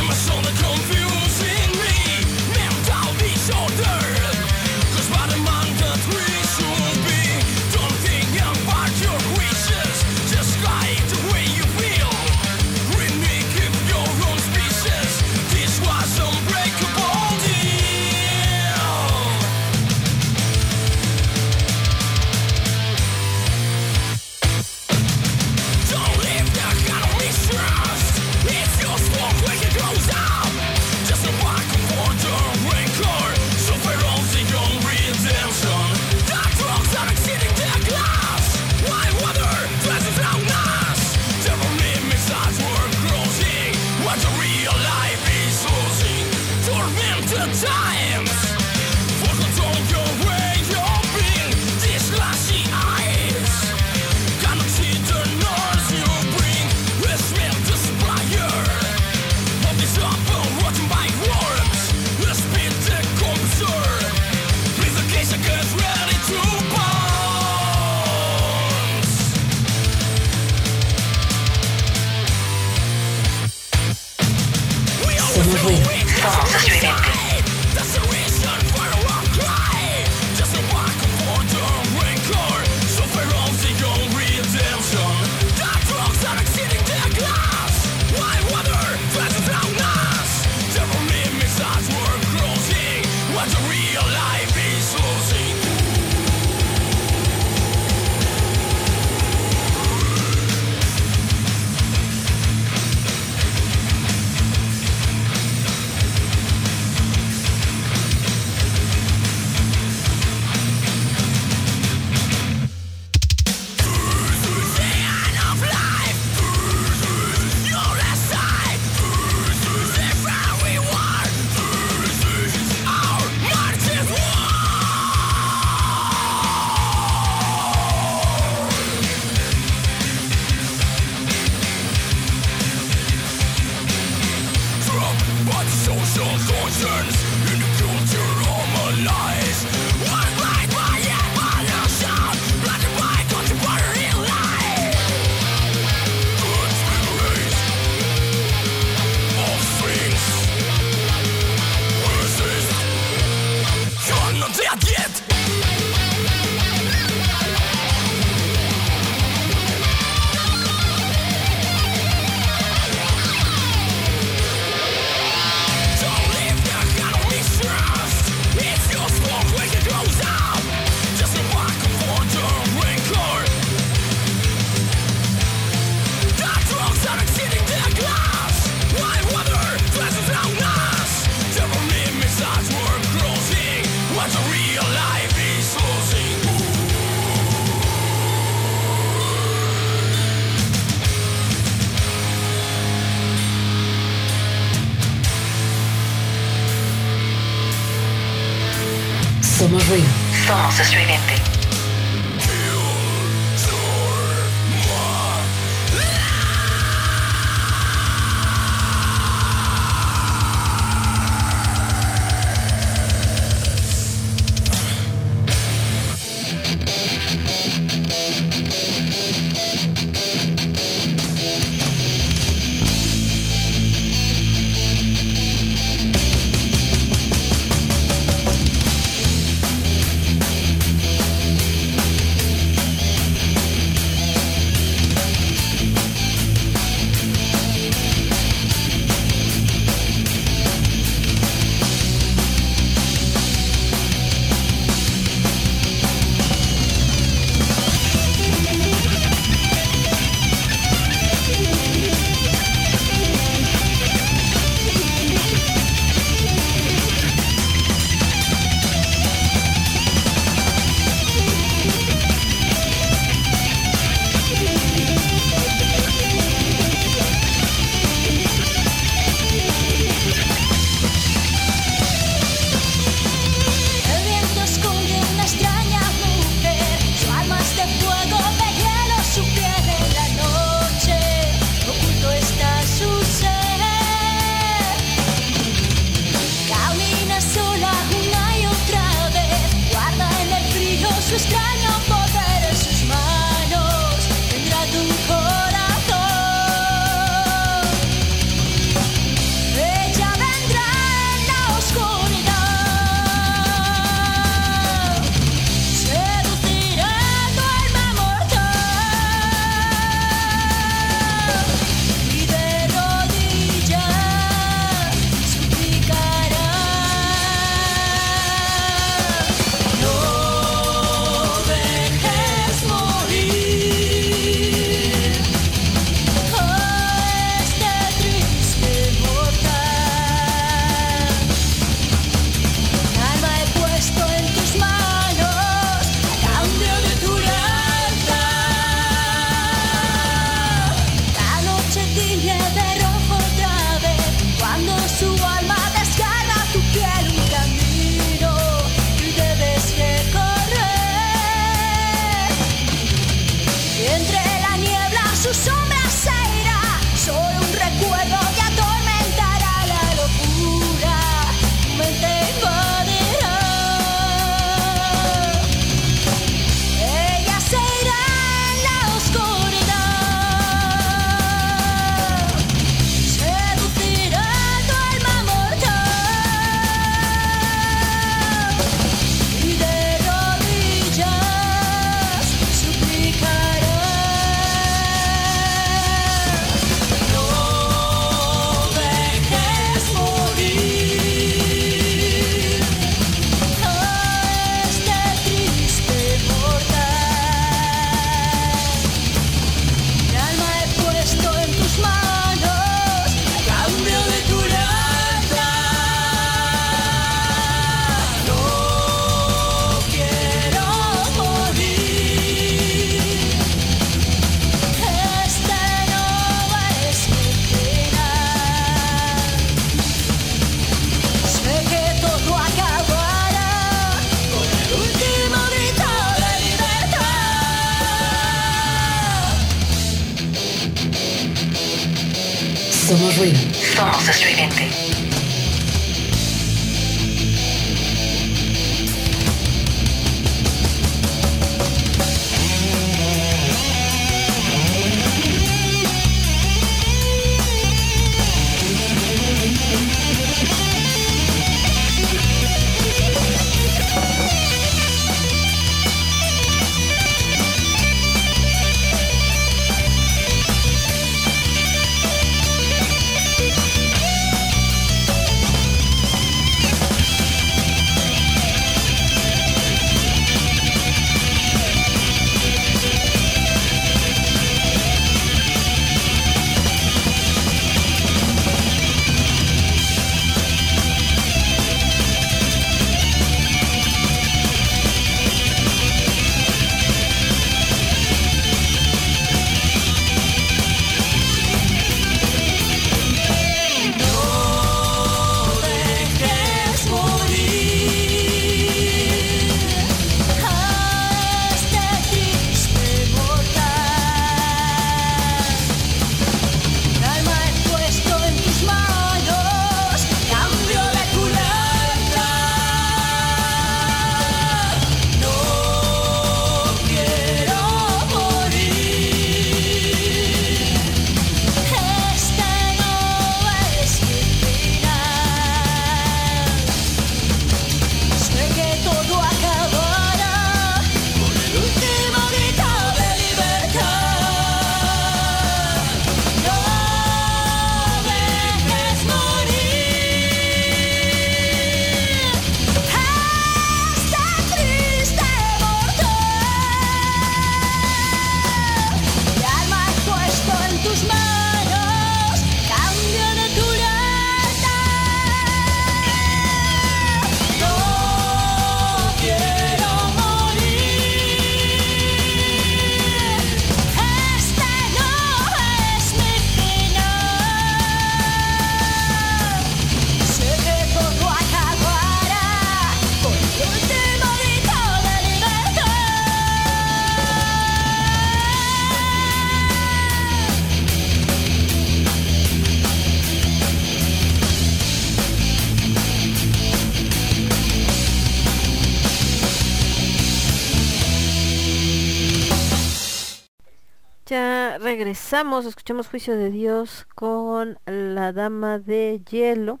Speaker 1: Escuchamos Juicio de Dios con la Dama de Hielo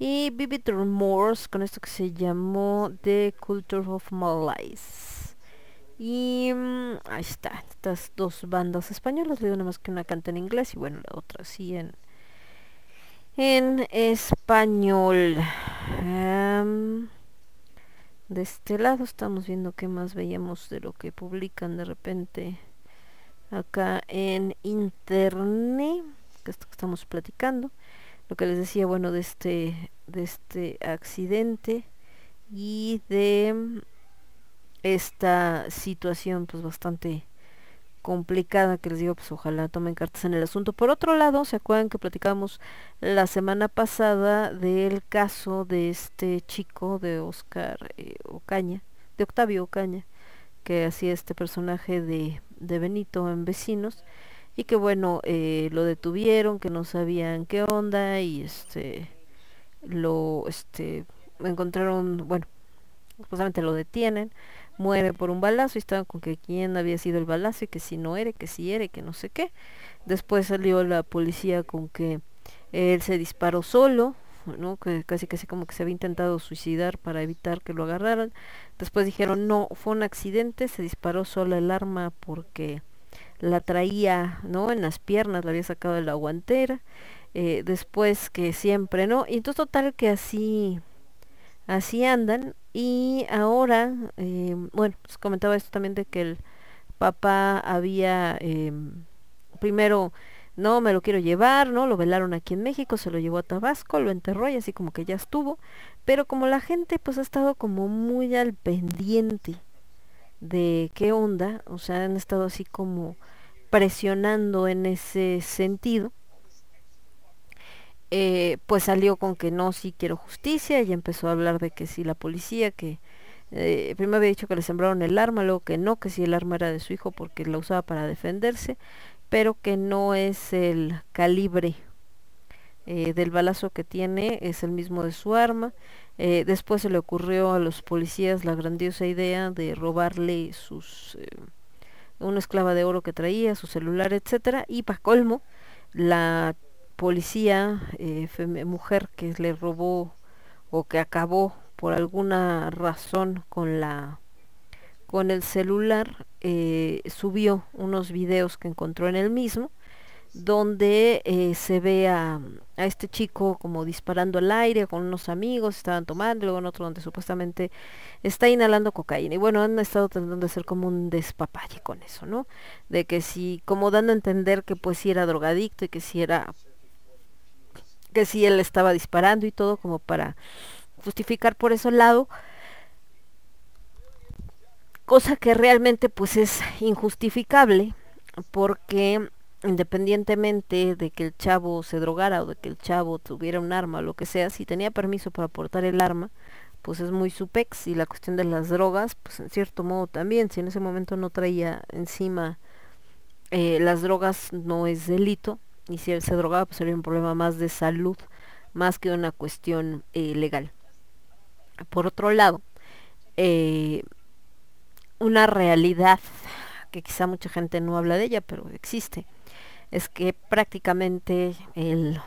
Speaker 1: y Vivid Remorse con esto que se llamó The Culture of Malaise. Y mm, ahí está, estas dos bandas españolas, le digo nada más que una canta en inglés y bueno, la otra sí en, en español. De este lado estamos viendo qué más veíamos de lo que publican de repente acá en internet que esto que estamos platicando. Lo que les decía bueno de este de este accidente y de esta situación pues bastante complicada que les digo pues ojalá tomen cartas en el asunto. Por otro lado se acuerdan que platicamos la semana pasada del caso de este chico de Oscar eh, Ocaña de Octavio Ocaña que hacía este personaje de, de Benito en Vecinos y que bueno eh, lo detuvieron que no sabían qué onda y este lo este encontraron bueno supuestamente lo detienen muere por un balazo y estaban con que quién había sido el balazo y que si no era que si era que no sé qué. Después salió la policía con que él se disparó solo ¿no? que casi casi como que se había intentado suicidar para evitar que lo agarraran. Después dijeron no fue un accidente se disparó solo el arma porque la traía no en las piernas la había sacado de la guantera eh, después que siempre no y entonces total que así así andan. Y ahora eh, bueno pues comentaba esto también de que el papá había eh, primero no me lo quiero llevar, ¿no? Lo velaron aquí en México, se lo llevó a Tabasco, lo enterró y así como que ya estuvo. Pero como la gente pues ha estado como muy al pendiente de qué onda, o sea, han estado así como presionando en ese sentido, eh, pues salió con que no, sí quiero justicia y empezó a hablar de que si la policía, que eh, primero había dicho que le sembraron el arma, luego que no, que si el arma era de su hijo porque la usaba para defenderse, pero que no es el calibre eh, del balazo que tiene es el mismo de su arma. Eh, después se le ocurrió a los policías la grandiosa idea de robarle sus eh, una esclava de oro que traía, su celular, etcétera, y para colmo, la policía mujer que le robó o que acabó por alguna razón con la con el celular eh, subió unos videos que encontró en el mismo donde eh, se ve a, este chico como disparando al aire con unos amigos, estaban tomando, luego en otro donde supuestamente está inhalando cocaína. Y bueno, han estado tratando de hacer como un despapalle con eso, ¿no? De que si, como dando a entender que pues si era drogadicto y que si era, que si él estaba disparando y todo como para justificar por ese lado, cosa que realmente pues es injustificable porque independientemente de que el chavo se drogara o de que el chavo tuviera un arma o lo que sea, si tenía permiso para portar el arma, pues es muy supex y la cuestión de las drogas, pues en cierto modo también, si en ese momento no traía encima eh, las drogas no es delito y si él se drogaba pues sería un problema más de salud más que una cuestión eh, legal. Por otro lado, eh, una realidad que quizá mucha gente no habla de ella, pero existe, es que prácticamente el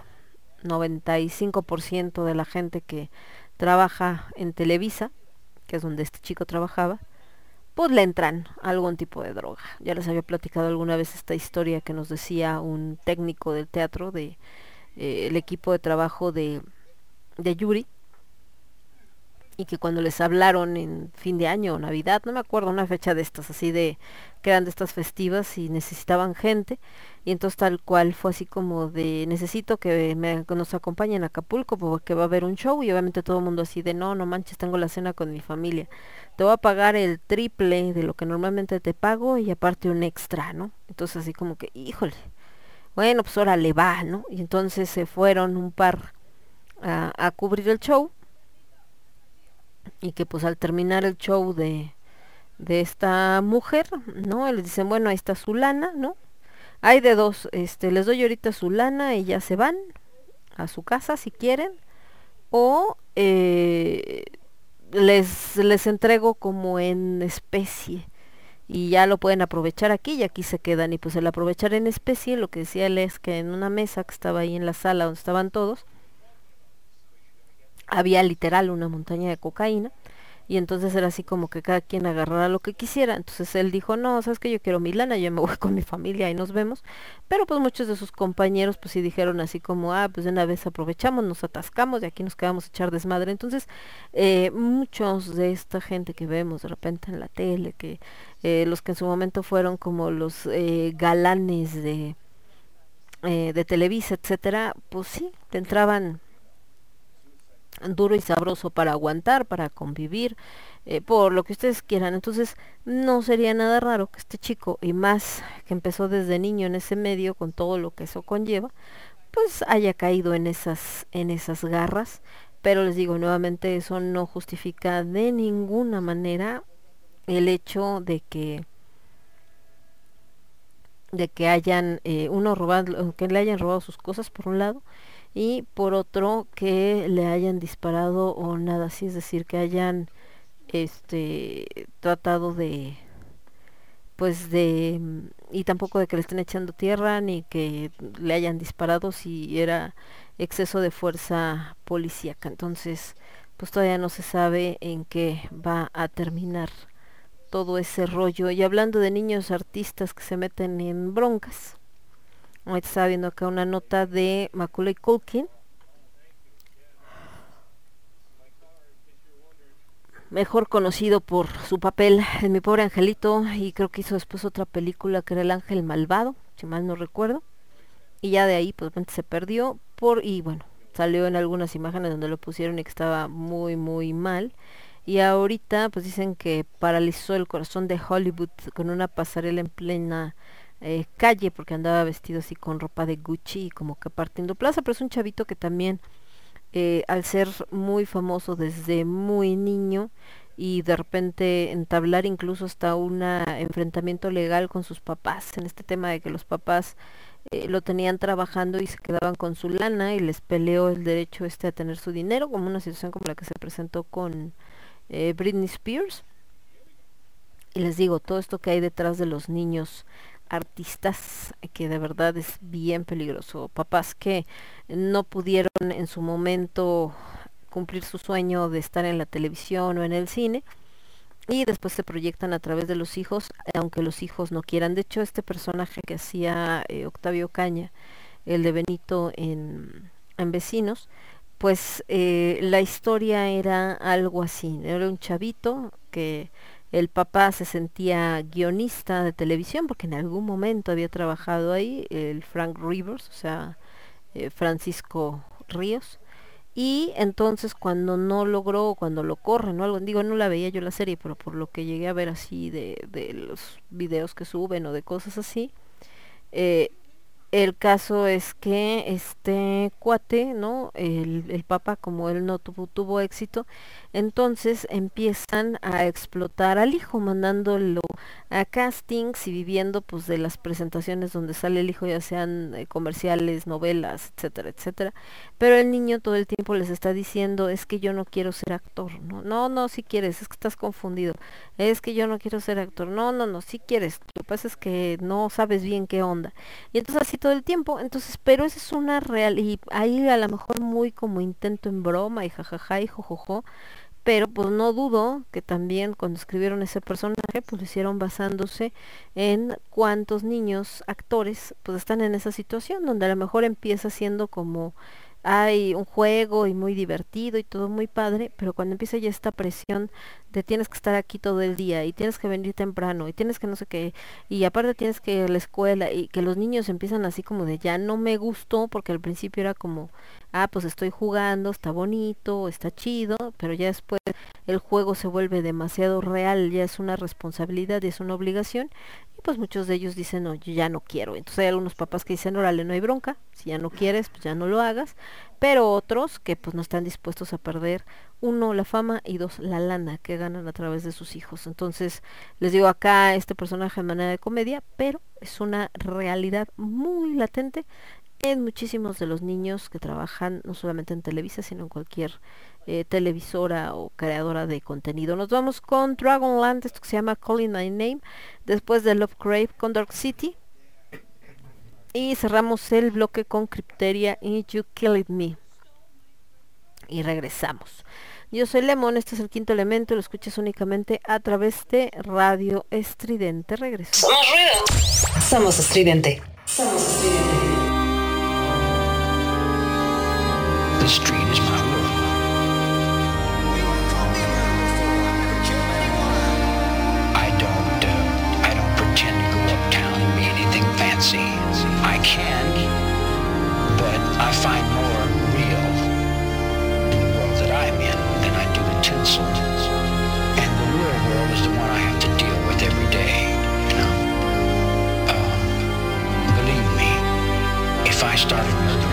Speaker 1: 95% de la gente que trabaja en Televisa, que es donde este chico trabajaba, pues le entran algún tipo de droga. Ya les había platicado alguna vez esta historia que nos decía un técnico del teatro de eh, equipo de trabajo de, de Yuri, y que cuando les hablaron en fin de año o Navidad, no me acuerdo, una fecha de estas, así de que eran de estas festivas y necesitaban gente, y entonces tal cual fue así como de necesito que me, nos acompañen a Acapulco porque va a haber un show y obviamente todo el mundo así de no, no manches, tengo la cena con mi familia, te voy a pagar el triple de lo que normalmente te pago y aparte un extra, ¿no? Entonces así como que, híjole, bueno, pues ahora le va, ¿no? Y entonces se fueron un par a, a cubrir el show y que pues al terminar el show de, de esta mujer, ¿no? Les dicen, bueno, ahí está su lana, ¿no? Hay de dos, este, les doy ahorita su lana y ya se van a su casa si quieren, o eh, les, les entrego como en especie y ya lo pueden aprovechar aquí y aquí se quedan y pues el aprovechar en especie lo que decía él es que en una mesa que estaba ahí en la sala donde estaban todos había literal una montaña de cocaína y entonces era así como que cada quien agarrara lo que quisiera. Entonces él dijo, no, sabes que yo quiero mi lana, yo me voy con mi familia y nos vemos. Pero pues muchos de sus compañeros pues sí dijeron así como, ah, pues de una vez aprovechamos, nos atascamos y aquí nos quedamos a echar desmadre. Entonces eh, muchos de esta gente que vemos de repente en la tele, que eh, los que en su momento fueron como los eh, galanes de, de Televisa, etcétera, pues sí, te entraban duro y sabroso para aguantar, para convivir, eh, por lo que ustedes quieran. Entonces, no sería nada raro que este chico, y más que empezó desde niño en ese medio, con todo lo que eso conlleva, pues haya caído en esas, en esas garras. Pero les digo nuevamente, eso no justifica de ninguna manera el hecho de que de que hayan eh, uno robado, que le hayan robado sus cosas por un lado y por otro que le hayan disparado o nada así, es decir, que hayan este tratado de pues de mm, y tampoco de que le estén echando tierra ni que le hayan disparado si era exceso de fuerza policíaca. Entonces, pues todavía no se sabe en qué va a terminar todo ese rollo. Y hablando de niños artistas que se meten en broncas, Ahorita estaba viendo acá una nota de Macaulay Culkin. Mejor conocido por su papel en Mi Pobre Angelito y creo que hizo después otra película que era El Ángel Malvado, si mal no recuerdo. Y ya de ahí pues se perdió por y bueno, salió en algunas imágenes donde lo pusieron y que estaba muy muy mal. Y ahorita pues dicen que paralizó el corazón de Hollywood con una pasarela en plena eh, calle porque andaba vestido así con ropa de Gucci y como que partiendo plaza, pero es un chavito que también eh, al ser muy famoso desde muy niño y de repente entablar incluso hasta un enfrentamiento legal con sus papás en este tema de que los papás eh, lo tenían trabajando y se quedaban con su lana y les peleó el derecho este a tener su dinero, como una situación como la que se presentó con eh, Britney Spears. Y les digo, todo esto que hay detrás de los niños artistas, que de verdad es bien peligroso. Papás que no pudieron en su momento cumplir su sueño de estar en la televisión o en el cine y después se proyectan a través de los hijos, aunque los hijos no quieran. De hecho, este personaje que hacía eh, Octavio Caña, el de Benito en, en Vecinos, pues eh, la historia era algo así. Era un chavito que el papá se sentía guionista de televisión porque en algún momento había trabajado ahí, el Frank Rivers, o sea, eh, Francisco Ríos. Y entonces cuando no logró, cuando lo corren o algo, digo, no la veía yo la serie, pero por lo que llegué a ver así de, de los videos que suben o de cosas así, eh, el caso es que este cuate, ¿no? El, el papa, como él no tuvo, tuvo éxito, entonces empiezan a explotar al hijo, mandándolo a castings y viviendo pues de las presentaciones donde sale el hijo, ya sean eh, comerciales, novelas, etcétera, etcétera. Pero el niño todo el tiempo les está diciendo, es que yo no quiero ser actor, ¿no? No, no, si quieres, es que estás confundido. Es que yo no quiero ser actor. No, no, no, si quieres. Lo que pasa es que no sabes bien qué onda. Y entonces así todo el tiempo. Entonces, pero esa es una real y ahí a lo mejor muy como intento en broma y jajaja y jojojo. Pero pues no dudo que también cuando escribieron ese personaje pues lo hicieron basándose en cuántos niños actores pues están en esa situación donde a lo mejor empieza siendo como hay un juego y muy divertido y todo muy padre, pero cuando empieza ya esta presión de tienes que estar aquí todo el día y tienes que venir temprano y tienes que no sé qué y aparte tienes que ir a la escuela y que los niños empiezan así como de ya no me gustó porque al principio era como ah pues estoy jugando, está bonito, está chido, pero ya después el juego se vuelve demasiado real, ya es una responsabilidad es una obligación y pues muchos de ellos dicen no, yo ya no quiero. Entonces hay algunos papás que dicen órale, no hay bronca, si ya no quieres, pues ya no lo hagas, pero otros que pues no están dispuestos a perder uno la fama y dos la lana que ganan a través de sus hijos. Entonces les digo acá este personaje de manera de comedia, pero es una realidad muy latente en muchísimos de los niños que trabajan no solamente en Televisa, sino en cualquier eh, televisora o creadora de contenido. Nos vamos con Dragonland, esto que se llama Calling My Name, después de Love Crave con Dark City. Y cerramos el bloque con Crypteria y You Killed Me. Y regresamos. Yo soy Lemon, este es el quinto elemento, lo escuchas únicamente a través de Radio Estridente. Regreso.
Speaker 3: Somos estridente.
Speaker 7: The street is my world. I don't, uh, I don't pretend to go uptown and be anything fancy. I can, but I find more real in the world that I'm in than I do the tinsel. And the real world is the one I have to deal with every day, you know. Um, believe me, if I started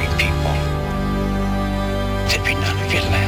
Speaker 7: to be none of
Speaker 1: 9-11.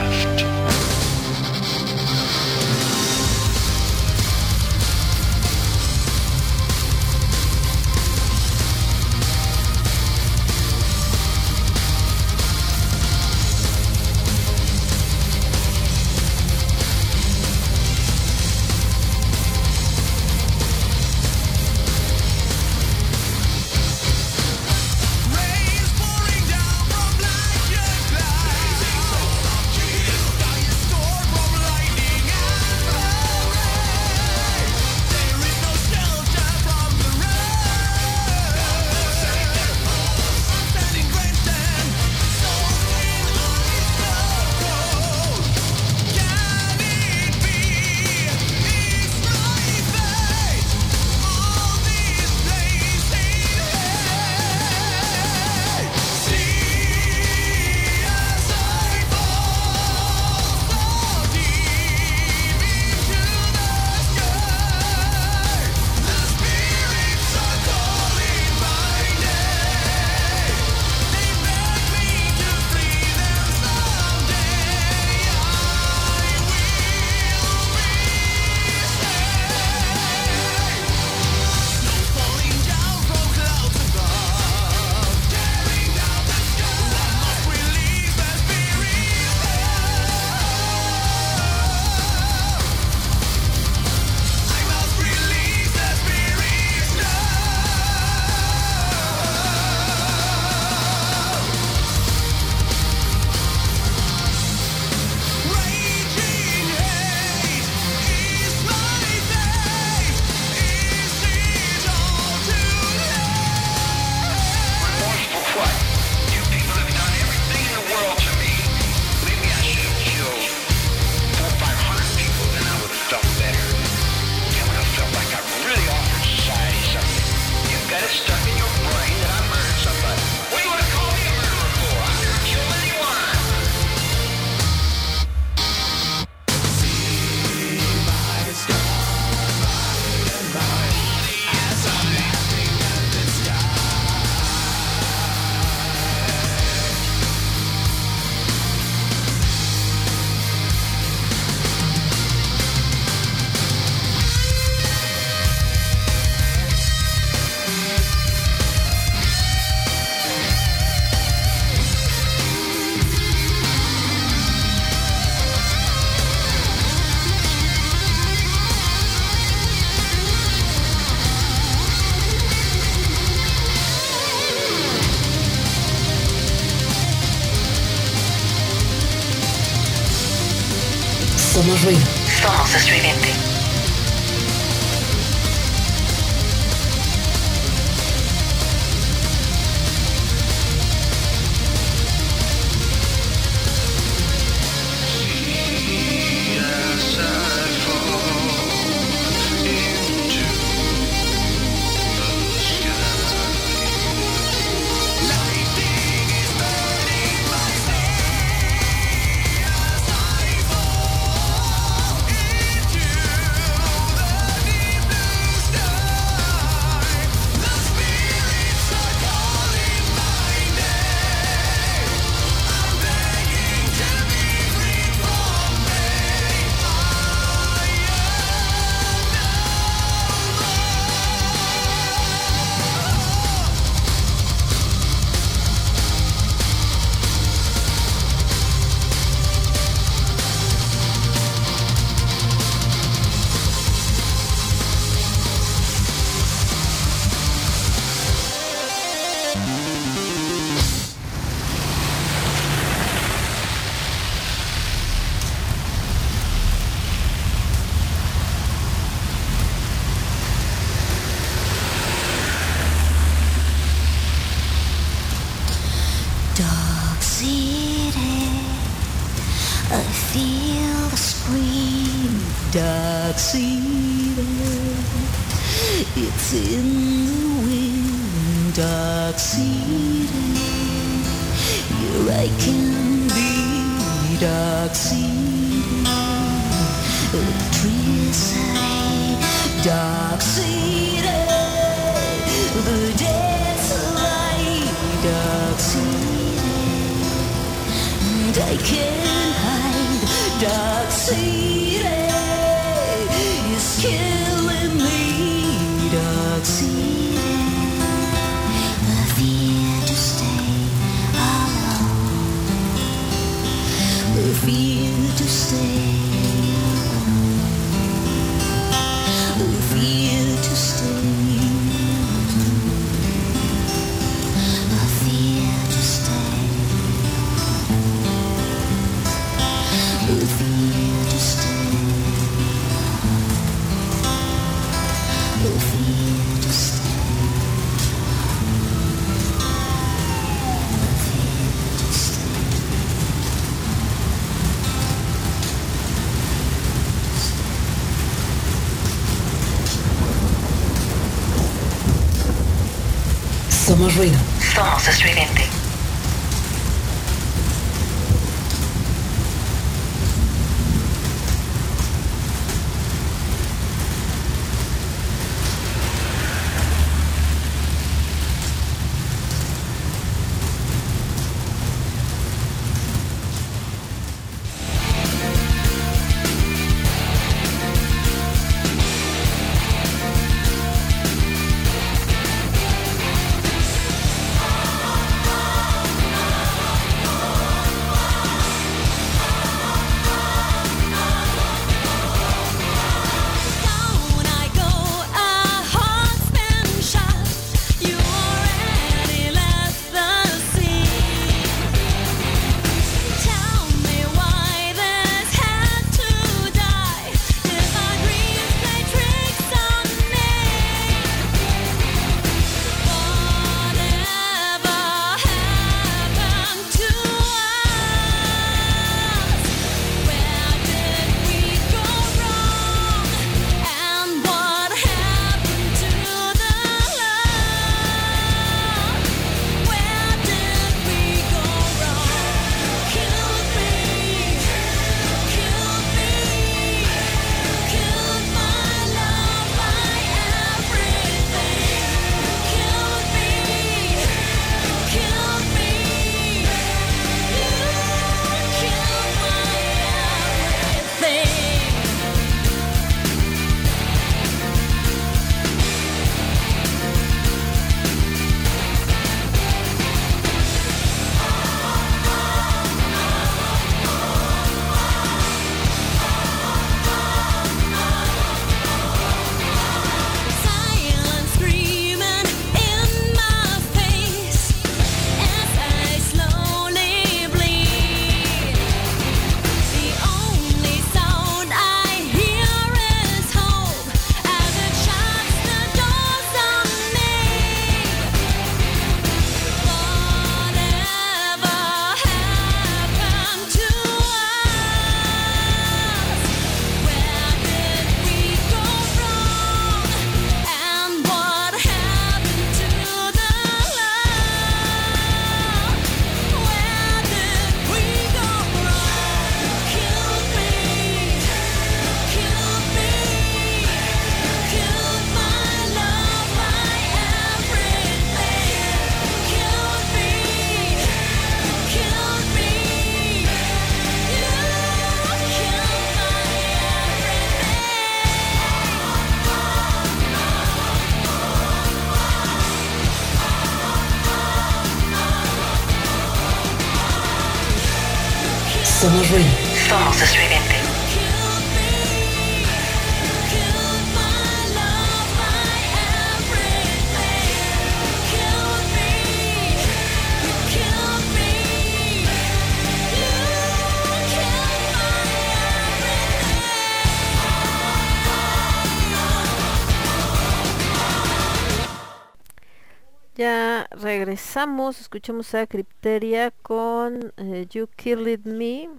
Speaker 1: Regresamos, escuchamos a Crypteria con eh, You Killed Me,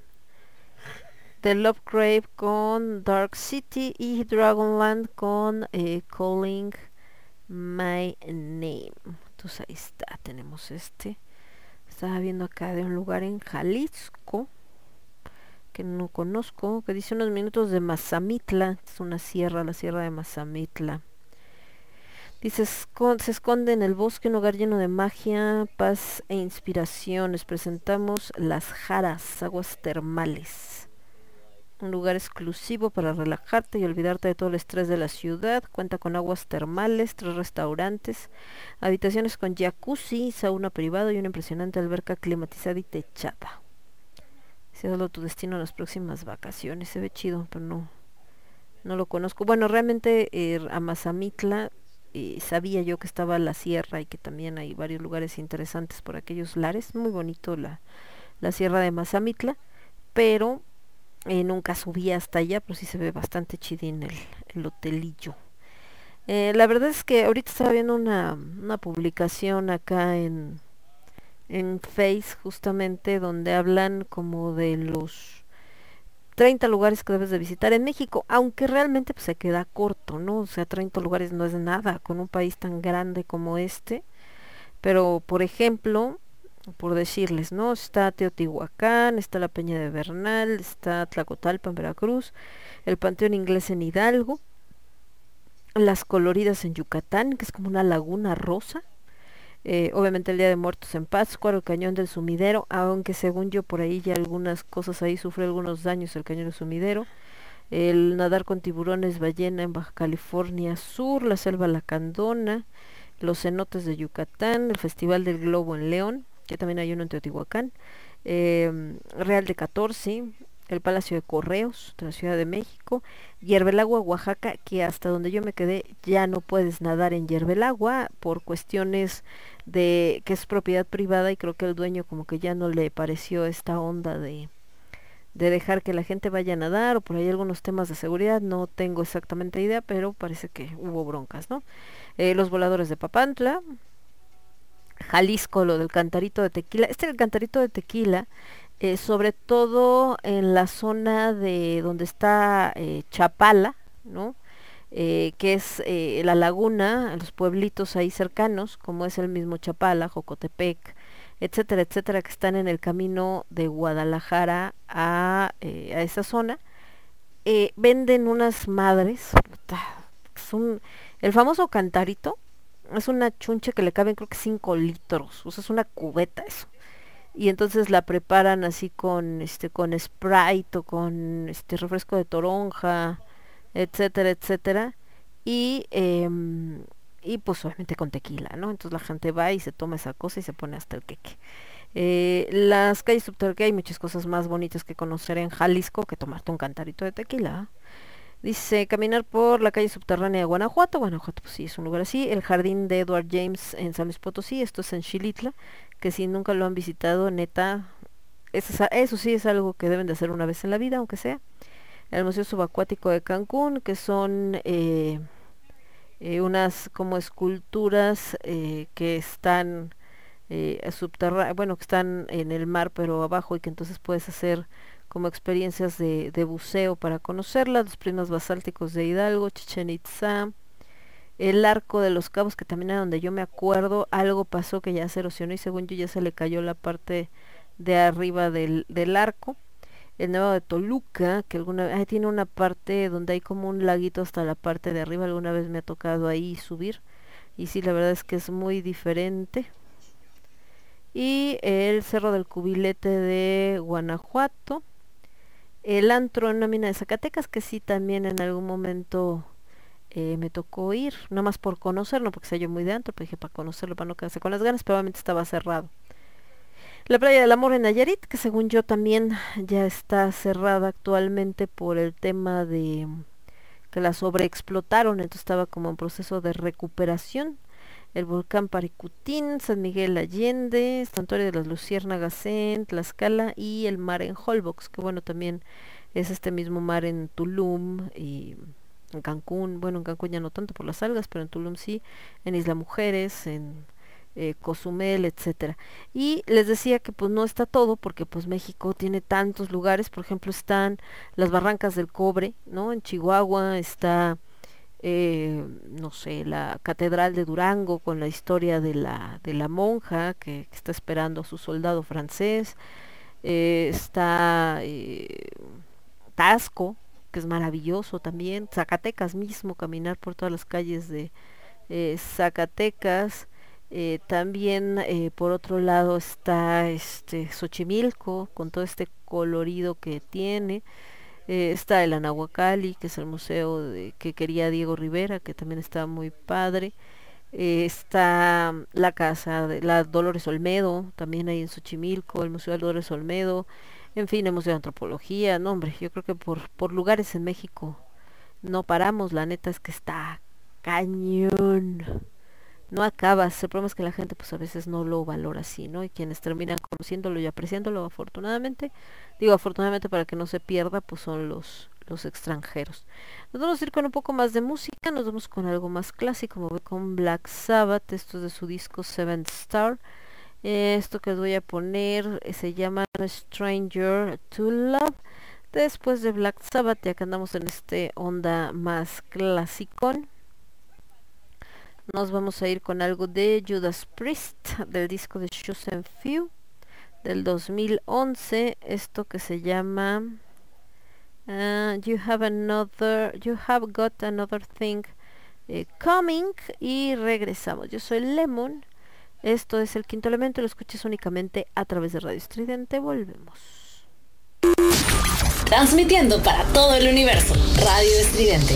Speaker 1: The Love Grave con Dark City y Dragonland con eh, Calling My Name. Entonces ahí está, tenemos este. Estaba viendo acá de un lugar en Jalisco que no conozco, que dice unos minutos de Mazamitla, es una sierra, la sierra de Mazamitla. Dice, "Escon- se esconde en el bosque un hogar lleno de magia, paz e inspiración. Les presentamos las Jaras, aguas termales. Un lugar exclusivo para relajarte y olvidarte de todo el estrés de la ciudad. Cuenta con aguas termales, tres restaurantes, habitaciones con jacuzzi, sauna privado y una impresionante alberca climatizada y techada. Solo tu destino en las próximas vacaciones. Se ve chido, pero no, no lo conozco. Bueno, realmente eh, a Mazamitla sabía yo que estaba la sierra y que también hay varios lugares interesantes por aquellos lares. Muy bonito la, la sierra de Mazamitla, pero eh, nunca subí hasta allá, pero sí se ve bastante chidín el, el hotelillo. Eh, la verdad es que ahorita estaba viendo una, una publicación acá en, en Face justamente donde hablan como de los 30 lugares que debes de visitar en México, aunque realmente pues, se queda corto, ¿no? O sea, 30 lugares no es nada con un país tan grande como este. Pero, por ejemplo, por decirles, ¿no? Está Teotihuacán, está la Peña de Bernal, está Tlacotalpa en Veracruz, el Panteón Inglés en Hidalgo, las Coloridas en Yucatán, que es como una laguna rosa, eh, obviamente el Día de Muertos en Pátzcuaro, el Cañón del Sumidero, aunque según yo por ahí ya algunas cosas ahí sufre algunos daños el Cañón del Sumidero, el nadar con tiburones ballena en Baja California Sur, la Selva Lacandona, los cenotes de Yucatán, el Festival del Globo en León, que también hay uno en Teotihuacán, eh, Real de 14, el Palacio de Correos de la Ciudad de México, Yerbelagua, Oaxaca, que hasta donde yo me quedé ya no puedes nadar en Yerbelagua por cuestiones de que es propiedad privada y creo que el dueño como que ya no le pareció esta onda de, de dejar que la gente vaya a nadar o por ahí algunos temas de seguridad, no tengo exactamente idea, pero parece que hubo broncas, ¿no? Eh, los voladores de Papantla, Jalisco, lo del cantarito de tequila. Este del cantarito de tequila, eh, sobre todo en la zona de donde está eh, Chapala, ¿no? Eh, que es la laguna, los pueblitos ahí cercanos, como es el mismo Chapala, Jocotepec, etcétera, etcétera, que están en el camino de Guadalajara a, a esa zona, venden unas madres, puta, son el famoso cantarito, es una chunche que le caben creo que 5 litros, o sea, es una cubeta eso. Y entonces la preparan así con este con Sprite o con este refresco de toronja, etcétera, etcétera. Y em, y pues obviamente con tequila, ¿no? Entonces la gente va y se toma esa cosa y se pone hasta el queque. Eh, las calles subterráneas hay muchas cosas más bonitas que conocer en Jalisco que tomarte un cantarito de tequila. Dice, caminar por la calle subterránea de Guanajuato. Guanajuato, pues sí, es un lugar así. El jardín de Edward James en San Luis Potosí. Esto es en Xilitla. Que si nunca lo han visitado, neta, eso, sí es algo que deben de hacer una vez en la vida, aunque sea. El Museo Subacuático de Cancún, que son eh, eh, unas como esculturas eh, que están eh, subterrá- bueno, que están en el mar pero abajo y que entonces puedes hacer como experiencias de, de buceo para conocerlas, los primas basálticos de Hidalgo, Chichen Itza, el arco de los cabos, que también era donde yo me acuerdo, algo pasó que ya se erosionó y según yo ya se le cayó la parte de arriba del, del arco. El Nevado de Toluca, que alguna vez tiene una parte donde hay como un laguito hasta la parte de arriba, alguna vez me ha tocado ahí subir. Y sí, la verdad es que es muy diferente. Y el Cerro del Cubilete de Guanajuato. El antro en una mina de Zacatecas, que sí también en algún momento eh, me tocó ir, no más por conocerlo, porque sea yo muy de antro, pero dije para conocerlo, para no quedarse con las ganas, pero obviamente estaba cerrado. La playa del amor en Nayarit, que según yo también ya está cerrada actualmente por el tema de que la sobreexplotaron, entonces estaba como en proceso de recuperación. El volcán Paricutín, San Miguel Allende, Santuario de las Luciérnagas en Tlaxcala y el mar en Holbox, que bueno, también es este mismo mar en Tulum y en Cancún, bueno, en Cancún ya no tanto por las algas, pero en Tulum sí, en Isla Mujeres, en eh, Cozumel, etcétera. Y les decía que pues no está todo porque pues México tiene tantos lugares, por ejemplo están las Barrancas del Cobre, ¿no? En Chihuahua está eh, no sé, la Catedral de Durango con la historia de la, de la monja que, está esperando a su soldado francés, eh, está Tasco, que es maravilloso también, Zacatecas mismo, caminar por todas las calles de eh, Zacatecas, eh, también eh, por otro lado está este Xochimilco con todo este colorido que tiene. Está el Anahuacalli, que es el museo que quería Diego Rivera, que también está muy padre. Está la casa de la Dolores Olmedo, también ahí en Xochimilco, el Museo de Dolores Olmedo, en fin, el Museo de Antropología, no hombre, yo creo que por, por lugares en México no paramos, la neta es que está cañón no acabas. El problema es que la gente pues a veces no lo valora así, ¿no? Y quienes terminan conociéndolo y apreciándolo afortunadamente, digo afortunadamente para que no se pierda, pues son los, los extranjeros. Nos vamos a ir con un poco más de música, nos vamos con algo más clásico, me voy con Black Sabbath, esto es de su disco Seventh Star. Esto que les voy a poner eh, se llama Stranger to Love. Después de Black Sabbath, ya que andamos en este onda más clasicón. Nos vamos a ir con algo de Judas Priest del disco de Chosen Few del 2011. Esto que se llama ah, You Have Another, You Have Got Another Thing eh, Coming y regresamos. Yo soy Lemon. Esto es el quinto elemento. Lo escuches únicamente a través de Radio Estridente. Volvemos.
Speaker 3: Transmitiendo para todo el universo. Radio Estridente.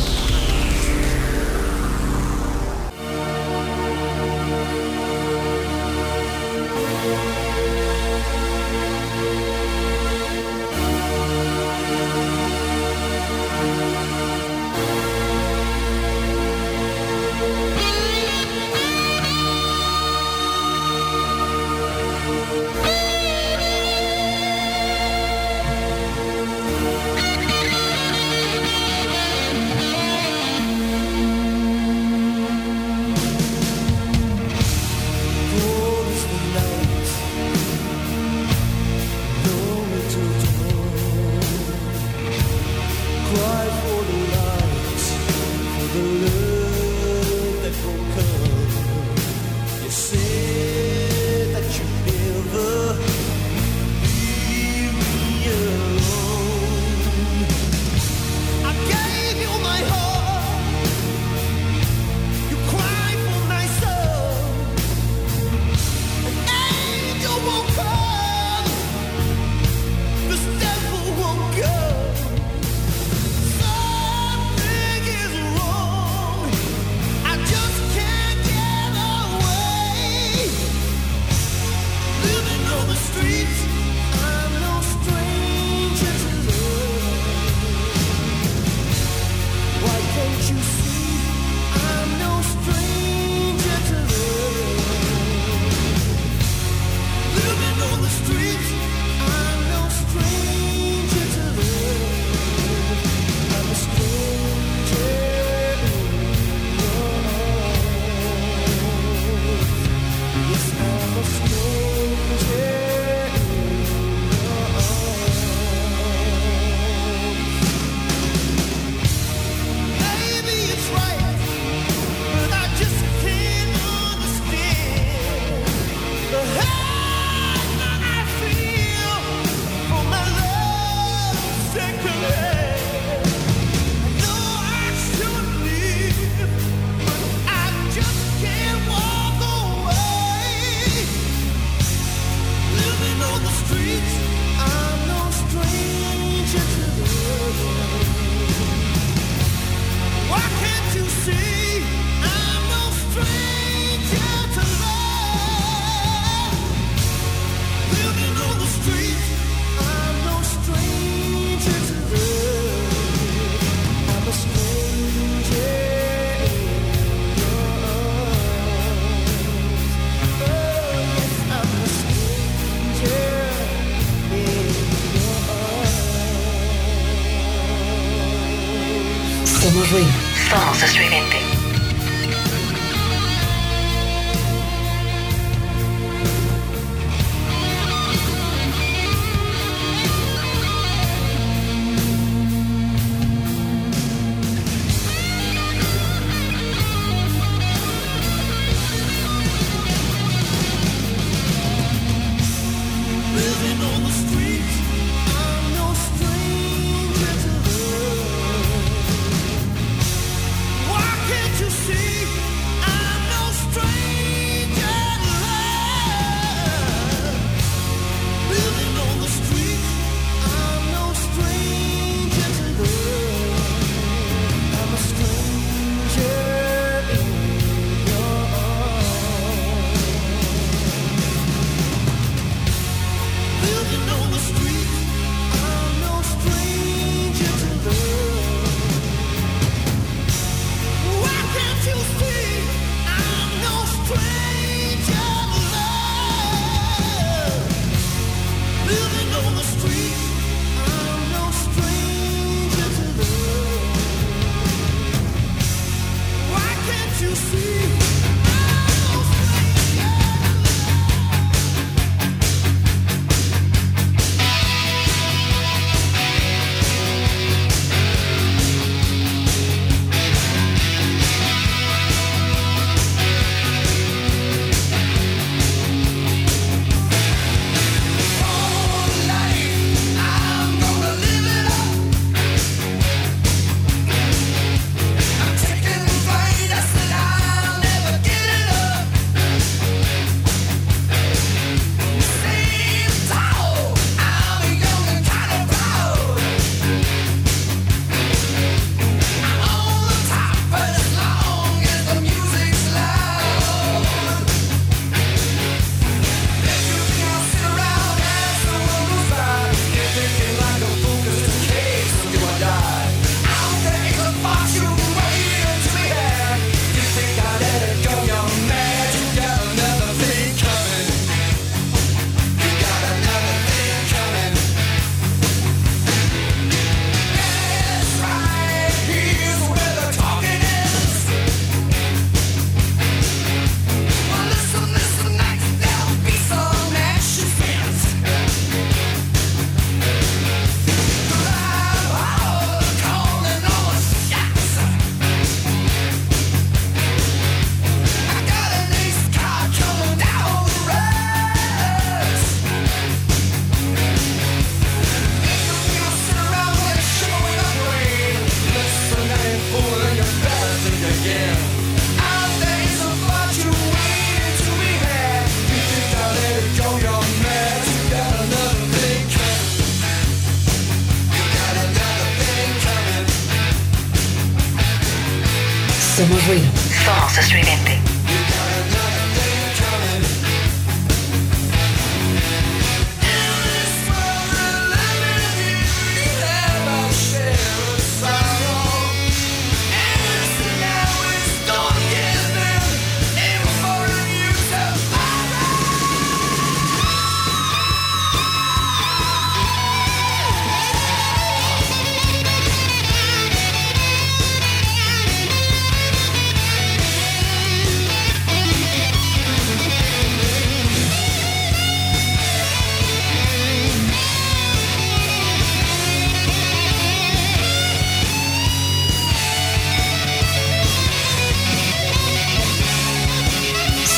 Speaker 3: Somos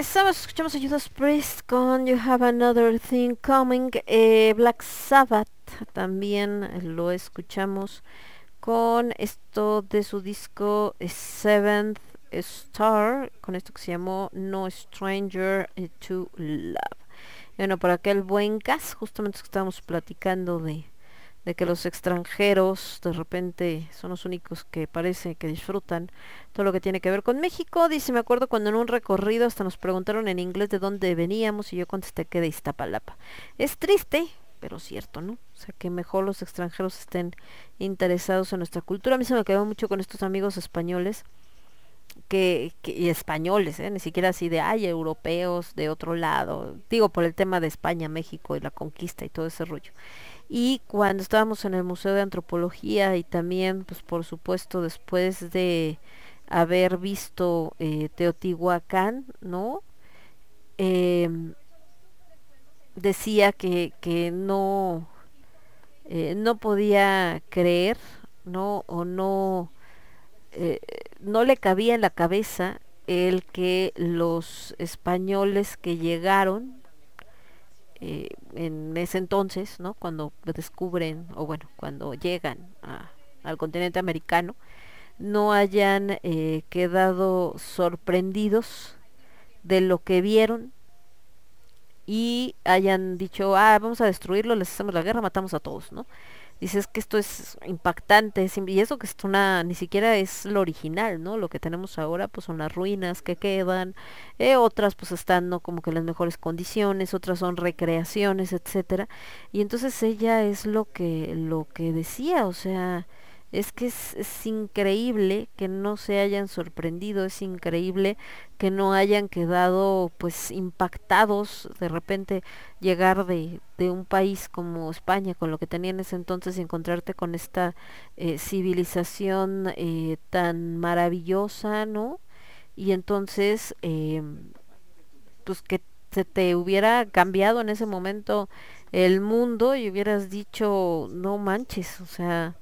Speaker 1: Regresamos, escuchamos a Judas Priest con You Have Another Thing Coming. Eh, Black Sabbath también lo escuchamos con esto de su disco eh, Seventh Star, con esto que se llamó No Stranger to Love. Bueno, por aquel buen gas, justamente que estábamos platicando de, de que los extranjeros de repente son los únicos que parece que disfrutan todo lo que tiene que ver con México. Dice, me acuerdo cuando en un recorrido hasta nos preguntaron en inglés de dónde veníamos y yo contesté que de Iztapalapa. Es triste, pero cierto, ¿no? O sea, que mejor los extranjeros estén interesados en nuestra cultura. A mí se me quedó mucho con estos amigos españoles que, que- y españoles, ¿eh? ni siquiera así de, ay, europeos de otro lado, digo por el tema de España, México y la conquista y todo ese rollo. Y cuando estábamos en el Museo de Antropología y también, pues por supuesto, después de haber visto eh, Teotihuacán, ¿no? Em, decía que, que no, eh, no podía creer, ¿no? O no, eh, no le cabía en la cabeza el que los españoles que llegaron eh, en ese entonces, ¿no? Cuando descubren, o bueno, cuando llegan al continente americano, no hayan eh, quedado sorprendidos de lo que vieron y hayan dicho, ah, vamos a destruirlo, les hacemos la guerra, matamos a todos, ¿no? Dices que esto es impactante, es im- y eso que esto una, ni siquiera es lo original, ¿no? Lo que tenemos ahora pues son las ruinas que quedan, eh, otras pues están no como que en las mejores condiciones, otras son recreaciones, etcétera. Y entonces ella es lo que, lo que decía, o sea, es que es, increíble que no se hayan sorprendido, es increíble que no hayan quedado pues impactados de repente llegar de, de un país como España con lo que tenía en ese entonces y encontrarte con esta eh, civilización eh, tan maravillosa, ¿no? Y entonces em, pues que se te hubiera cambiado en ese momento el mundo y hubieras dicho no manches, o sea,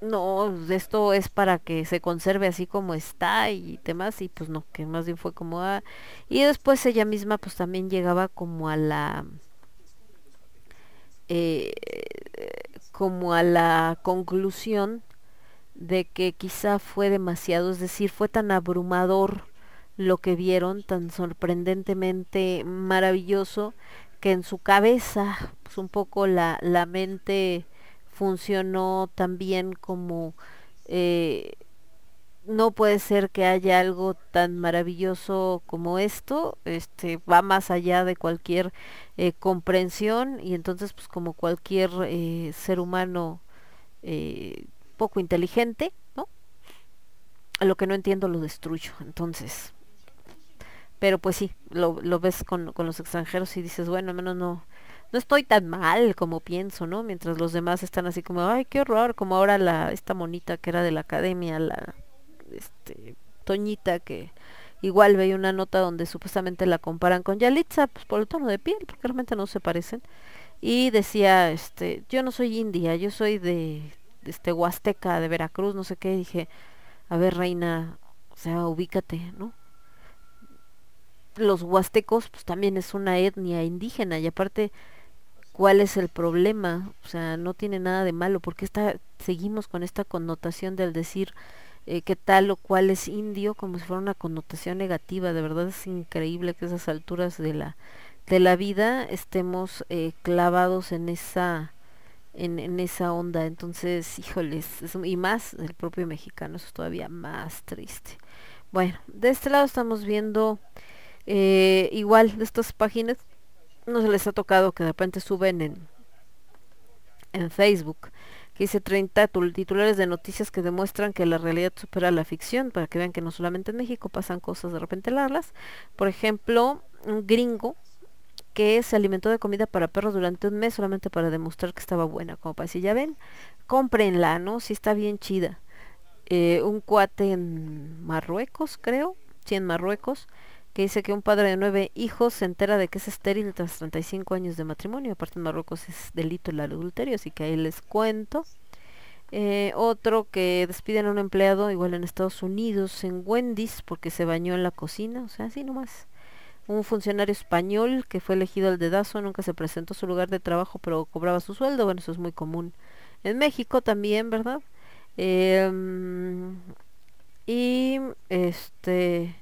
Speaker 1: no, esto es para que se conserve así como está y demás, y pues no, que más bien fue como, ah, y después ella misma pues también llegaba como a la, eh, como a la conclusión de que quizá fue demasiado, es decir, fue tan abrumador lo que vieron, tan sorprendentemente maravilloso, que en su cabeza, pues un poco la, la mente funcionó también como eh, no puede ser que haya algo tan maravilloso como esto, este va más allá de cualquier eh, comprensión y entonces pues como cualquier eh, ser humano poco inteligente, ¿no? Lo que no entiendo lo destruyo, entonces pero pues sí, lo, lo ves con, con los extranjeros y dices, bueno, al menos no, no estoy tan mal como pienso, ¿no? Mientras los demás están así como, ay, qué horror, como ahora la, esta monita que era de la academia, la, este, Toñita, que igual veía una nota donde supuestamente la comparan con Yalitza, pues por el tono de piel, porque realmente no se parecen, y decía, este, yo no soy india, yo soy de, este Huasteca, de Veracruz, no sé qué, dije, a ver, reina, o sea, ubícate, ¿no? los huastecos pues también es una etnia indígena y aparte cuál es el problema o sea no tiene nada de malo porque está seguimos con esta connotación del decir eh, que tal o cual es indio como si fuera una connotación negativa de verdad es increíble que a esas alturas de la de la vida estemos eh, clavados en esa en, en esa onda. Entonces híjoles es- y más el propio mexicano eso es todavía más triste. Bueno de este lado estamos viendo eh, igual de estas páginas no se les ha tocado que de repente suben en en Facebook que dice 30 tul- titulares de noticias que demuestran que la realidad supera la ficción para que vean que no solamente en México pasan cosas de repente largas. Por ejemplo un gringo que se alimentó de comida para perros durante un mes solamente para demostrar que estaba buena como para decir ya ven cómprenla no si está bien chida Eh, un cuate en Marruecos creo sí en Marruecos que dice que un padre de nueve hijos se entera de que es estéril tras 35 años de matrimonio. Aparte en Marruecos es delito el adulterio, así que ahí les cuento. Eh, otro que despiden a un empleado igual en Estados Unidos, en Wendy's, porque se bañó en la cocina, o sea, así nomás. Un funcionario español que fue elegido al dedazo, nunca se presentó a su lugar de trabajo, pero cobraba su sueldo, bueno, eso es muy común. En México también, ¿verdad? Em, y este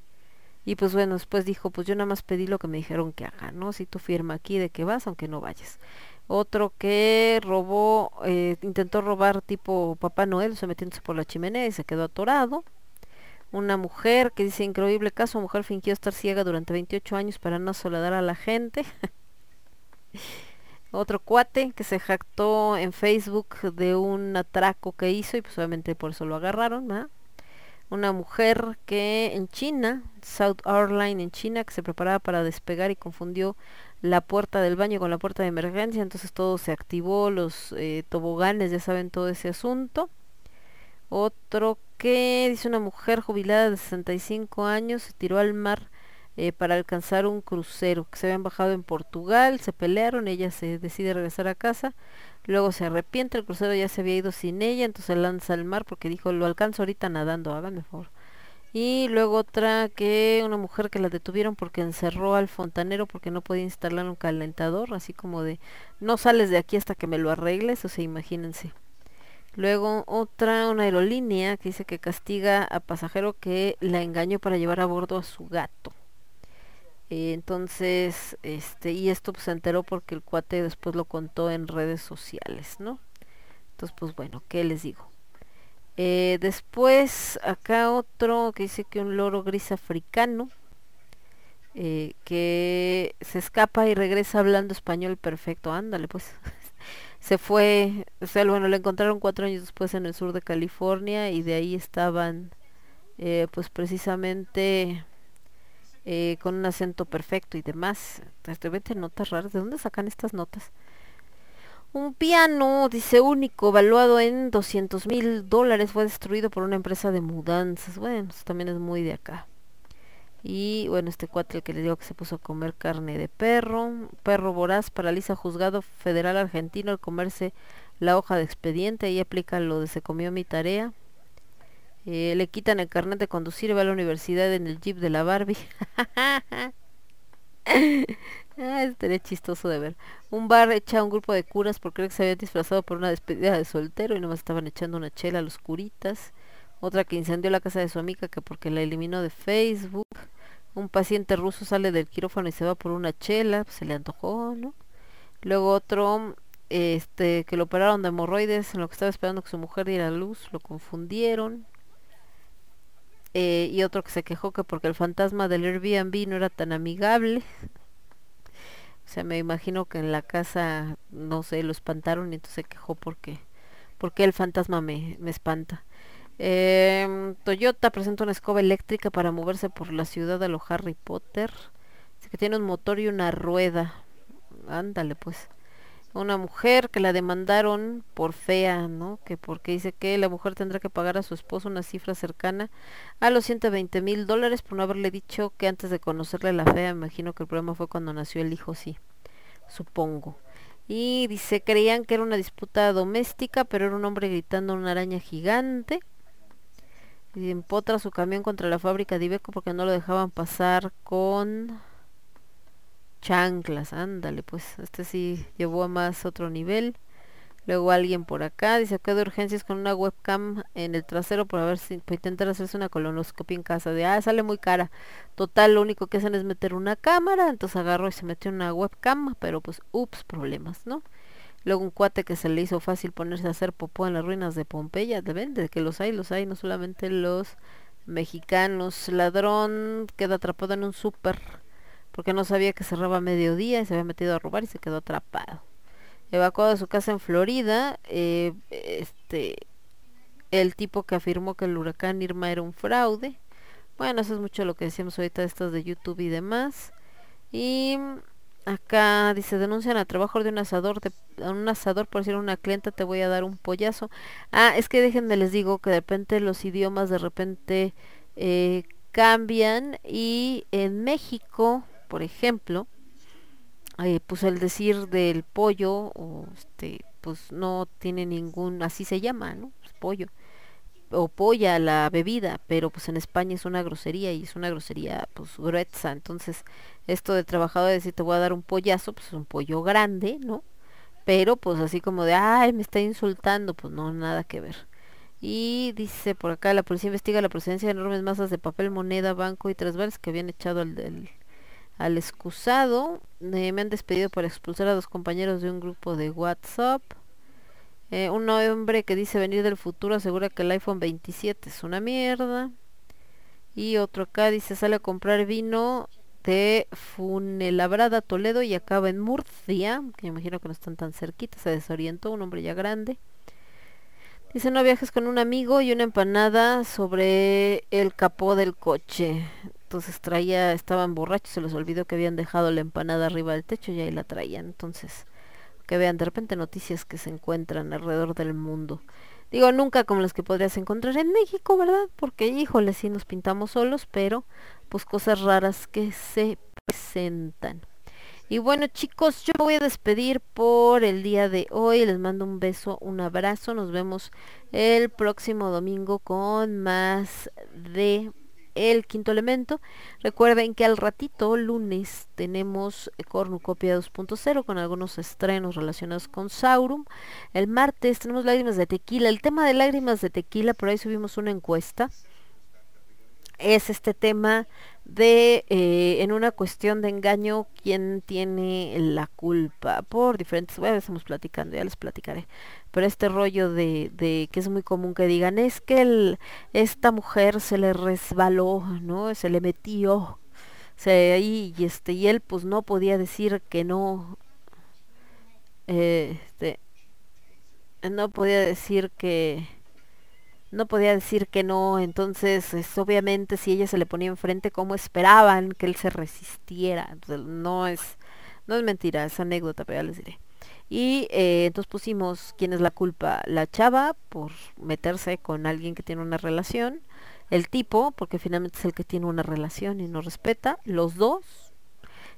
Speaker 1: y pues bueno, después dijo, pues yo nada más pedí lo que me dijeron que haga, ¿no? Si tú firma aquí de que vas, aunque no vayas. Otro que robó, eh, intentó robar tipo Papá Noel, se metiéndose por la chimenea y se quedó atorado. Una mujer que dice, increíble caso, mujer fingió estar ciega durante 28 años para no soledar a la gente. Otro cuate que se jactó en Facebook de un atraco que hizo y pues obviamente por eso lo agarraron, ¿verdad? Una mujer que en China, South Airline en China, que se preparaba para despegar y confundió la puerta del baño con la puerta de emergencia, entonces todo se activó, los eh, toboganes, ya saben todo ese asunto. Otro que dice una mujer jubilada de 65 años se tiró al mar eh, para alcanzar un crucero que se habían bajado en Portugal, se pelearon, ella se decide regresar a casa, luego se arrepiente, el crucero ya se había ido sin ella, entonces lanza al mar porque dijo, lo alcanzo ahorita nadando, háganme favor. Y luego otra que una mujer que la detuvieron porque encerró al fontanero porque no podía instalar un calentador, así como de no sales de aquí hasta que me lo arregles, o sea, imagínense. Luego otra, una aerolínea que dice que castiga a pasajero que la engañó para llevar a bordo a su gato. Eh, entonces, este, y esto pues, se enteró porque el cuate después lo contó en redes sociales, ¿no? Entonces, pues bueno, ¿qué les digo? Eh, después, acá otro que dice que un loro gris africano eh, que se escapa y regresa hablando español perfecto. Ándale, pues. se fue, o sea, bueno, lo encontraron cuatro años después en el sur de California y de ahí estaban, pues precisamente eh, con un acento perfecto y demás. Estoy vete notas raras. ¿De dónde sacan estas notas? Un piano, dice único, valuado en 200 mil dólares, fue destruido por una empresa de mudanzas. Bueno, eso también es muy de acá. Y bueno, este cuate el que le digo que se puso a comer carne de perro. Perro voraz paraliza juzgado federal argentino al comerse la hoja de expediente. Ahí aplica lo de se comió mi tarea. Eh, le quitan el carnet de conducir y va a la universidad en el jeep de la Barbie. ah, estaría chistoso de ver. Un bar echa a un grupo de curas por creer se habían disfrazado por una despedida de soltero y nomás estaban echando una chela a los curitas. Otra que incendió la casa de su amiga que porque la eliminó de Facebook. Un paciente ruso sale del quirófano y se va por una chela, pues se le antojó, ¿no? Luego otro este que lo operaron de hemorroides en lo que estaba esperando que su mujer diera luz, lo confundieron. Eh, y otro que se quejó que porque el fantasma del Airbnb no era tan amigable. O sea, me imagino que en la casa, no sé, lo espantaron y entonces se quejó porque, porque el fantasma me, me espanta. Em, Toyota presenta una escoba eléctrica para moverse por la ciudad a lo Harry Potter. Dice que tiene un motor y una rueda. Ándale pues. Una mujer que la demandaron por fea, ¿no? Que porque dice que la mujer tendrá que pagar a su esposo una cifra cercana a los 120 mil dólares por no haberle dicho que antes de conocerle la fea, imagino que el problema fue cuando nació el hijo, sí, supongo. Y dice, creían que era una disputa doméstica, pero era un hombre gritando una araña gigante. Y empotra su camión contra la fábrica de Ibeco porque no lo dejaban pasar con chanclas, ándale, pues este sí llevó a más otro nivel. Luego alguien por acá dice que de urgencias con una webcam en el trasero para ver si para intentar hacerse una colonoscopia en casa. De ah, sale muy cara. Total, lo único que hacen es meter una cámara, entonces agarró y se metió una webcam, pero pues ups, problemas, ¿no? Luego un cuate que se le hizo fácil ponerse a hacer popó en las ruinas de Pompeya, deben de que los hay, los hay, no solamente los mexicanos. Ladrón queda atrapado en un súper porque no sabía que cerraba a mediodía y se había metido a robar y se quedó atrapado. Evacuado de su casa en Florida, eh, este, el tipo que afirmó que el huracán Irma era un fraude. Bueno, eso es mucho lo que decíamos ahorita de estos de YouTube y demás. Y acá dice denuncian al trabajo de un asador de a un asador por decir a una clienta te voy a dar un pollazo. Ah, es que déjenme les digo que de repente los idiomas de repente eh, cambian y en México, por ejemplo, eh, pues el decir del pollo o este pues no tiene ningún así se llama no pollo o polla la bebida, pero pues en España es una grosería y es una grosería pues gruesa, entonces esto de trabajador de decir te voy a dar un pollazo, pues es un pollo grande, ¿no? Pero pues así como de, ay, me está insultando, pues no, nada que ver. Y dice por acá, la policía investiga la procedencia de enormes masas de papel, moneda, banco y trasvales que habían echado al, del- al excusado. Eh, me han despedido por expulsar a dos compañeros de un grupo de WhatsApp. Eh, un hombre que dice venir del futuro asegura que el iPhone 27 es una mierda. Y otro acá dice sale a comprar vino de Funelabrada Toledo y acaba en Murcia, que me imagino que no están tan cerquitas, se desorientó, un hombre ya grande. Dice no viajes con un amigo y una empanada sobre el capó del coche. Entonces traía, estaban borrachos, se les olvidó que habían dejado la empanada arriba del techo y ahí la traían. Entonces, que vean de repente noticias que se encuentran alrededor del mundo. Digo, nunca como las que podrías encontrar en México, ¿verdad? Porque, híjole, sí nos pintamos solos, pero pues cosas raras que se presentan. Y bueno chicos, yo me voy a despedir por el día de hoy. Les mando un beso, un abrazo. Nos vemos el próximo domingo con más de El Quinto Elemento. Recuerden que al ratito, lunes, tenemos Cornucopia 2.0 con algunos estrenos relacionados con Saurum. El martes tenemos Lágrimas de Tequila. El tema de Lágrimas de Tequila, por ahí subimos una encuesta es este tema de eh, en una cuestión de engaño quién tiene la culpa. Por diferentes bueno estamos platicando ya les platicaré. Pero este rollo de, de que es muy común que digan es que esta mujer se le resbaló no se le metió se ahí y este y él pues no podía decir que no eh, este no podía decir que no podía decir que no, entonces es, obviamente si ella se le ponía enfrente, ¿cómo esperaban que él se resistiera? Entonces, no es, no es mentira, es anécdota, pero ya les diré. Y eh, entonces pusimos quién es la culpa, la chava por meterse con alguien que tiene una relación, el tipo, porque finalmente es el que tiene una relación y no respeta, los dos,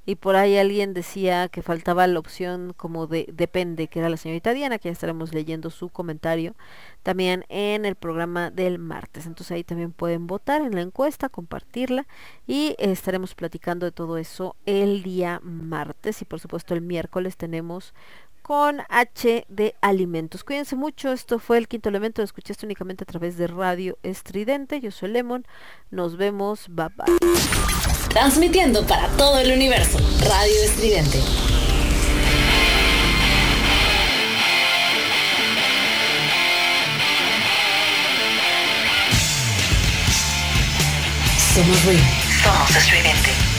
Speaker 1: y por ahí alguien decía que faltaba la opción como de depende, que era la señorita Diana, que ya estaremos leyendo su comentario también en el programa del martes. Entonces ahí también pueden votar en la encuesta, compartirla y estaremos platicando de todo eso el día martes y por supuesto el miércoles tenemos con H de alimentos. Cuídense mucho, esto fue el quinto elemento, lo escuchaste únicamente a través de Radio Estridente, yo soy Lemon, nos vemos, bye bye.
Speaker 3: Transmitiendo para todo el universo. Radio Estridente. Somos ruido.
Speaker 6: Somos estridente.